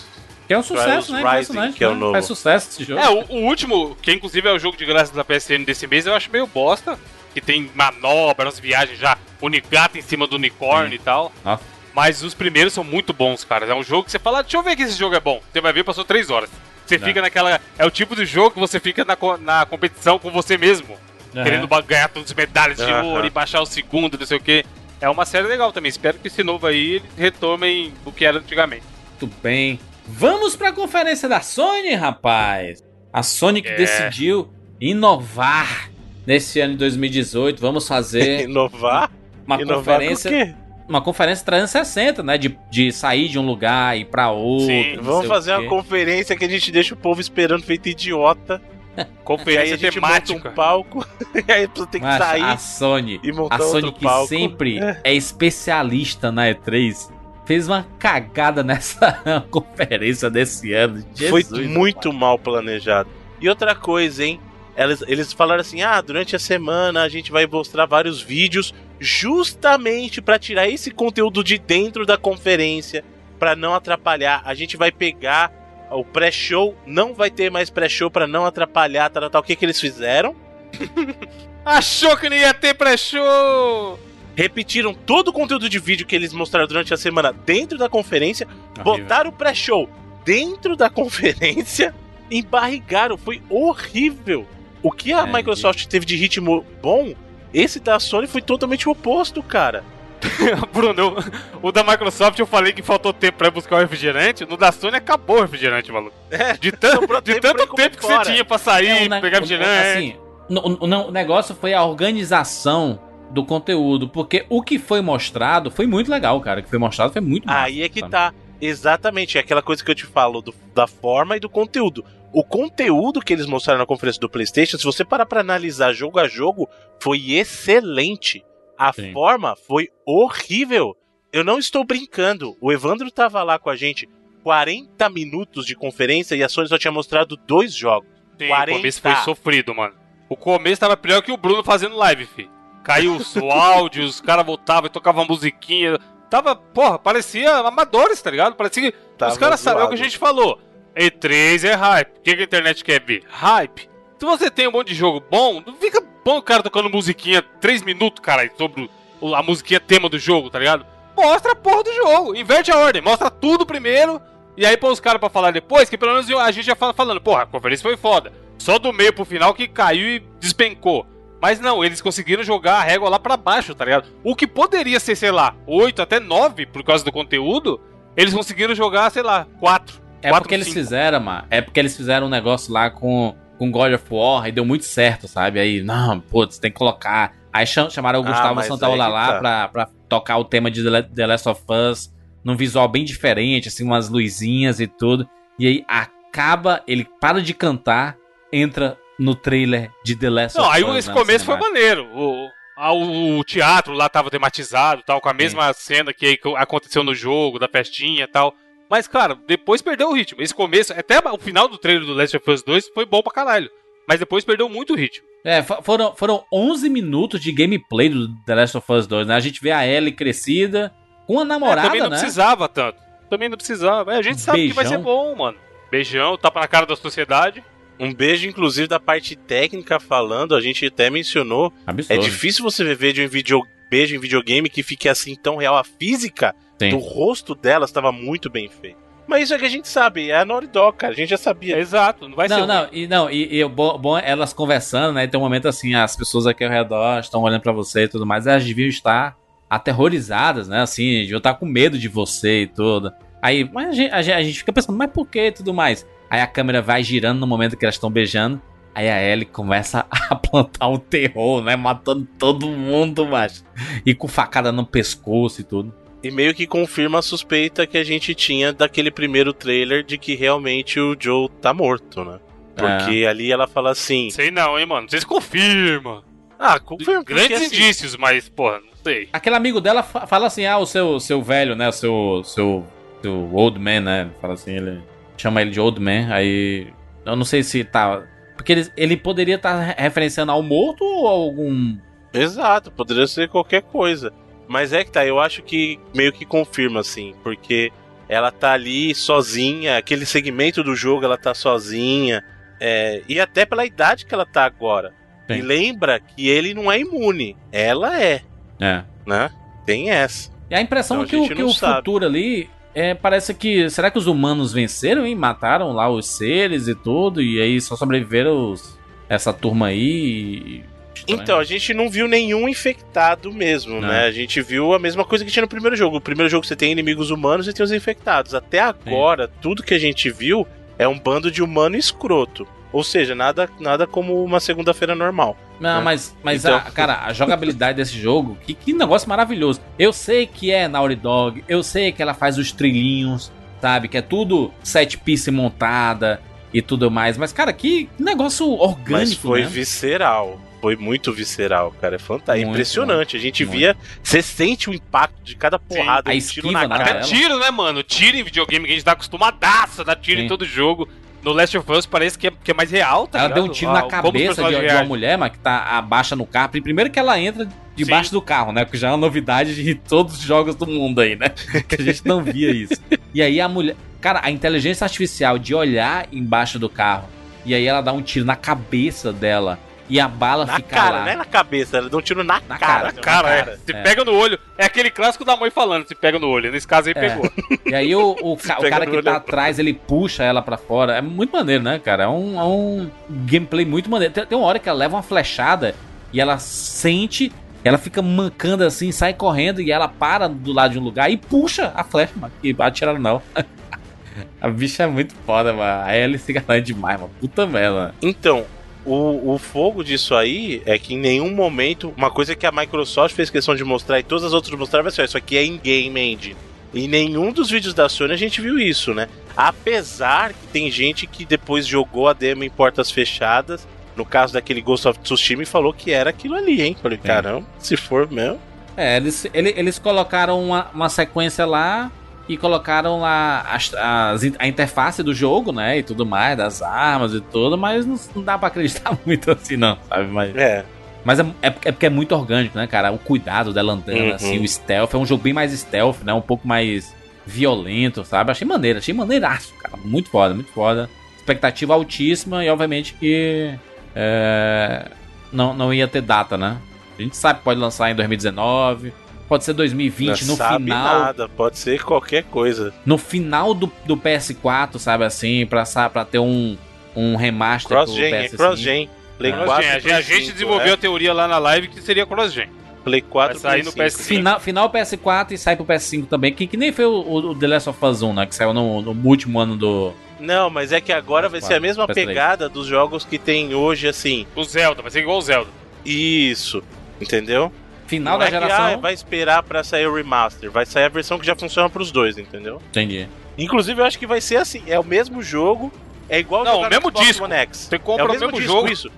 Que é um sucesso, Trials né? Rising, que é o né? novo. Faz sucesso esse jogo. É, o, o, último, que inclusive é o jogo de graça da PSN desse mês, eu acho meio bosta. Que tem manobras, viagens já, unigato em cima do unicórnio e tal. Nossa. Mas os primeiros são muito bons, cara. É um jogo que você fala, deixa eu ver que esse jogo é bom. Você vai ver, passou três horas. Você não. fica naquela. É o tipo de jogo que você fica na, na competição com você mesmo. Uhum. Querendo ganhar todas as medalhas de uhum. ouro e baixar o segundo, não sei o que. É uma série legal também. Espero que esse novo aí retomem o que era antigamente. Muito bem. Vamos pra conferência da Sony, rapaz. A Sony que é. decidiu inovar nesse ano de 2018. Vamos fazer. *laughs* inovar? Uma inovar conferência uma conferência 360, né? De, de sair de um lugar e ir pra outro. Sim, vamos fazer uma conferência que a gente deixa o povo esperando feito idiota. *laughs* Conferência aí a temática. um *laughs* palco, e aí você tem que Mas sair. A Sony, e montar a Sony que palco. sempre é especialista na E3, fez uma cagada *laughs* nessa conferência desse ano. Jesus, Foi muito mal planejado. E outra coisa, hein? Eles, eles falaram assim: ah, durante a semana a gente vai mostrar vários vídeos justamente para tirar esse conteúdo de dentro da conferência, para não atrapalhar. A gente vai pegar o pré-show não vai ter mais pré-show pra não atrapalhar, tal, tal. O que que eles fizeram? *laughs* Achou que não ia ter pré-show! Repetiram todo o conteúdo de vídeo que eles mostraram durante a semana dentro da conferência, Horrível. botaram o pré-show dentro da *laughs* conferência, embarrigaram, foi horrível. O que a É, Microsoft teve de ritmo bom, esse da Sony foi totalmente o oposto, cara. *laughs* Bruno, eu- o da Microsoft eu falei que faltou tempo pra ir buscar o refrigerante. No da Sony acabou o refrigerante, maluco. É, De, tan- Sobrou de tempo tanto tempo que fora. você tinha pra sair, É, o ne- pegar o- refrigerante. Assim, no- o, o- o negócio foi a organização do conteúdo, porque o que foi mostrado foi muito legal, cara. O que foi mostrado foi muito massa, Aí é que sabe? tá. Exatamente, é aquela coisa que eu te falo do- da forma e do conteúdo. O conteúdo que eles mostraram na conferência do PlayStation, se você parar pra analisar jogo a jogo, foi excelente. A Sim. forma foi horrível. Eu não estou brincando. O Evandro tava lá com a gente 40 minutos de conferência e a Sony só tinha mostrado dois jogos. Sim, 40. o começo foi sofrido, mano. O começo tava pior que o Bruno fazendo live, fi. Caiu os- *laughs* o áudio, os caras voltavam e tocavam musiquinha. Tava, porra, parecia amadores, tá ligado? Parecia que Tava os caras sabem, é o que a gente falou. E3 é hype. O que, que a internet quer ver? Hype. Se você tem um monte de jogo bom, não fica bom o cara tocando musiquinha 3 minutos, cara, sobre a musiquinha tema do jogo, tá ligado? Mostra a porra do jogo, inverte a ordem, mostra tudo primeiro, e aí põe os caras pra falar depois, que pelo menos a gente já fala falando, porra, a conferência foi foda. Só do meio pro final que caiu e despencou. Mas não, eles conseguiram jogar a régua lá pra baixo, tá ligado? O que poderia ser, sei lá, 8 até 9 por causa do conteúdo, eles conseguiram jogar, sei lá, 4. É quatro, porque eles cinco. fizeram, mano. É porque eles fizeram um negócio lá com, com God of War e deu muito certo, sabe? Aí, não, putz, tem que colocar. Aí cham- chamaram o Ah, Gustavo mas Santaola lá tá. pra, pra tocar o tema de The Last of Us num visual bem diferente, assim, umas luzinhas e tudo. E aí acaba, ele para de cantar, entra no trailer de The Last Não, of aí Us. esse né, começo foi maneiro. O, a- o, o teatro lá tava tematizado, tal, com a mesma cena que aconteceu no jogo, da festinha e tal. Mas, cara, depois perdeu o ritmo. Esse começo, até o final do trailer do Last of Us 2 foi bom pra caralho. Mas depois perdeu muito o ritmo. É, fo- foram, foram 11 minutos de gameplay do The Last of Us 2, né? A gente vê a Ellie crescida, com a É, namorada, também não né? precisava tanto. Também não precisava. É, a gente sabe que vai ser Beijão. bom, mano. Beijão, tapa na cara da sociedade. Um beijo, inclusive, da parte técnica falando, a gente até mencionou. É Absurdo. difícil você ver de um video, beijo em videogame que fique assim tão real. A física Sim. do rosto dela estava muito bem feita. Mas isso é que a gente sabe, é a Naughty Dog, cara. A gente já sabia. Exato, não vai ser. Não, ruim. não, e, não, e, e o bom, bom é elas conversando, né? Tem um momento assim, as pessoas aqui ao redor estão olhando pra você e tudo mais, elas deviam estar aterrorizadas, né? Assim, deviam estar com medo de você e tudo. Aí, mas a gente, a gente- a gente fica pensando, mas por que e tudo mais? Aí a câmera vai girando no momento que elas estão beijando. Aí a Ellie começa *laughs* a plantar o terror, né? Matando todo mundo, macho. E com facada no pescoço e tudo. E meio que confirma a suspeita que a gente tinha daquele primeiro trailer de que realmente o Joe tá morto, né? Porque ali ela fala assim. Sei não, hein, mano. Vocês confirmam. Ah, confirma. Grandes assim, indícios, mas, porra, não sei. Aquele amigo dela fa- fala assim: ah, o seu, seu velho, né? O seu, seu, seu old man, né? Fala assim, ele chama ele de old man. Aí. Eu não sei se tá. Porque ele, ele poderia estar referenciando ao morto ou algum. Exato, poderia ser qualquer coisa. Mas é que tá, eu acho que meio que confirma, assim, porque ela tá ali sozinha, aquele segmento do jogo ela tá sozinha, é, e até pela idade que ela tá agora. Sim. E lembra que ele não é imune, ela é, É. né? Tem essa. E a impressão Então, que a o, que o futuro ali. É, parece que. Será que os humanos venceram, hein? Mataram lá os seres e tudo. E aí só sobreviveram os, essa turma aí. e-. Então, a gente não viu nenhum infectado mesmo, Não. né? A gente viu a mesma coisa que tinha no primeiro jogo. No primeiro jogo você tem inimigos humanos e tem os infectados. Até agora, tudo que a gente viu é um bando de humano escroto. Ou seja, nada, nada como uma segunda-feira normal. Não, né? mas, mas Então- a, cara, a jogabilidade desse jogo, que, que negócio maravilhoso. Eu sei que é Naughty Dog, eu sei que ela faz os trilhinhos, sabe? Que é tudo set piece montada e tudo mais. Mas, cara, que negócio orgânico, Mas foi né? visceral. Foi muito visceral, cara. É fantástico. Muito, impressionante. A gente muito. via. Você sente o impacto de cada porrada. a um tiro na na cara. Até tiro, né, mano? Tiro em videogame que a gente tá acostumadaço a dar tiro Sim. em todo jogo. No Last of Us parece que é, que é mais real, tá Ela ligado? deu um tiro Ah, na cabeça de, de uma mulher, mas que tá abaixa no carro. Primeiro que ela entra debaixo Sim. do carro, né? Porque já é uma novidade de todos os jogos do mundo aí, né? *laughs* Que a gente não via isso. E aí a mulher. Cara, a inteligência artificial de olhar embaixo do carro e aí ela dá um tiro na cabeça dela e a bala Na fica cara, lá. não é na cabeça, ela dá um tiro na, Na cara. cara. Cara, é. Se É. pega no olho. É aquele clássico da mãe falando, se pega no olho. Nesse caso aí É. pegou. E aí o, o, *laughs* ca- o cara que olho. tá atrás, ele puxa ela pra fora. É muito maneiro, né, cara? É um, é um gameplay muito maneiro. Tem, tem uma hora que ela leva uma flechada e ela sente, ela fica mancando assim, sai correndo e ela para do lado de um lugar e puxa a flecha, mano. E atira não. *laughs* a bicha é muito foda, mano. A Alice é demais, mano. Puta merda. Então, o, o fogo disso aí é que em nenhum momento, uma coisa que a Microsoft fez questão de mostrar e todas as outras mostraram, vai ser, "Ó, isso aqui é in-game engine. Em nenhum dos vídeos da Sony a gente viu isso, né? Apesar que tem gente que depois jogou a demo em portas fechadas, no caso daquele Ghost of Tsushima, e falou que era aquilo ali, hein? Falei, caramba, se for mesmo. É, eles, ele- eles colocaram uma, uma sequência lá e colocaram lá as- as a interface do jogo, né? E tudo mais, das armas e tudo, mas não, não dá pra acreditar *laughs* muito assim, não, sabe? Mas, É, mas é, é porque é porque é muito orgânico, né, cara? O cuidado dela andando, Uhum. assim, o stealth. É um jogo bem mais stealth, né? Um pouco mais violento, sabe? Achei maneiro, achei maneiraço, cara. Muito foda, muito foda. Expectativa altíssima e, obviamente, que. é, não, não ia ter data, né? A gente sabe que pode lançar em 2019, pode ser 2020 não no sabe final. nada, pode ser qualquer coisa. No final do, do PS4, sabe assim, pra, pra ter um, um remaster Cross-gen, é PS5. cross-gen. Play Ah. 4 Cross-gen. e A gente- Play a gente 5, desenvolveu é. a teoria lá na live que seria cross-gen. Play 4 Vai sair no 5. PS5. Final, final PS4 e sai pro PS5 também, que, que nem foi o, o- The Last of Us 1, né? Que saiu no, no último ano do. Não, mas é que agora vai ser a mesma PS3. pegada dos jogos que tem hoje, assim. O Zelda, vai ser igual o Zelda. Isso. Entendeu? Final Não da é que, geração. ah, vai esperar pra sair o remaster. Vai sair a versão que já funciona pros dois, entendeu? Entendi. Inclusive, eu acho que vai ser assim. É o mesmo jogo. É igual Não, o mesmo Xbox disco. One X. Você compra é o o mesmo, mesmo disco, jogo. isso.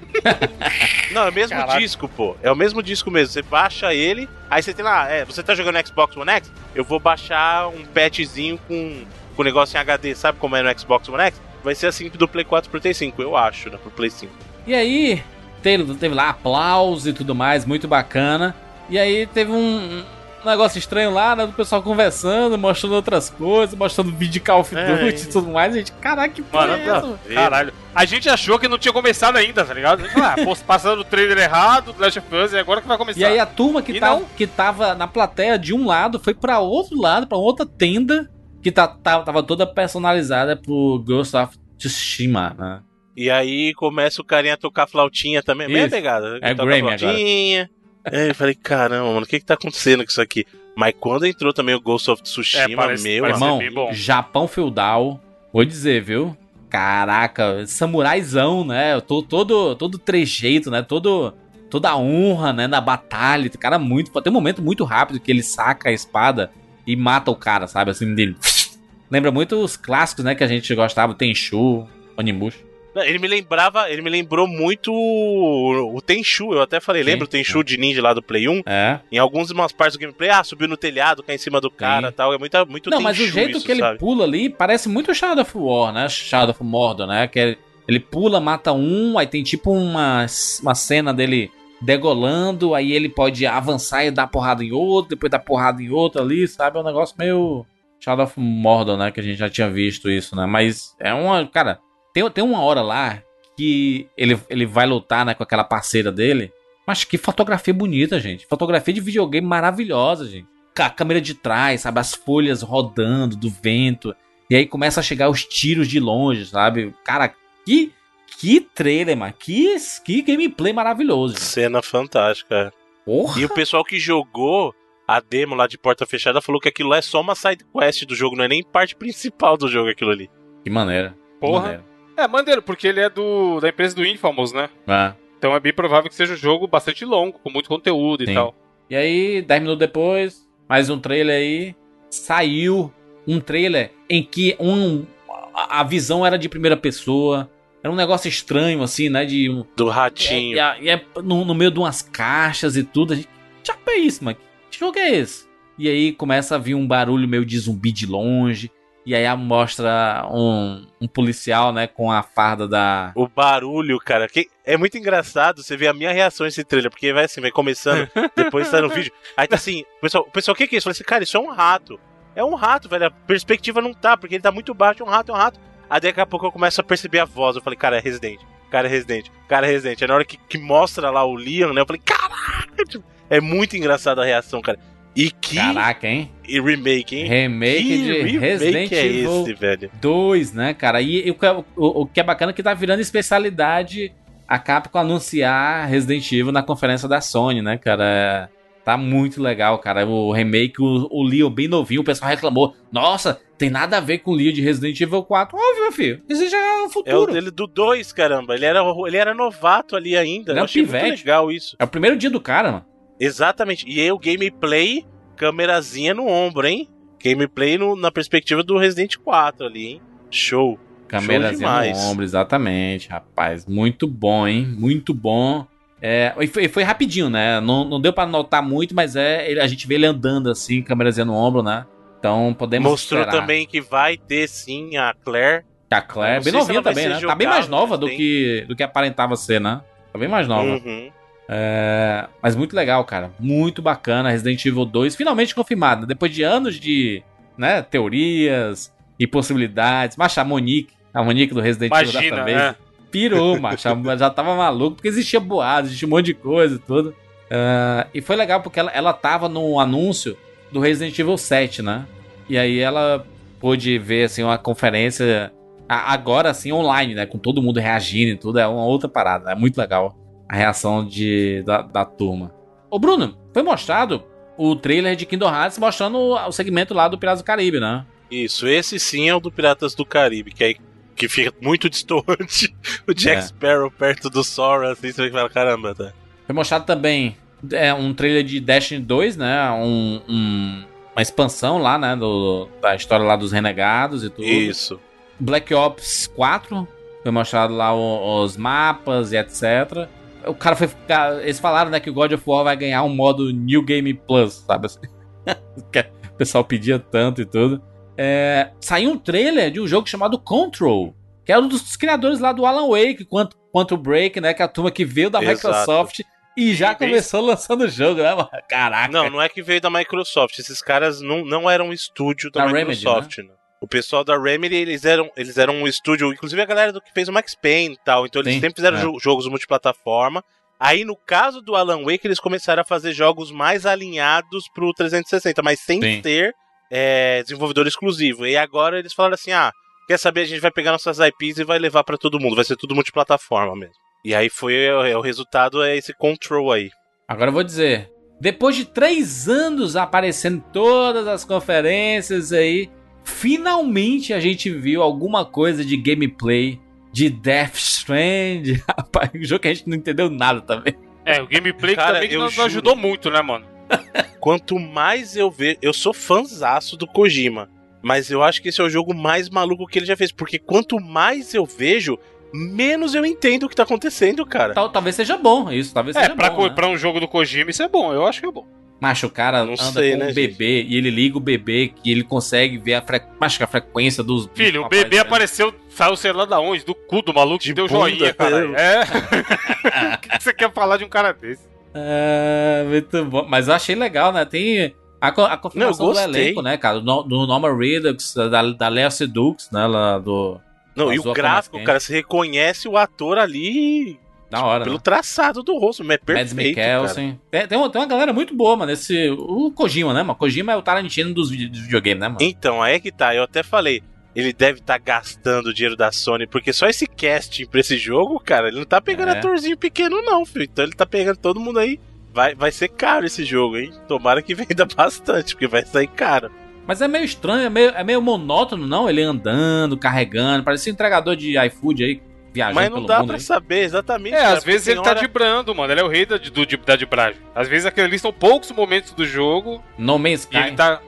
*laughs* Não, é o mesmo Caraca. disco, pô. É o mesmo disco mesmo. Você baixa ele, aí você tem lá, é, você tá jogando no Xbox One X, eu vou baixar um patchzinho com, com negócio em HD, sabe como é no Xbox One X? Vai ser assim do Play 4 pro Play 5, eu acho, né, pro Play 5. E aí, teve, teve lá aplausos e tudo mais, muito bacana. E aí teve um, um negócio estranho lá, né? Do pessoal conversando, mostrando outras coisas, mostrando vídeo de Call of É, Duty é. e tudo mais. Gente, caraca, que porra é essa? Caralho. A gente achou que não tinha começado ainda, tá ligado? A gente Ah, pô, passando o trailer errado, do Last of Us, e agora que vai começar. E aí a turma que, tá, que tava na plateia de um lado foi pra outro lado, pra outra tenda, que tá, tá- tava toda personalizada pro Ghost of Tsushima, né? E aí começa o carinha a tocar flautinha também, Isso. pegada. É Toca Grammy flautinha. É, eu falei, caramba, mano, o que que tá acontecendo com isso aqui? Mas quando entrou também o Ghost of Tsushima, É, parece- meu parece. Irmão. Japão feudal, vou dizer, viu? Caraca, samuraizão, né? Todo, todo, todo trejeito, né? Todo, toda a honra, né? Na batalha. Cara muito. Tem um momento muito rápido que ele saca a espada e mata o cara, sabe? Assim, dele. *laughs* Lembra muito os clássicos, né? Que a gente gostava, Tenchu, Onimusha. Ele me lembrava, ele me lembrou muito o, o Tenchu. Eu até falei, Sim, lembra o Tenchu de ninja lá do Play 1? É. Em algumas partes do gameplay, ah, subiu no telhado, cai em cima do cara e tal. É muita, muito Não, mas o Tenchu jeito isso, que ele sabe? pula ali parece muito Shadow of War, né? Shadow of Mordor, né? Que é- ele pula, mata um, aí tem tipo uma, uma cena dele degolando, aí ele pode avançar e dar porrada em outro, depois dar porrada em outro ali, sabe? É um negócio meio Shadow of Mordor, né? Que a gente já tinha visto isso, né? Mas é uma. Cara, tem, tem uma hora lá que ele, ele vai lutar né, com aquela parceira dele. Mas que fotografia bonita, gente. Fotografia de videogame maravilhosa, gente. Com a câmera de trás, sabe? As folhas rodando do vento. E aí começa a chegar os tiros de longe, sabe? Cara, que, que trailer, mano. Que, que gameplay maravilhoso. Gente. Cena fantástica. Porra. E o pessoal que jogou a demo lá de porta fechada falou que aquilo lá é só uma side quest do jogo, não é nem parte principal do jogo aquilo ali. Que maneira. que Porra. maneira. É, maneiro, porque ele é do da empresa do Infamous, né? É. Então é bem provável que seja um jogo bastante longo, com muito conteúdo Sim. e tal. E aí, 10 minutos depois, mais um trailer aí. Saiu um trailer em que um, a visão era de primeira pessoa. Era um negócio estranho, assim, né? De um, Do É, ratinho. e a- e é no, no meio de umas caixas e tudo. A gente, que diabo é isso, mano? Que jogo é esse? E aí começa a vir um barulho meio de zumbi de longe. E aí mostra um, um policial, né, com a farda da. O barulho, cara, que é muito engraçado você ver a minha reação a esse trailer, porque vai assim, vai começando, *laughs* depois sai no vídeo. Aí tá assim, o pessoal, o pessoal, o que que é isso? Eu falei assim, cara, isso é um rato. é um rato, velho. A perspectiva não tá, porque ele tá muito baixo, é um rato, é um rato. Aí daqui a pouco eu começo a perceber a voz. Eu falei, cara, é Resident. Cara, é Resident. Cara, é Resident. Aí na hora que, que mostra lá o Leon, né? Eu falei, caraca! Tipo, É muito engraçada a reação, cara. E que Caraca, hein? e remake, hein? Remake que de remake Resident é Evil esse, velho? 2, né, cara? E, e o, que é- o- o que é bacana é que tá virando especialidade a Capcom anunciar Resident Evil na conferência da Sony, né, cara? É, Tá muito legal, cara. O remake, o, o Leon bem novinho, o pessoal reclamou. Nossa, tem nada a ver com o Leon de Resident Evil 4. Óbvio, meu filho. Esse já é o É o futuro. É dele do 2, caramba. Ele era, ele era novato ali ainda. Ele é Eu um pivete. legal isso. É o primeiro dia do cara, mano. Exatamente. E aí o gameplay, câmerazinha no ombro, hein? Gameplay no- na perspectiva do Resident 4 ali, hein? Show. Câmerazinha no ombro, exatamente, rapaz. Muito bom, hein? Muito bom. É, e foi, foi rapidinho, né? Não, não deu pra notar muito, mas é ele- a gente vê ele andando assim, câmerazinha no ombro, né? Então podemos Mostrou esperar. também que vai ter sim a Claire. Que a Claire, Não bem novinha também, né? Tá bem mais nova do que, do que aparentava ser, né? Tá bem mais nova. Uhum. É, mas muito legal, cara. Muito bacana. Resident Evil 2, finalmente confirmado. Depois de anos de né, teorias e possibilidades. Mas a Monique, a Monique do Resident Evil Imagina, dessa vez, né? pirou, *laughs* macho. Já tava maluco, porque existia boatos, existia um monte de coisa e tudo. Ah, e foi legal porque ela, ela tava no anúncio do Resident Evil 7, né? E aí ela pôde ver, assim, uma conferência agora, assim, online, né? Com todo mundo reagindo e tudo. É uma outra parada. É muito legal a reação de, da, da turma. Ô, Bruno, foi mostrado o trailer de Kingdom Hearts mostrando o segmento lá do Piratas do Caribe, né? Isso, esse sim é o do Piratas do Caribe, que aí que fica muito *laughs* distante. O Jack É. Sparrow perto do Sora, assim, você fala, caramba, tá? Foi mostrado também é, um trailer de Destiny 2, né? Um, um- uma expansão lá, né? Do, da história lá dos renegados e tudo. Isso. Black Ops 4. Foi mostrado lá os mapas e etc. O cara foi ficar. Eles falaram, né, que o God of War vai ganhar um modo New Game Plus, sabe assim? *laughs* Que o pessoal pedia tanto e tudo. É, saiu um trailer de um jogo chamado Control. Que é um dos criadores lá do Alan Wake, quanto, quanto Break, né? Que é a turma que veio da Exato. Microsoft e já começou lançando o jogo, né? Caraca. Não, não é que veio da Microsoft. Esses caras não, não eram um estúdio da, Da Remedy, Microsoft. né? O pessoal da Remedy, eles eram, eles eram um estúdio, inclusive a galera do que fez o Max Payne e tal. Então eles Sim, sempre fizeram é. jo- jogos multiplataforma. Aí no caso do Alan Wake, eles começaram a fazer jogos mais alinhados pro 360, mas sem Sim. ter é, desenvolvedor exclusivo. E agora eles falaram assim: ah, quer saber? A gente vai pegar nossas IPs e vai levar pra todo mundo. Vai ser tudo multiplataforma mesmo. E aí foi é, o resultado é esse control aí. Agora eu vou dizer. Depois de três anos aparecendo todas as conferências aí, finalmente a gente viu alguma coisa de gameplay de Death Strand. *laughs* Rapaz, um jogo que a gente não entendeu nada também. É, o gameplay Cara, também que eu não, não juro. ajudou muito, né, mano? *laughs* Quanto mais eu vejo. Eu sou fãzaço do Kojima. Mas eu acho que esse é o jogo mais maluco que ele já fez. Porque quanto mais eu vejo, menos eu entendo o que tá acontecendo, cara. Tal, talvez seja bom isso, talvez É, seja pra, bom. co- né? pra um jogo do Kojima isso é bom, eu acho que é bom. Macho, o cara Não anda sei, com né, um gente? bebê e ele liga o bebê que ele consegue ver a, fre... Macho, a frequência dos Filho, o bebê aparecendo. apareceu, saiu sei lá da onde, do cu do maluco, De que deu bunda, joinha, cara. né? É. *laughs* O que você quer falar de um cara desse? É, muito bom. Mas eu achei legal, né? Tem a, a confirmação Não, do elenco, né, cara? Do, do Norman Redux, da, da Lea Sedux, né? Lá do. Não, e o gráfico, cara, você reconhece o ator ali Da hora. pelo né? traçado do rosto, mas é Mads perfeito, cara. Mikkelsen. Tem, tem, uma, tem uma galera muito boa, mano. Esse, o Kojima, né, mano? Kojima é o Tarantino dos, dos videogames, né, mano? Então, aí é que tá. Eu até falei, ele deve estar gastando o dinheiro da Sony, porque só esse casting pra esse jogo, cara, ele não tá pegando É. atorzinho pequeno, não, filho. Então ele tá pegando todo mundo aí. Vai, vai ser caro esse jogo, hein? Tomara que *laughs* venda bastante, porque vai sair caro. Mas é meio estranho, é meio, é meio monótono, não? Ele andando, carregando. Parece um entregador de iFood aí, viajando Mas não pelo dá mundo pra aí. saber exatamente. É, cara, às vezes ele tá hora- dibrando, mano. Ele é o rei da, do, de- da dibragem. Às vezes aqueles ali são poucos momentos do jogo No Man's e ele Sky, tá.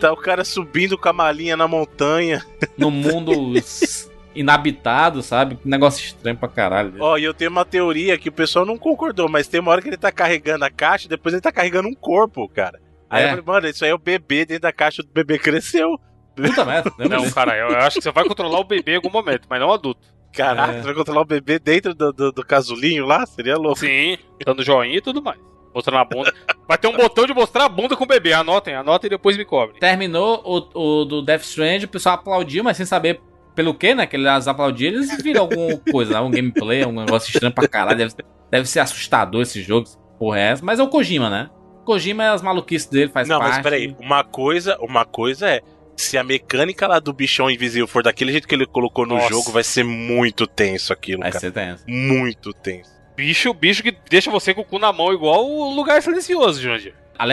Tá o cara subindo com a malinha na montanha. no mundo *laughs* inabitado, sabe? Que negócio estranho pra caralho. Ó, e eu tenho uma teoria que o pessoal não concordou, mas tem uma hora que ele tá carregando a caixa e depois ele tá carregando um corpo, cara. Aí É. eu falei, mano, isso aí é o bebê dentro da caixa, o bebê cresceu. Puta merda. Não, cara, eu acho que você vai controlar o bebê em algum momento, mas não o adulto. Caraca, É. você vai controlar o bebê dentro do, do, do casulinho lá? Seria louco. Sim, dando joinha e tudo mais. Mostrando a bunda. *laughs* Vai ter um botão de mostrar a bunda com o bebê. Anotem, anotem e depois me cobrem. Terminou o, o do Death Strand, o pessoal aplaudiu, mas sem saber pelo que, né? Que eles aplaudiram, eles viram alguma *laughs* coisa, algum gameplay, algum negócio estranho pra caralho. Deve, deve ser assustador esse jogo, porra é essa. Mas é o Kojima, né? Kojima é as maluquices dele, faz Não, parte. mas peraí, uma coisa, uma coisa é. Se a mecânica lá do bichão invisível for daquele jeito que ele colocou no Nossa. jogo, vai ser muito tenso aquilo, Vai cara. ser tenso. Muito tenso. Bicho, bicho que deixa você com o cu na mão, igual o lugar silencioso,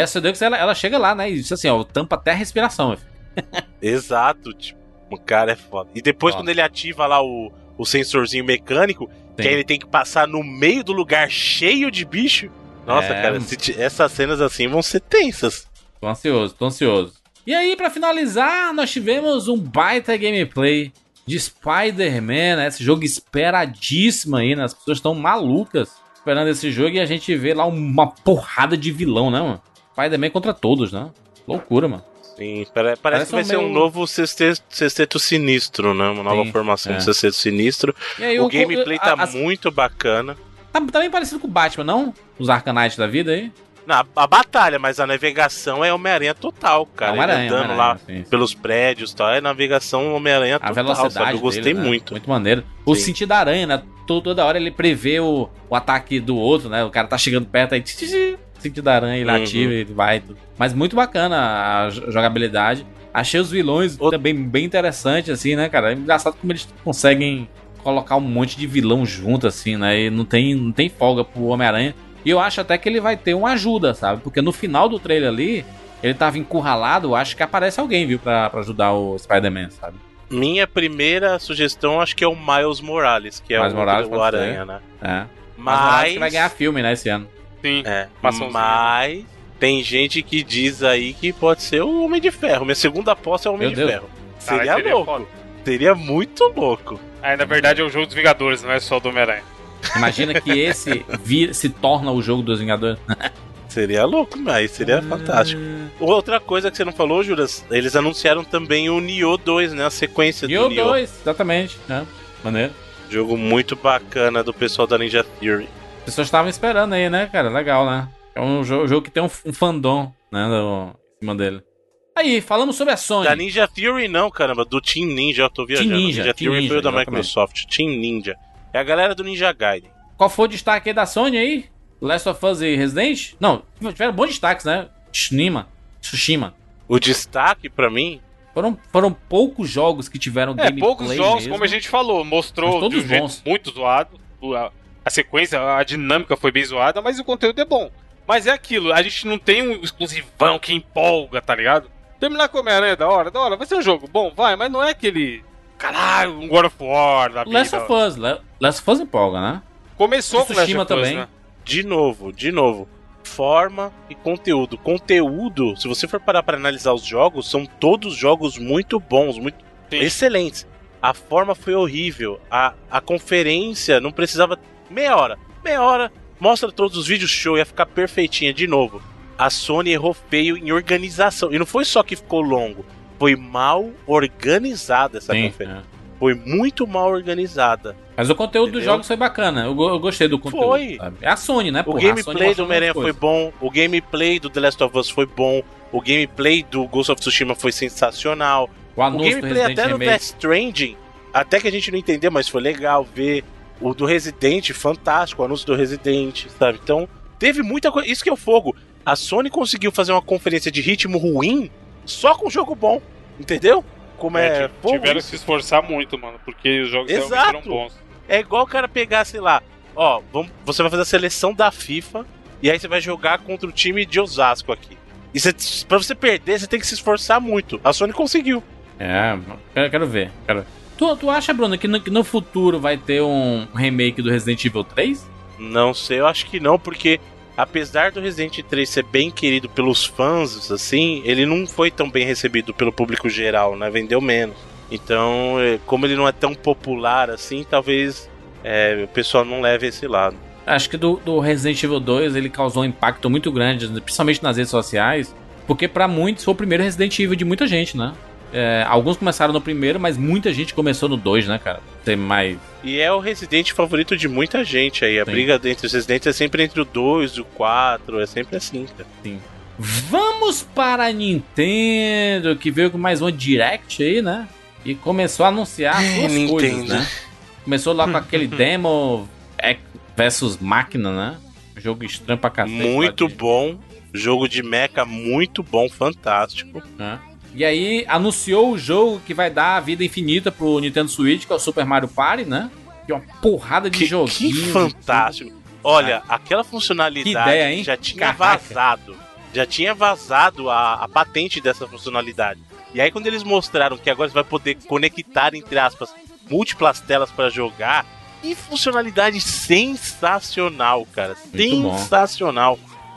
você deu que ela, ela chega lá, né? E diz assim, ó, tampa até a respiração. *laughs* Exato, tipo, o cara é foda. E depois, Foda. quando ele ativa lá o, o sensorzinho mecânico, que aí ele tem que passar no meio do lugar cheio de bicho. Nossa, É. cara, essas cenas assim vão ser tensas. Tô ansioso, tô ansioso. E aí, pra finalizar, nós tivemos um baita gameplay de Spider-Man, né? Esse jogo esperadíssimo aí, né? As pessoas estão malucas esperando esse jogo e a gente vê lá uma porrada de vilão, né, mano? Spider-Man contra todos, né? Loucura, mano. Sim, pare- parece, Parece que vai ser um novo sexteto, sexteto sinistro, né? Uma nova Sim, formação é. de sexteto sinistro. E aí, o gameplay tá a- muito bacana. Tá, tá bem parecido com o Batman, não? Os Arcanite da vida aí? Na, a batalha, mas a navegação é Homem-Aranha total, cara. Ele Homem-Aranha, andando Homem-Aranha, lá sim, sim. pelos prédios e tal. É navegação Homem-Aranha A total, velocidade sabe? Eu gostei dele, né? muito. Muito maneiro. O Sim. sentido da aranha, né? To- Toda hora ele prevê o, o ataque do outro, né? O cara tá chegando perto aí. tch, tch, Sentido da aranha, ele Uhum. ativa, ele vai. Mas muito bacana a jo- jogabilidade. Achei os vilões O- também bem interessante, assim, né, cara? É engraçado como eles conseguem colocar um monte de vilão junto, assim, né? E não tem, não tem folga pro Homem-Aranha. E eu acho até que ele vai ter uma ajuda, sabe? Porque no final do trailer ali, ele tava encurralado, acho que aparece alguém, viu, pra, pra ajudar o Spider-Man, sabe? Minha primeira sugestão acho que é o Miles Morales, que é Miles o, Morales o pode Aranha, né? É. Mas, Morales Mas, que vai ganhar filme, né, esse ano. Sim. é, mas tem gente que diz aí que pode ser o Homem de Ferro. Minha segunda aposta é o Homem Meu de Deus. Ferro. Caralho, Seria, seria louco. foda. Seria muito louco. Aí, na verdade, é o jogo dos Vingadores, não é só do Homem-Aranha. Imagina que esse vir, se torna o jogo dos Vingadores. *laughs* Seria louco, mas seria fantástico. Outra coisa que você não falou, Juras, eles anunciaram também o Nioh 2, né? A sequência E do Nioh. 2, exatamente. Né? Maneiro. Jogo muito bacana do pessoal da Ninja Theory. As pessoas estavam esperando aí, né, cara? Legal, né? É um jogo, jogo que tem um, um fandom, né, no, em cima dele. Aí, falamos sobre a Sony. Da Ninja Theory não, caramba, do Team Ninja, eu tô viajando. Ninja, Ninja Team Theory Ninja, foi o da exatamente. Microsoft, Team Ninja. É a galera do Ninja Gaiden. Qual foi o destaque aí da Sony aí? Last of Us e Resident? Não, tiveram bons destaques, né? Tsushima. Tsushima. O destaque pra mim, Foram, foram poucos jogos que tiveram É, gameplay poucos jogos, mesmo. como a gente falou, mostrou todos de um jeito bons. muito zoado. A sequência, a dinâmica foi bem zoada, mas o conteúdo é bom. Mas é aquilo, a gente não tem um exclusivão que empolga, tá ligado? Terminar com Homem-Aranha é da hora, da hora, vai ser um jogo bom, vai, mas não é aquele. Caralho, um God of War da vida. Last of Us. Last of Us empolga, né? Começou com Last Tsushima of Us, também. né? de novo, de novo, forma e conteúdo. Conteúdo, se você for parar pra analisar os jogos, são todos jogos muito bons, muito Sim. excelentes. A forma foi horrível. A, a conferência não precisava. Meia hora. Meia hora. Mostra todos os vídeos show, ia ficar perfeitinha de novo. A Sony errou feio em organização. E não foi só que ficou longo. Foi mal organizada essa Sim, conferência. é. Foi muito mal organizada. Mas o conteúdo dos Entendeu? jogos foi bacana. Eu, eu gostei do conteúdo. Foi. sabe? É a Sony, né? O porra? Sony gameplay do Homem-Aranha foi bom, o gameplay do The Last of Us foi bom, o gameplay do Ghost of Tsushima foi sensacional. O O do gameplay até no Remake. Death Stranding, até que a gente não entendeu, mas foi legal ver. O do Resident, fantástico, o anúncio do Resident, sabe? Então, teve muita coisa. Isso que é o fogo. A Sony conseguiu fazer uma conferência de ritmo ruim só com jogo bom, entendeu? Como é, É, tiveram que se esforçar muito, mano, porque os jogos Exato. realmente eram bons. É igual o cara pegar, sei lá, ó, vamos, você vai fazer a seleção da FIFA e aí você vai jogar contra o time de Osasco aqui. E você, pra você perder, você tem que se esforçar muito. A Sony conseguiu. É, quero, quero ver. Quero... Tu, tu acha, Bruno, que no, que no futuro vai ter um remake do Resident Evil 3? Não sei, eu acho que não, porque apesar do Resident 3 ser bem querido pelos fãs, assim, ele não foi tão bem recebido pelo público geral, né? Vendeu menos. Então, é, como ele não é tão popular assim, talvez é, o pessoal não leve esse lado. Acho que do, do Resident Evil 2 ele causou um impacto muito grande, principalmente nas redes sociais, porque pra muitos foi o primeiro Resident Evil de muita gente, né? É, alguns começaram no primeiro, mas muita gente começou no 2, né, cara? Tem mais. E é o Resident favorito de muita gente aí. A Sim. briga entre os Residentes é sempre entre o 2 e o 4, é sempre assim, cara. Vamos para a Nintendo, que veio com mais uma Direct aí, né? E começou a anunciar É, suas Nintendo. coisas, né? Começou lá com aquele *laughs* demo versus máquina, né? Jogo estranho pra cacete. Muito de- bom. Jogo de mecha muito bom, fantástico. né? E aí anunciou o jogo que vai dar a vida infinita pro Nintendo Switch, que é o Super Mario Party, né? Que é uma porrada de Que, joguinhos. que fantástico. Olha, aquela funcionalidade Que ideia, hein? já tinha Caraca. vazado. Já tinha vazado a, a patente dessa funcionalidade. E aí, quando eles mostraram que agora você vai poder conectar, entre aspas, múltiplas telas para jogar, que funcionalidade sensacional, cara. Muito bom.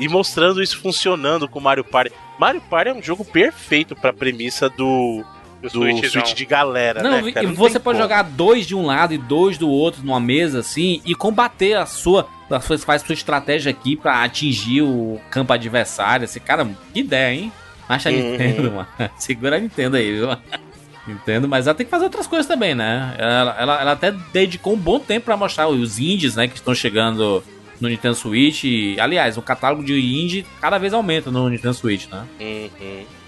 E mostrando isso funcionando com Mario Party. Mario Party é um jogo perfeito pra premissa do, do Switchzão. Switch de galera, Não, né, cara? Não você pode como. jogar dois de um lado e dois do outro numa mesa assim e combater a sua. Você faz sua estratégia aqui pra atingir o campo adversário. Esse cara, que ideia, hein? Acha a Uhum. Nintendo, mano. *laughs* Segura a Nintendo aí, viu? *laughs* Nintendo, mas ela tem que fazer outras coisas também, né? Ela, ela, ela até dedicou um bom tempo pra mostrar os indies, né, que estão chegando no Nintendo Switch. E, aliás, o catálogo de indie cada vez aumenta no Nintendo Switch, né? Uhum,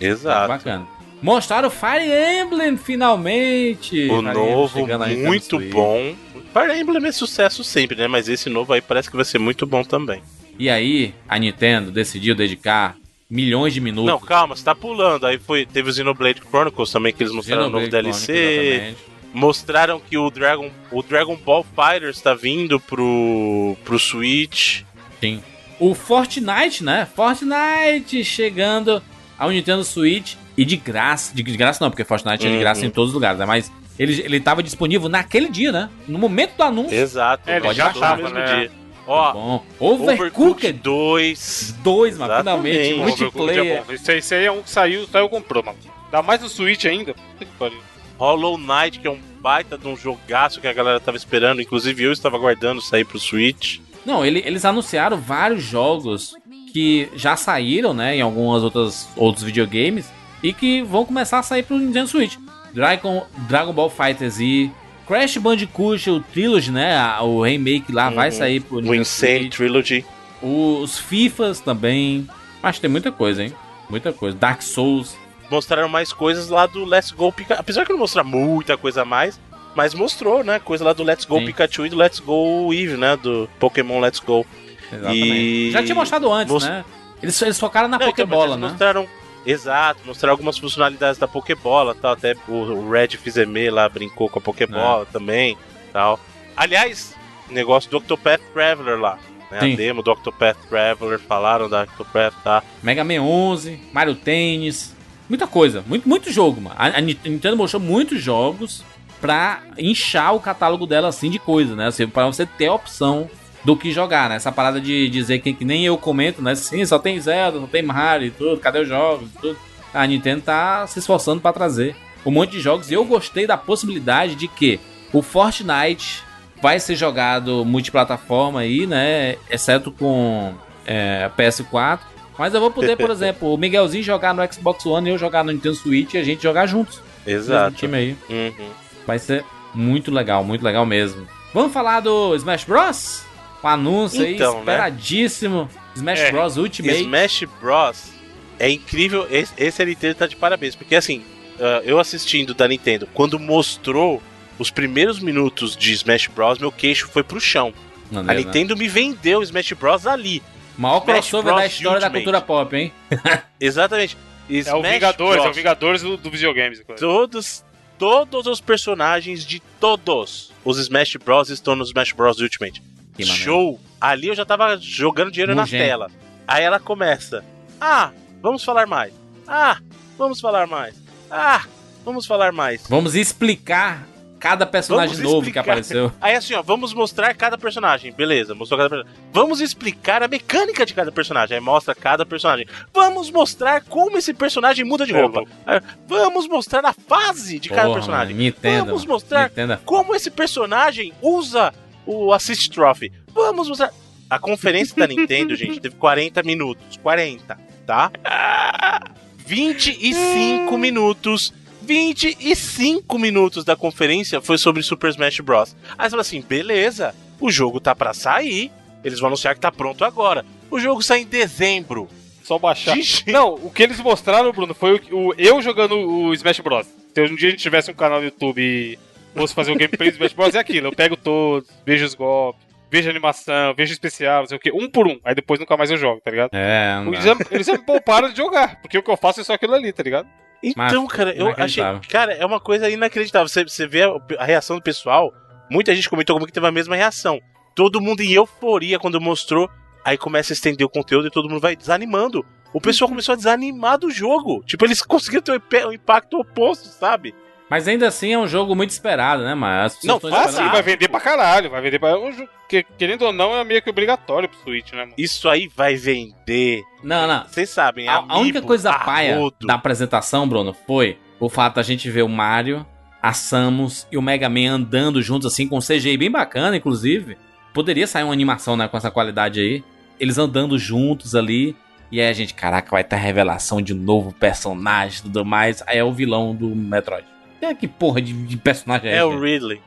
Tá Exato. bacana. Mostraram Fire Emblem finalmente. O Fire novo, Nintendo muito bom. Fire Emblem é sucesso sempre, né? Mas esse novo aí parece que vai ser muito bom também. E aí, a Nintendo decidiu dedicar milhões de minutos. Não, calma, você tá pulando. Aí foi, teve o Xenoblade Chronicles também, que eles mostraram o novo DLC. Chronicles. Mostraram que o Dragon, o Dragon Ball Fighters tá vindo pro, pro Switch. Sim. O Fortnite, né? Fortnite chegando ao Nintendo Switch e de graça. De, graça não, porque Fortnite é de Uhum. graça em todos os lugares, né? Mas ele, ele tava disponível naquele dia, né? No momento do anúncio. Exato. É, ele já baixar tava, no mesmo né? dia. Ó, Bom. Overcooked Overcooked 2. 2, mano. Finalmente. É Multiplayer. bom. Esse, aí- esse aí é um que saiu, saiu comprou, mano. Dá mais no Switch ainda. Puta que pariu. Hollow Knight, que é um baita de um jogaço que a galera tava esperando. Inclusive eu estava aguardando sair pro Switch. Não, ele- eles anunciaram vários jogos que já saíram, né, em algumas outras outros videogames e que vão começar a sair pro Nintendo Switch. Dragon, Dragon Ball Fighters e Crash Bandicoot, o Trilogy, né, o remake lá vai Uhum. sair pro O Nintendo Insane Switch. Trilogy. Os FIFAs também. Acho que tem muita coisa, hein? Muita coisa. Dark Souls. Mostraram mais coisas lá do Let's Go Pikachu. Apesar que não mostrar muita coisa a mais, mas mostrou, né? Coisa lá do Let's Go Sim. Pikachu e do Let's Go Eve, né? Do Pokémon Let's Go. Exatamente. E- Já tinha mostrado antes, Most- né? Eles, eles focaram na Não, então, Pokébola, eles né? Mostraram. Exato, mostraram algumas funcionalidades da Pokébola tal. Até o, Red Fizeme lá brincou com a É. Pokébola também tal. Aliás, negócio do Octopath Traveler lá. Né, a demo do Octopath Traveler, falaram da Octopath, tá? Mega Man 11, Mario Tennis, muita coisa, muito, muito jogo, mano. A, a Nintendo mostrou muitos jogos pra inchar o catálogo dela assim de coisa, né? Assim, pra você ter a opção do que jogar, né? Essa parada de dizer que, que nem eu comento, né? Sim, só tem Zelda, só tem Mario e tudo, cadê os jogos e tudo. A Nintendo tá se esforçando pra trazer um monte de jogos e eu gostei da possibilidade de que o Fortnite vai ser jogado multiplataforma aí, né? Exceto com é, PS4. Mas eu vou poder, por *laughs* exemplo, o Miguelzinho jogar no Xbox One e eu jogar no Nintendo Switch e a gente jogar juntos. Exato. time aí. Uhum. Vai ser muito legal, muito legal mesmo. Vamos falar do Smash Bros? Um anúncio Então, aí né? esperadíssimo. Smash É. Bros Ultimate. Smash Bros. é incrível. Esse, esse Nintendo tá de parabéns. Porque assim, ah, eu assistindo da Nintendo, quando mostrou os primeiros minutos de Smash Bros, meu queixo foi pro chão. A né? Nintendo me vendeu Smash Bros ali. Maior Smash crossover da história da Ultimate. cultura pop, hein? *laughs* Exatamente. É o Smash Vingadores, Bros. é o Vingadores do, do videogames. coisa. Todos, todos os personagens de todos os Smash Bros estão no Smash Bros Ultimate. Que maneiro. Show! Ali eu já tava jogando dinheiro na Nojento. tela. Aí ela começa. Ah, vamos falar mais. Ah, vamos falar mais. Ah, vamos falar mais. Vamos explicar cada personagem Vamos novo que explicar. apareceu. *laughs* Aí assim, ó, vamos mostrar cada personagem. Beleza, mostrou cada personagem. Vamos explicar a mecânica de cada personagem. Aí mostra cada personagem. Vamos mostrar como esse personagem muda de roupa. Aí, Vamos mostrar a fase de cada Porra, personagem. mano, Nintendo. Vamos mostrar Nintendo. como esse personagem usa o Assist Trophy. Vamos mostrar. A conferência da Nintendo, *laughs* gente, teve 40 minutos. 40, tá? *laughs* 25 minutos 25 minutos da conferência foi sobre Super Smash Bros. Aí você fala assim, beleza, o jogo tá pra sair, eles vão anunciar que tá pronto agora. O jogo sai em dezembro. Só baixar. De Não, o que eles mostraram, Bruno, foi o, o- eu jogando o Smash Bros. Se um dia a gente tivesse um canal no YouTube e fosse fazer um gameplay do Smash Bros, é aquilo. Eu pego todos, vejo os golpes, vejo a animação, vejo especial, não sei o quê, um por um. Aí depois nunca mais eu jogo, tá ligado? É, não Eles eles me pouparam de jogar, porque o que eu faço é só aquilo ali, tá ligado? Então, Mas, cara, eu achei. Cara, é uma coisa inacreditável. Você, você vê a, a reação do pessoal. Muita gente comentou como que teve a mesma reação. Todo mundo em euforia quando mostrou. Aí começa a estender o conteúdo e todo mundo vai desanimando. O pessoal começou a desanimar do jogo. Tipo, eles *laughs* conseguiram ter um impacto oposto, sabe? Mas ainda assim é um jogo muito esperado, né, mas Não, fácil, vai vender pra caralho, vai vender pra. é um jogo que, querendo ou não, é meio que obrigatório pro Switch, né, mano? Isso aí vai vender. Não, não. Vocês sabem, A, a única coisa paia da apresentação, Bruno, foi o fato da gente ver o Mario, a Samus e o Mega Man andando juntos assim, com um CGI bem bacana, inclusive. Poderia sair uma animação, né, com essa qualidade aí. Eles andando juntos ali. E aí a gente, caraca, vai ter a revelação de um novo personagem e tudo mais. Aí é o vilão do Metroid. É, que porra de, de personagem é, É o Ridley.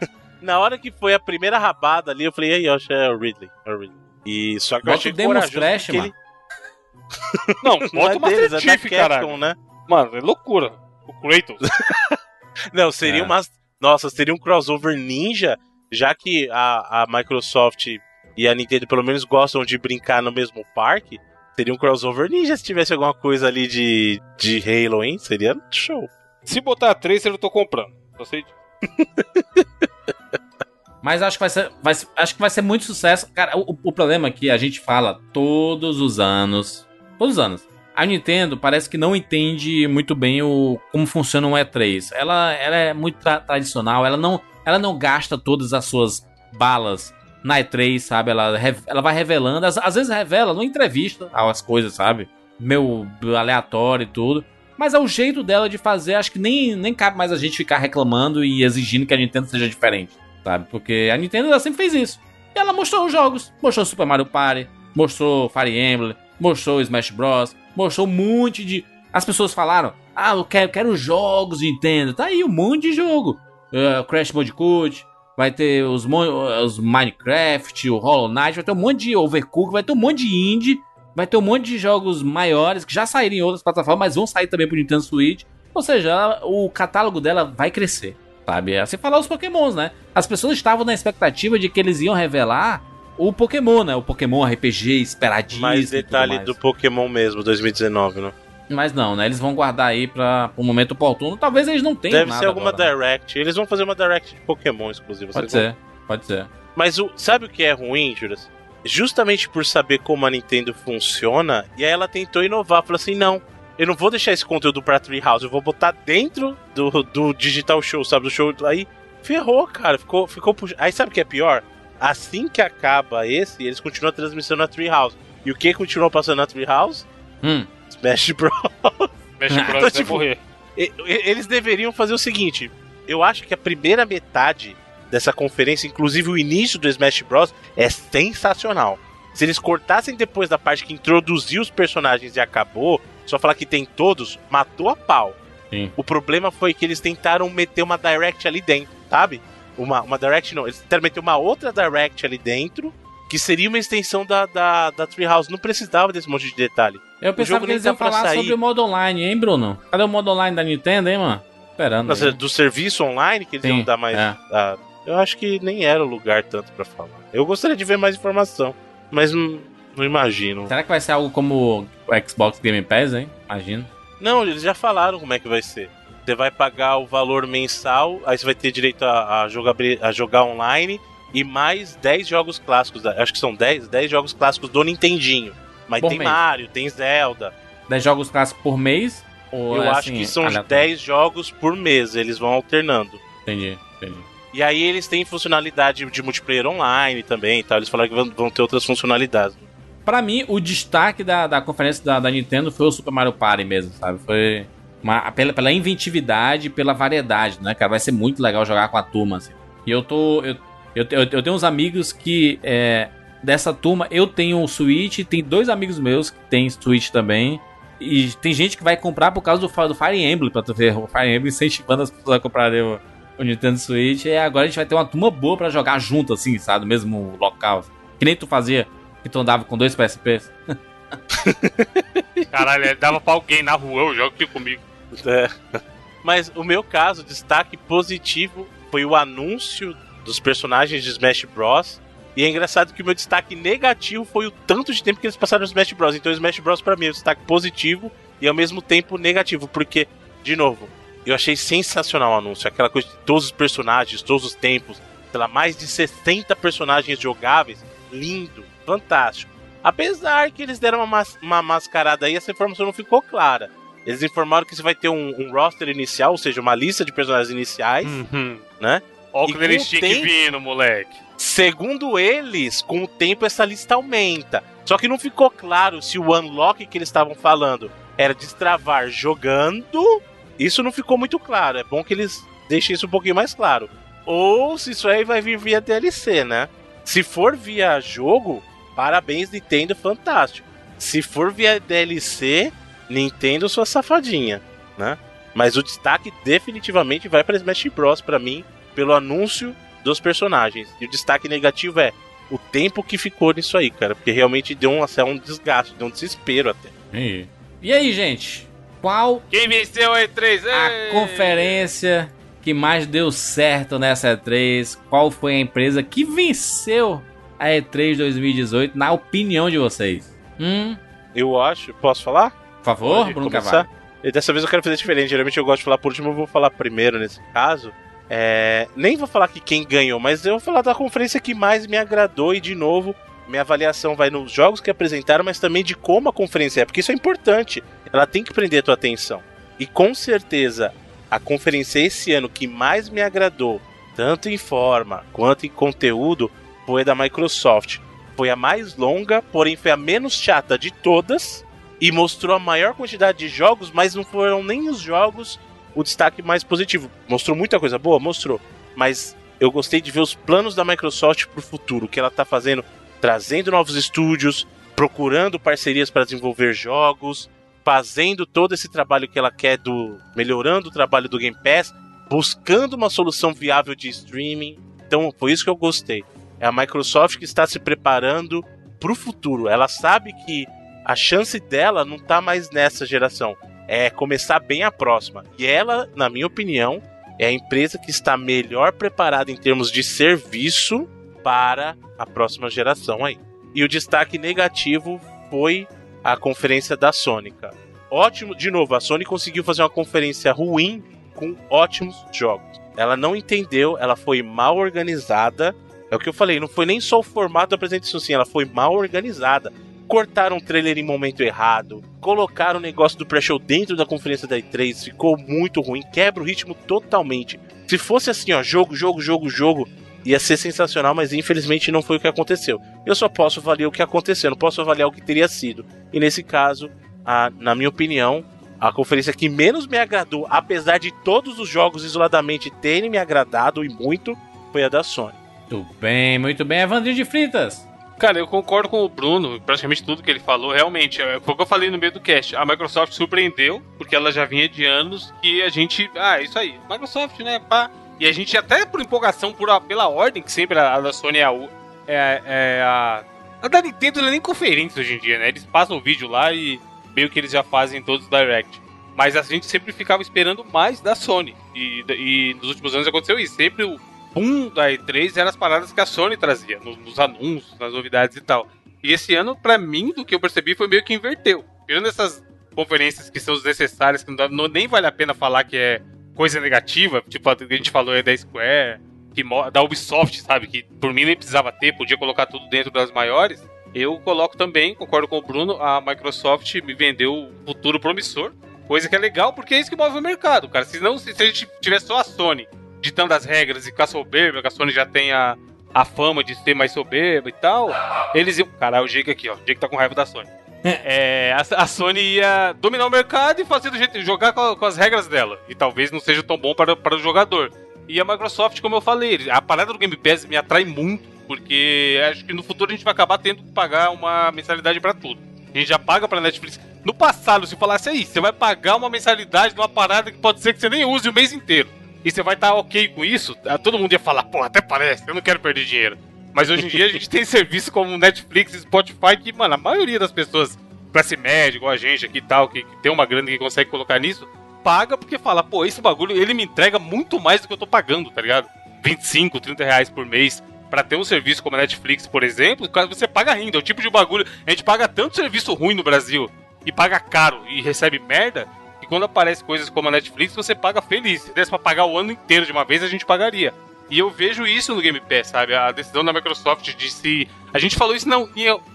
*laughs* Na hora que foi a primeira rabada ali, eu falei, aí, eu acho que é o Ridley. É o Ridley. E só que eu Bota achei o porque mano. *laughs* Não, *laughs* Não bota é o Master deles, Chief. Capcom, né? Mano, é loucura. O Kratos. Não, seria É. uma. Nossa, seria um crossover ninja, já que a, a Microsoft e a Nintendo pelo menos gostam de brincar no mesmo parque. Seria um crossover ninja se tivesse alguma coisa ali de, de Halo, hein? Seria show. Se botar três, eu tô comprando. Disso. *laughs* Mas acho que vai ser, vai, acho que vai ser muito sucesso. Cara, o, o problema é que a gente fala todos os anos. Todos os anos. A Nintendo parece que não entende muito bem o como funciona um E3. Ela, ela é muito tra- tradicional, ela não, ela não gasta todas as suas balas na E3, sabe? Ela, ela vai revelando, às, às vezes revela numa entrevista as coisas, sabe? Meio aleatório e tudo. Mas é o jeito dela de fazer, acho que nem, nem cabe mais a gente ficar reclamando e exigindo que a Nintendo seja diferente sabe? Porque a Nintendo ela sempre fez isso. E ela mostrou os jogos, mostrou Super Mario Party, mostrou Fire Emblem, mostrou Smash Bros, mostrou um monte de. As pessoas falaram: "Ah, eu quero, quero jogos Nintendo". Tá aí um monte de jogo. Uh, Crash Bandicoot, vai ter os, os Minecraft, o Hollow Knight, vai ter um monte de Overcooked, vai ter um monte de indie, vai ter um monte de jogos maiores que já saíram em outras plataformas, mas vão sair também pro Nintendo Switch. Ou seja, o catálogo dela vai crescer sabe? Assim falar os pokémons, né? As pessoas estavam na expectativa de que eles iam revelar o Pokémon, né? O Pokémon RPG esperadíssimo. Mais detalhe mais. do Pokémon mesmo, 2019, né? Mas não, né? Eles vão guardar aí pra um momento oportuno. Talvez eles não tenham Deve ser alguma agora, né? Direct. Eles vão fazer uma Direct de Pokémon exclusiva. Pode vão- ser, pode ser. Mas o, sabe o que é ruim, Juras? Justamente por saber como a Nintendo funciona, e aí ela tentou inovar, falou assim: não, eu não vou deixar esse conteúdo pra Treehouse, eu vou botar dentro do, do Digital Show, sabe? Do show. Aí ferrou, cara, ficou, ficou pux... Aí sabe o que é pior? Assim que acaba esse, eles continuam a transmissão na Treehouse. E o que continuou passando na Treehouse? Hum, Smash Bros. *laughs* Smash Bros. Então, tipo, morrer. Eles deveriam fazer o seguinte: eu acho que a primeira metade dessa conferência, inclusive o início do Smash Bros, é sensacional. Se eles cortassem depois da parte que introduziu os personagens e acabou, só falar que tem todos, matou a pau. Sim. O problema foi que eles tentaram meter uma Direct ali dentro, sabe? Uma, uma Direct não, eles tentaram meter uma outra Direct ali dentro, que seria uma extensão da, da, da Treehouse. Não precisava desse monte de detalhe. eu pensava que eles iam tá falar sair. sobre o modo online, hein, Bruno? Cadê o modo online da Nintendo, hein, mano? Esperando. Nossa, do serviço online que eles Sim, iam dar mais. é. Eu acho que nem era o lugar tanto pra falar. Eu gostaria de ver mais informação, mas não, não imagino. Será que vai ser algo como o Xbox Game Pass, hein? Imagino. Não, eles já falaram como é que vai ser. Você vai pagar o valor mensal, aí você vai ter direito a, a, jogar, a jogar online e mais 10 jogos clássicos. da- Acho que são 10, 10 jogos clássicos do Nintendinho. Mas Por tem mês. Mario, tem Zelda. 10 jogos clássicos por mês? Ou Eu é acho assim, que são aleatório? 10 jogos por mês, eles vão alternando. Entendi, entendi. E aí eles têm funcionalidade de multiplayer online também e tal. Eles falaram que vão, ter outras funcionalidades. Pra mim, o destaque da, da conferência da, da Nintendo foi o Super Mario Party mesmo, sabe? Foi uma, pela, pela inventividade, pela variedade, né, cara? Vai ser muito legal jogar com a turma, assim. E eu tô. Eu, eu, eu, eu tenho uns amigos que. É, dessa turma, eu tenho o Switch, tem dois amigos meus que têm Switch também. E tem gente que vai comprar por causa do, do Fire Emblem, pra tu ver. O Fire Emblem incentivando as pessoas a comprarem o, o Nintendo Switch. E agora a gente vai ter uma turma boa pra jogar junto, assim, sabe? No mesmo local. Que nem tu fazia, que tu andava com dois PSPs. *laughs* Caralho, dava pra alguém na rua, eu jogo aqui comigo. É. Mas o meu caso, destaque positivo foi o anúncio dos personagens de Smash Bros. E é engraçado que o meu destaque negativo foi o tanto de tempo que eles passaram no Smash Bros. Então, o Smash Bros. pra mim é um destaque positivo e ao mesmo tempo negativo, porque, de novo, eu achei sensacional o anúncio. Aquela coisa de todos os personagens, todos os tempos, sei lá, mais de 60 personagens jogáveis. Lindo, fantástico. Apesar que eles deram uma, mas uma mascarada aí, essa informação não ficou clara. Eles informaram que você vai ter um, um roster inicial, ou seja, uma lista de personagens iniciais, Uhum. né? Ó o o stick tempo- vindo, moleque. Segundo eles, com o tempo essa lista aumenta. Só que não ficou claro se o unlock que eles estavam falando era destravar jogando. Isso não ficou muito claro. É bom que eles deixem isso um pouquinho mais claro. Ou se isso aí vai vir via DLC, né? Se for via jogo, parabéns, Nintendo, fantástico. Se for via DLC, Nintendo, sua safadinha, né? Mas o destaque definitivamente vai para Smash Bros. pra mim, pelo anúncio dos personagens. E o destaque negativo é o tempo que ficou nisso aí, cara. Porque realmente deu um, assim, um desgaste, deu um desespero até. E, e aí, gente? Qual Quem venceu a E3? a Ei! conferência que mais deu certo nessa E3? Qual foi a empresa que venceu a E3 2018, na opinião de vocês? Hum, Eu acho. Posso falar? por favor, Pode Bruno começar? Carvalho. E dessa vez eu quero fazer diferente. Geralmente eu gosto de falar por último, eu vou falar primeiro nesse caso. É, nem vou falar que quem ganhou, mas eu vou falar da conferência que mais me agradou e de novo. Minha avaliação vai nos jogos que apresentaram, mas também de como a conferência é, porque isso é importante. Ela tem que prender a tua atenção. E com certeza, a conferência esse ano que mais me agradou, tanto em forma quanto em conteúdo, foi a da Microsoft. Foi a mais longa, porém foi a menos chata de todas e mostrou a maior quantidade de jogos, mas não foram nem os jogos o destaque mais positivo. Mostrou muita coisa boa? Mostrou. Mas eu gostei de ver os planos da Microsoft pro futuro, o que ela tá fazendo, trazendo novos estúdios, procurando parcerias para desenvolver jogos, fazendo todo esse trabalho que ela quer do melhorando o trabalho do Game Pass, buscando uma solução viável de streaming. Então, foi isso que eu gostei. É a Microsoft que está se preparando pro futuro. Ela sabe que a chance dela não tá mais nessa geração. É começar bem a próxima. E ela, na minha opinião, é a empresa que está melhor preparada em termos de serviço para a próxima geração aí. E o destaque negativo foi a conferência da Sony, cara. Ótimo, de novo, a Sony conseguiu fazer uma conferência ruim com ótimos jogos. Ela não entendeu, ela foi mal organizada. É o que eu falei, não foi nem só o formato da apresentação, sim, ela foi mal organizada cortaram o trailer em momento errado, colocaram o negócio do pré-show dentro da conferência da E3, ficou muito ruim, quebra o ritmo totalmente. Se fosse assim, ó, jogo, jogo, jogo, jogo, ia ser sensacional, mas infelizmente não foi o que aconteceu. Eu só posso avaliar o que aconteceu, não posso avaliar o que teria sido. E nesse caso, a, na minha opinião, a conferência que menos me agradou, apesar de todos os jogos isoladamente terem me agradado e muito, foi a da Sony. Muito bem, muito bem. Evandrinho de Fritas. Cara, eu concordo com o Bruno, praticamente tudo que ele falou, realmente, é, foi o que eu falei no meio do cast. A Microsoft surpreendeu, porque ela já vinha de anos que a gente. Ah, é isso aí. Microsoft, né? Pá. E a gente, até por empolgação, por, pela ordem, que sempre a, a da Sony é a. É, é a. A da Nintendo não é nem conferência hoje em dia, né? Eles passam o vídeo lá e meio que eles já fazem todos os direct. Mas a gente sempre ficava esperando mais da Sony. E, e nos últimos anos aconteceu isso. Sempre o boom da E3 eram as paradas que a Sony trazia, nos, nos anúncios, nas novidades e tal. E esse ano, pra mim, do que eu percebi, foi meio que inverteu. Tirando essas conferências que são desnecessárias, que não- nem vale a pena falar que é coisa negativa, tipo a a gente falou aí da Square, que, da Ubisoft, sabe? Que por mim nem precisava ter, podia colocar tudo dentro das maiores. Eu coloco também, concordo com o Bruno, a Microsoft me vendeu um futuro promissor. Coisa que é legal, porque é isso que move o mercado, cara. Se não, se, a gente tivesse só a Sony ditando as regras e ficar soberba, que a Sony já tem a, a fama de ser mais soberba e tal, eles iam. Caralho, o Jake aqui, ó. O Jake tá com raiva da Sony. *laughs* É, a, a Sony ia dominar o mercado e fazer do jeito jogar com, com as regras dela. E talvez não seja tão bom para, para o jogador. E a Microsoft, como eu falei, a parada do Game Pass me atrai muito, porque acho que no futuro a gente vai acabar tendo que pagar uma mensalidade para tudo. A gente já paga pra Netflix. No passado, se falasse aí, você vai pagar uma mensalidade de uma parada que pode ser que você nem use o mês inteiro. E você vai estar tá ok com isso, ah, todo mundo ia falar, pô, até parece, eu não quero perder dinheiro. Mas hoje em dia a gente tem serviço como Netflix e Spotify que, mano, a maioria das pessoas, classe média, igual a gente aqui e tal, que, que tem uma grana que consegue colocar nisso, paga porque fala, pô, esse bagulho ele me entrega muito mais do que eu tô pagando, tá ligado? 25, 30 reais por mês para ter um serviço como a Netflix, por exemplo, você paga rindo. É o tipo de bagulho. A gente paga tanto serviço ruim no Brasil e paga caro e recebe merda, que quando aparece coisas como a Netflix, você paga feliz. Se desse pra pagar o ano inteiro de uma vez, a gente pagaria. E eu vejo isso no Game Pass, sabe? A decisão da Microsoft de se. A gente falou isso não,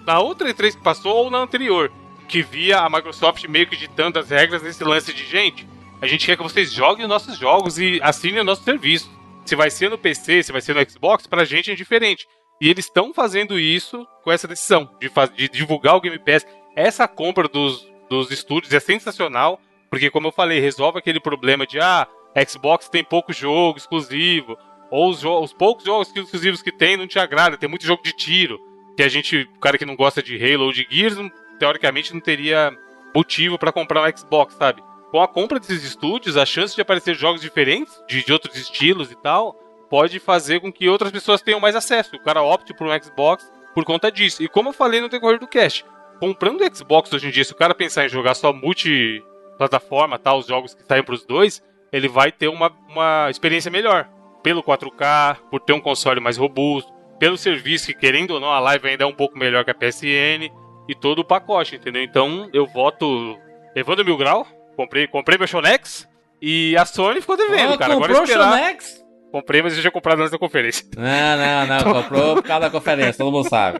na outra E3 que passou ou na anterior. Que via a Microsoft meio que ditando as regras nesse lance de gente. A gente quer que vocês joguem os nossos jogos e assinem o nosso serviço. Se vai ser no PC, se vai ser no Xbox, pra gente é diferente. E eles estão fazendo isso com essa decisão de, de, divulgar o Game Pass. Essa compra dos, dos estúdios é sensacional, porque, como eu falei, resolve aquele problema de ah, Xbox tem pouco jogo exclusivo, ou os, os poucos jogos exclusivos que tem não te agrada, tem muito jogo de tiro, que a gente, o cara que não gosta de Halo ou de Gears, teoricamente não teria motivo para comprar um Xbox, sabe? com a compra desses estúdios, a chance de aparecer jogos diferentes, de, de outros estilos e tal, pode fazer com que outras pessoas tenham mais acesso. O cara opte por um Xbox por conta disso. E como eu falei no decorrer do cast, comprando o Xbox hoje em dia, se o cara pensar em jogar só multi-plataforma, tá, os jogos que saem para os dois, ele vai ter uma, uma experiência melhor. Pelo 4K, por ter um console mais robusto, pelo serviço que, querendo ou não, a live ainda é um pouco melhor que a PSN, e todo o pacote, entendeu? Então eu voto levando mil grau, Comprei, comprei meu Shonex e a Sony ficou devendo, oh, cara. Comprou Agora esperar... o Shonex? Comprei, mas eu já tinha comprado antes da conferência. Não, não, não. Então... Comprou por causa da conferência, todo mundo sabe.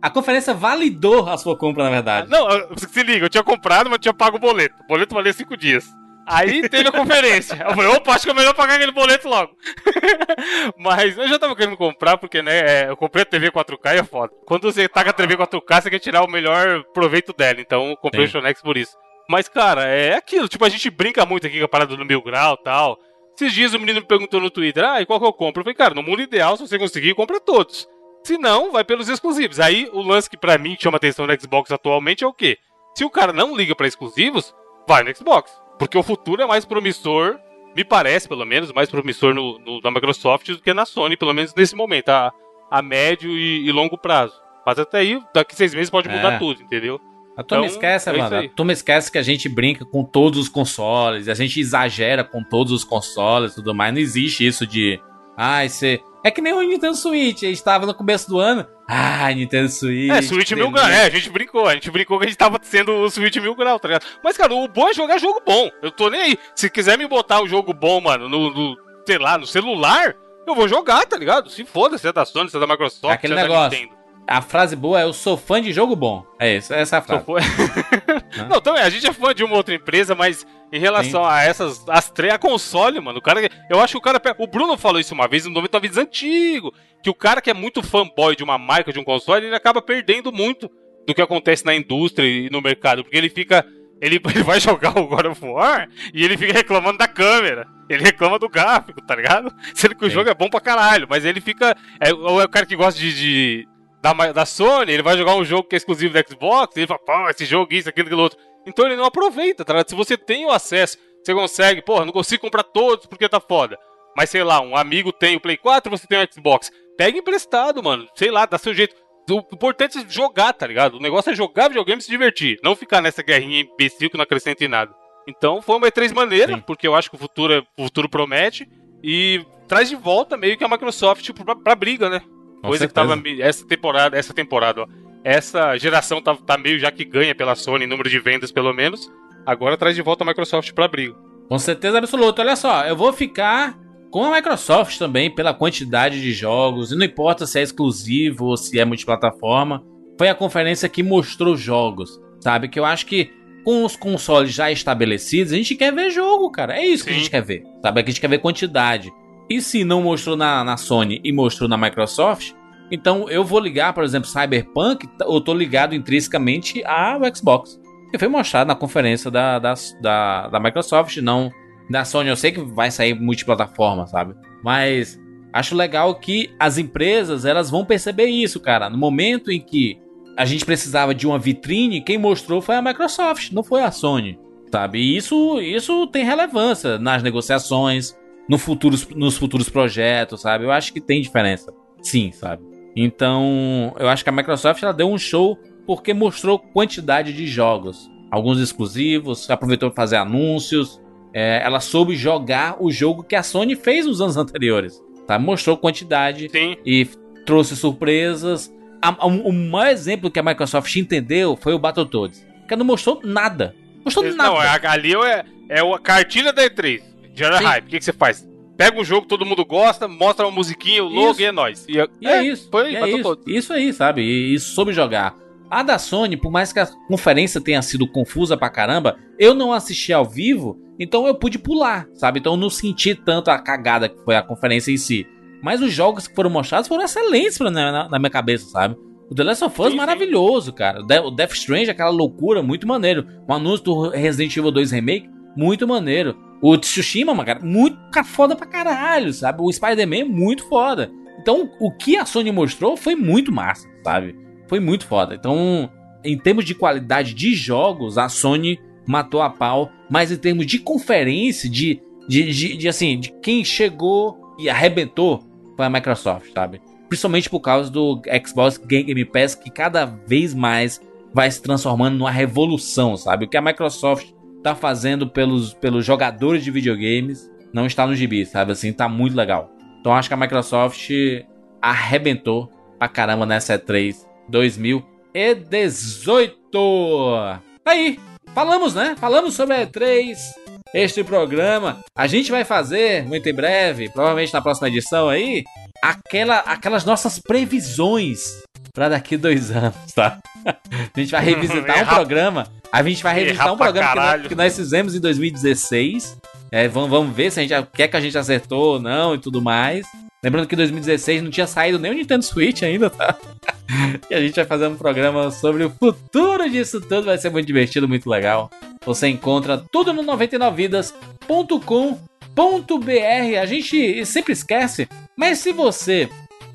A conferência validou a sua compra, na verdade. Não, se liga, eu tinha comprado, mas tinha pago o boleto. O boleto valia 5 dias. Aí teve a conferência. Eu falei, opa, acho que é melhor pagar aquele boleto logo. *laughs* Mas eu já tava querendo comprar, porque, né, é, eu comprei a TV 4K e é foda. Quando você tá com a TV 4K, você quer tirar o melhor proveito dela. Então eu comprei Sim. o Shonex por isso. Mas, cara, é aquilo. Tipo, a gente brinca muito aqui com a parada do mil grau e tal. Esses dias o menino me perguntou no Twitter, ah, e qual que eu compro? Eu falei, cara, no mundo ideal, se você conseguir, compra todos. Se não, vai pelos exclusivos. Aí, o lance que pra mim chama atenção no Xbox atualmente é o quê? Se o cara não liga para exclusivos, vai no Xbox. Porque o futuro é mais promissor, me parece, pelo menos, mais promissor no, no na Microsoft do que na Sony, pelo menos nesse momento, a, a médio e, e longo prazo. Mas até aí, daqui seis meses pode mudar é. tudo, entendeu? A turma então, esquece, é mano. A turma esquece que a gente brinca com todos os consoles, a gente exagera com todos os consoles e tudo mais. Não existe isso de. Ai, ah, você. É que nem o Nintendo Switch, a gente tava no começo do ano. Ah, Nintendo Switch. É, Switch mil grau. É, a gente brincou. A gente brincou que a gente tava sendo o Switch mil grau, tá ligado? Mas, cara, o bom é jogar jogo bom. Eu tô nem aí. Se quiser me botar o um jogo bom, mano, no, no, sei lá, no celular, eu vou jogar, tá ligado? Se foda, se é da Sony, se é da Microsoft, aquele se é negócio. da Nintendo. A frase boa é: Eu sou fã de jogo bom. É isso, essa é a frase. *laughs* Não, também, a gente é fã de uma outra empresa, mas em relação Sim. a essas, as três, a console, mano, o cara. Eu acho que o cara. O Bruno falou isso uma vez no 99 antigo. Que o cara que é muito fanboy de uma marca, de um console, ele acaba perdendo muito do que acontece na indústria e no mercado. Porque ele fica. Ele, *laughs* ele vai jogar o God of War e ele fica reclamando da câmera. Ele reclama do gráfico, tá ligado? Sendo que o Sim. jogo é bom pra caralho, mas ele fica. É, ou é o cara que gosta de, de da, da Sony, ele vai jogar um jogo que é exclusivo do Xbox, ele fala, pô, esse jogo, isso, aquilo, aquilo outro. Então ele não aproveita, tá? Se você tem o acesso, você consegue, pô, não consigo comprar todos porque tá foda. Mas sei lá, um amigo tem o Play 4, você tem o Xbox. Pega emprestado, mano. Sei lá, dá seu jeito. O importante é jogar, tá ligado? O negócio é jogar videogame e se divertir. Não ficar nessa guerrinha imbecil que não acrescenta em nada. Então foi uma E3 maneira, Sim. porque eu acho que o futuro, é, o futuro promete. E traz de volta meio que a Microsoft tipo, pra, pra briga, né? Coisa que tava. Essa temporada, essa temporada, ó. Essa geração tá, tá meio já que ganha pela Sony, número de vendas pelo menos. Agora traz de volta a Microsoft pra briga. Com certeza absoluta. Olha só, eu vou ficar com a Microsoft também pela quantidade de jogos. E não importa se é exclusivo ou se é multiplataforma. Foi a conferência que mostrou jogos. Sabe? Que eu acho que com os consoles já estabelecidos, a gente quer ver jogo, cara. É isso Sim. que a gente quer ver. Sabe? É que a gente quer ver quantidade. E se não mostrou na, na Sony e mostrou na Microsoft, então eu vou ligar, por exemplo, Cyberpunk, eu tô ligado intrinsecamente ao Xbox. Que foi mostrado na conferência da, da, da, da Microsoft, não da Sony. Eu sei que vai sair multiplataforma, sabe? Mas acho legal que as empresas elas vão perceber isso, cara. No momento em que a gente precisava de uma vitrine, quem mostrou foi a Microsoft, não foi a Sony, sabe? E isso, isso tem relevância nas negociações, no futuros, nos futuros projetos, sabe? Eu acho que tem diferença, sim, sabe? Então, eu acho que a Microsoft ela deu um show porque mostrou quantidade de jogos, alguns exclusivos, aproveitou para fazer anúncios, é, ela soube jogar o jogo que a Sony fez nos anos *laughs* anteriores, tá? Mostrou quantidade Sim. e trouxe surpresas. A- a- o maior exemplo que a Microsoft entendeu foi o Battletoads, que não mostrou nada. Mostrou Não, nada. é- ali é, é a cartilha da E3. Gera Sim. hype. O que, que você faz? Pega um jogo que todo mundo gosta, mostra uma musiquinha, o logo Isso. e é nóis. E é, E é, isso. Foi, e é isso. Isso aí, sabe? E, e soube jogar. A da Sony, por mais que a conferência tenha sido confusa pra caramba, eu não assisti ao vivo, então eu pude pular, sabe? Então eu não senti tanto a cagada que foi a conferência em si. Mas os jogos que foram mostrados foram excelentes pra- na, na- na minha cabeça, sabe? O The Last of Us Sim, sim. maravilhoso, cara. O De- O Death Strange, aquela loucura, muito maneiro. O anúncio do Resident Evil 2 Remake, muito maneiro. O Tsushima, cara, muito ca- foda pra caralho, sabe? O Spider-Man, muito foda. Então, o que a Sony mostrou foi muito massa, sabe? Foi muito foda. Então, em termos de qualidade de jogos, a Sony matou a pau. Mas em termos de conferência, de, de, de, de, assim, de quem chegou e arrebentou, foi a Microsoft, sabe? Principalmente por causa do Xbox Game Pass, que cada vez mais vai se transformando numa revolução, sabe? O que a Microsoft tá fazendo pelos, pelos jogadores de videogames não está no gibi, sabe? Assim, tá muito legal. Então acho que a Microsoft arrebentou pra caramba nessa E3 2018. Aí, falamos, né? Falamos sobre a E3, este programa. A gente vai fazer muito em breve, provavelmente na próxima edição aí, aquela, aquelas nossas previsões pra daqui dois anos, tá? A gente vai revisitar *laughs* um Errar- programa. A gente vai revisitar errar um programa que nós, que nós fizemos em 2016. É, vamos, vamos ver se a gente o que é que a gente acertou ou não e tudo mais. Lembrando que em 2016 não tinha saído nem o Nintendo Switch ainda, tá? *laughs* E a gente vai fazer um programa sobre o futuro disso tudo. Vai ser muito divertido, muito legal. Você encontra tudo no 99vidas.com.br. A gente sempre esquece, mas se você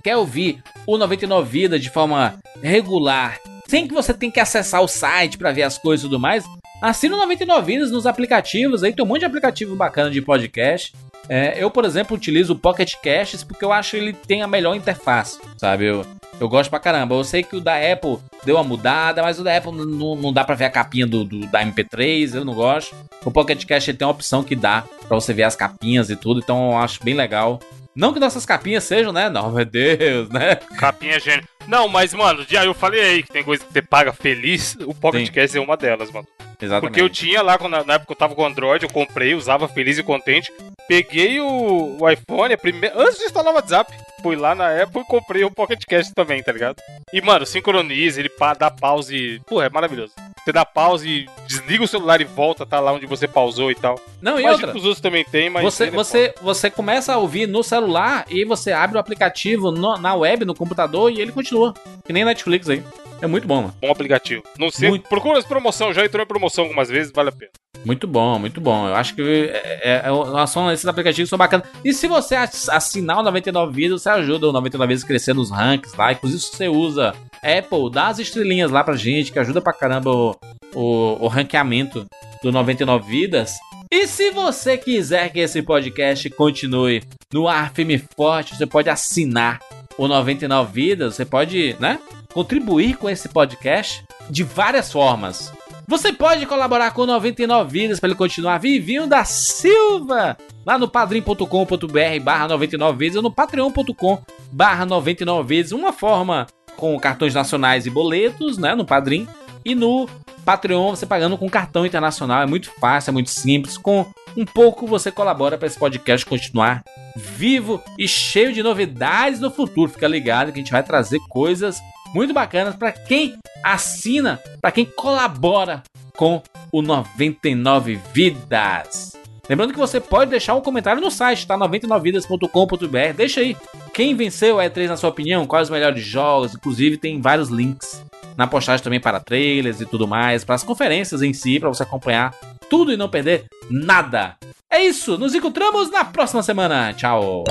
quer ouvir o 99 Vidas de forma regular, sem que você tenha que acessar o site para ver as coisas e tudo mais, assina o 99 Vidas nos aplicativos. Aí tem um monte de aplicativo bacana de podcast. É, eu, por exemplo, utilizo o Pocket Casts porque eu acho que ele tem a melhor interface, sabe? Eu, eu gosto pra caramba. Eu sei que o da Apple deu uma mudada, mas o da Apple não, dá pra ver a capinha do, do- da MP3, eu não gosto. O Pocket ele tem uma opção que dá pra você ver as capinhas e tudo, então eu acho bem legal. Não que nossas capinhas sejam, né? Não, meu Deus, né? Capinha gênio. Não, mas, mano, já eu falei aí que tem coisa que você paga feliz. O Pocket. Cast é uma delas, mano. Exatamente. Porque eu tinha lá, na época que eu tava com Android, eu comprei, usava feliz e contente. Peguei o, o iPhone, antes de instalar o WhatsApp, fui lá na Apple e comprei o Pocket Cast também, tá ligado? E, mano, sincroniza, ele dá pause. Pô, é maravilhoso. Você dá pause, desliga o celular e volta, tá lá onde você pausou e tal. Não, e Imagino outra. que os outros também tem, mas. Você, é você, você começa a ouvir no celular e você abre o aplicativo no- na web, no computador, e ele continua. Que nem Netflix aí. É muito bom, mano. bom aplicativo. Não sei, Muito. procura as promoções, já entrou em promoção algumas vezes, vale a pena. Muito bom, muito bom. Eu acho que é, é, é, são, esses aplicativos são bacanas. E se você ass- assinar o 99 Vidas, você ajuda o 99 Vidas a crescer nos ranks lá. Inclusive, se você usa Apple, dá as estrelinhas lá pra gente, que ajuda pra caramba o, o, o ranqueamento do 99 Vidas. E se você quiser que esse podcast continue no ar firme e forte, você pode assinar o 99 Vidas, você pode, né, contribuir com esse podcast de várias formas. Você pode colaborar com 99 Vidas para ele continuar vivinho da Silva lá no padrim.com.br barra 99 Vidas ou no patreon.com barra 99 Vidas. Uma forma com cartões nacionais e boletos, né, no Padrim. E no Patreon você pagando com cartão internacional. É muito fácil, é muito simples. Com um pouco você colabora para esse podcast continuar vivo e cheio de novidades no futuro. Fica ligado que a gente vai trazer coisas muito bacanas para quem assina, para quem colabora com o 99 Vidas. Lembrando que você pode deixar um comentário no site, tá? 99vidas.com.br. Deixa aí quem venceu a E3 na sua opinião, quais os melhores jogos, inclusive tem vários links na postagem também para trailers e tudo mais, para as conferências em si, para você acompanhar tudo e não perder nada. É isso, nos encontramos na próxima semana. Tchau.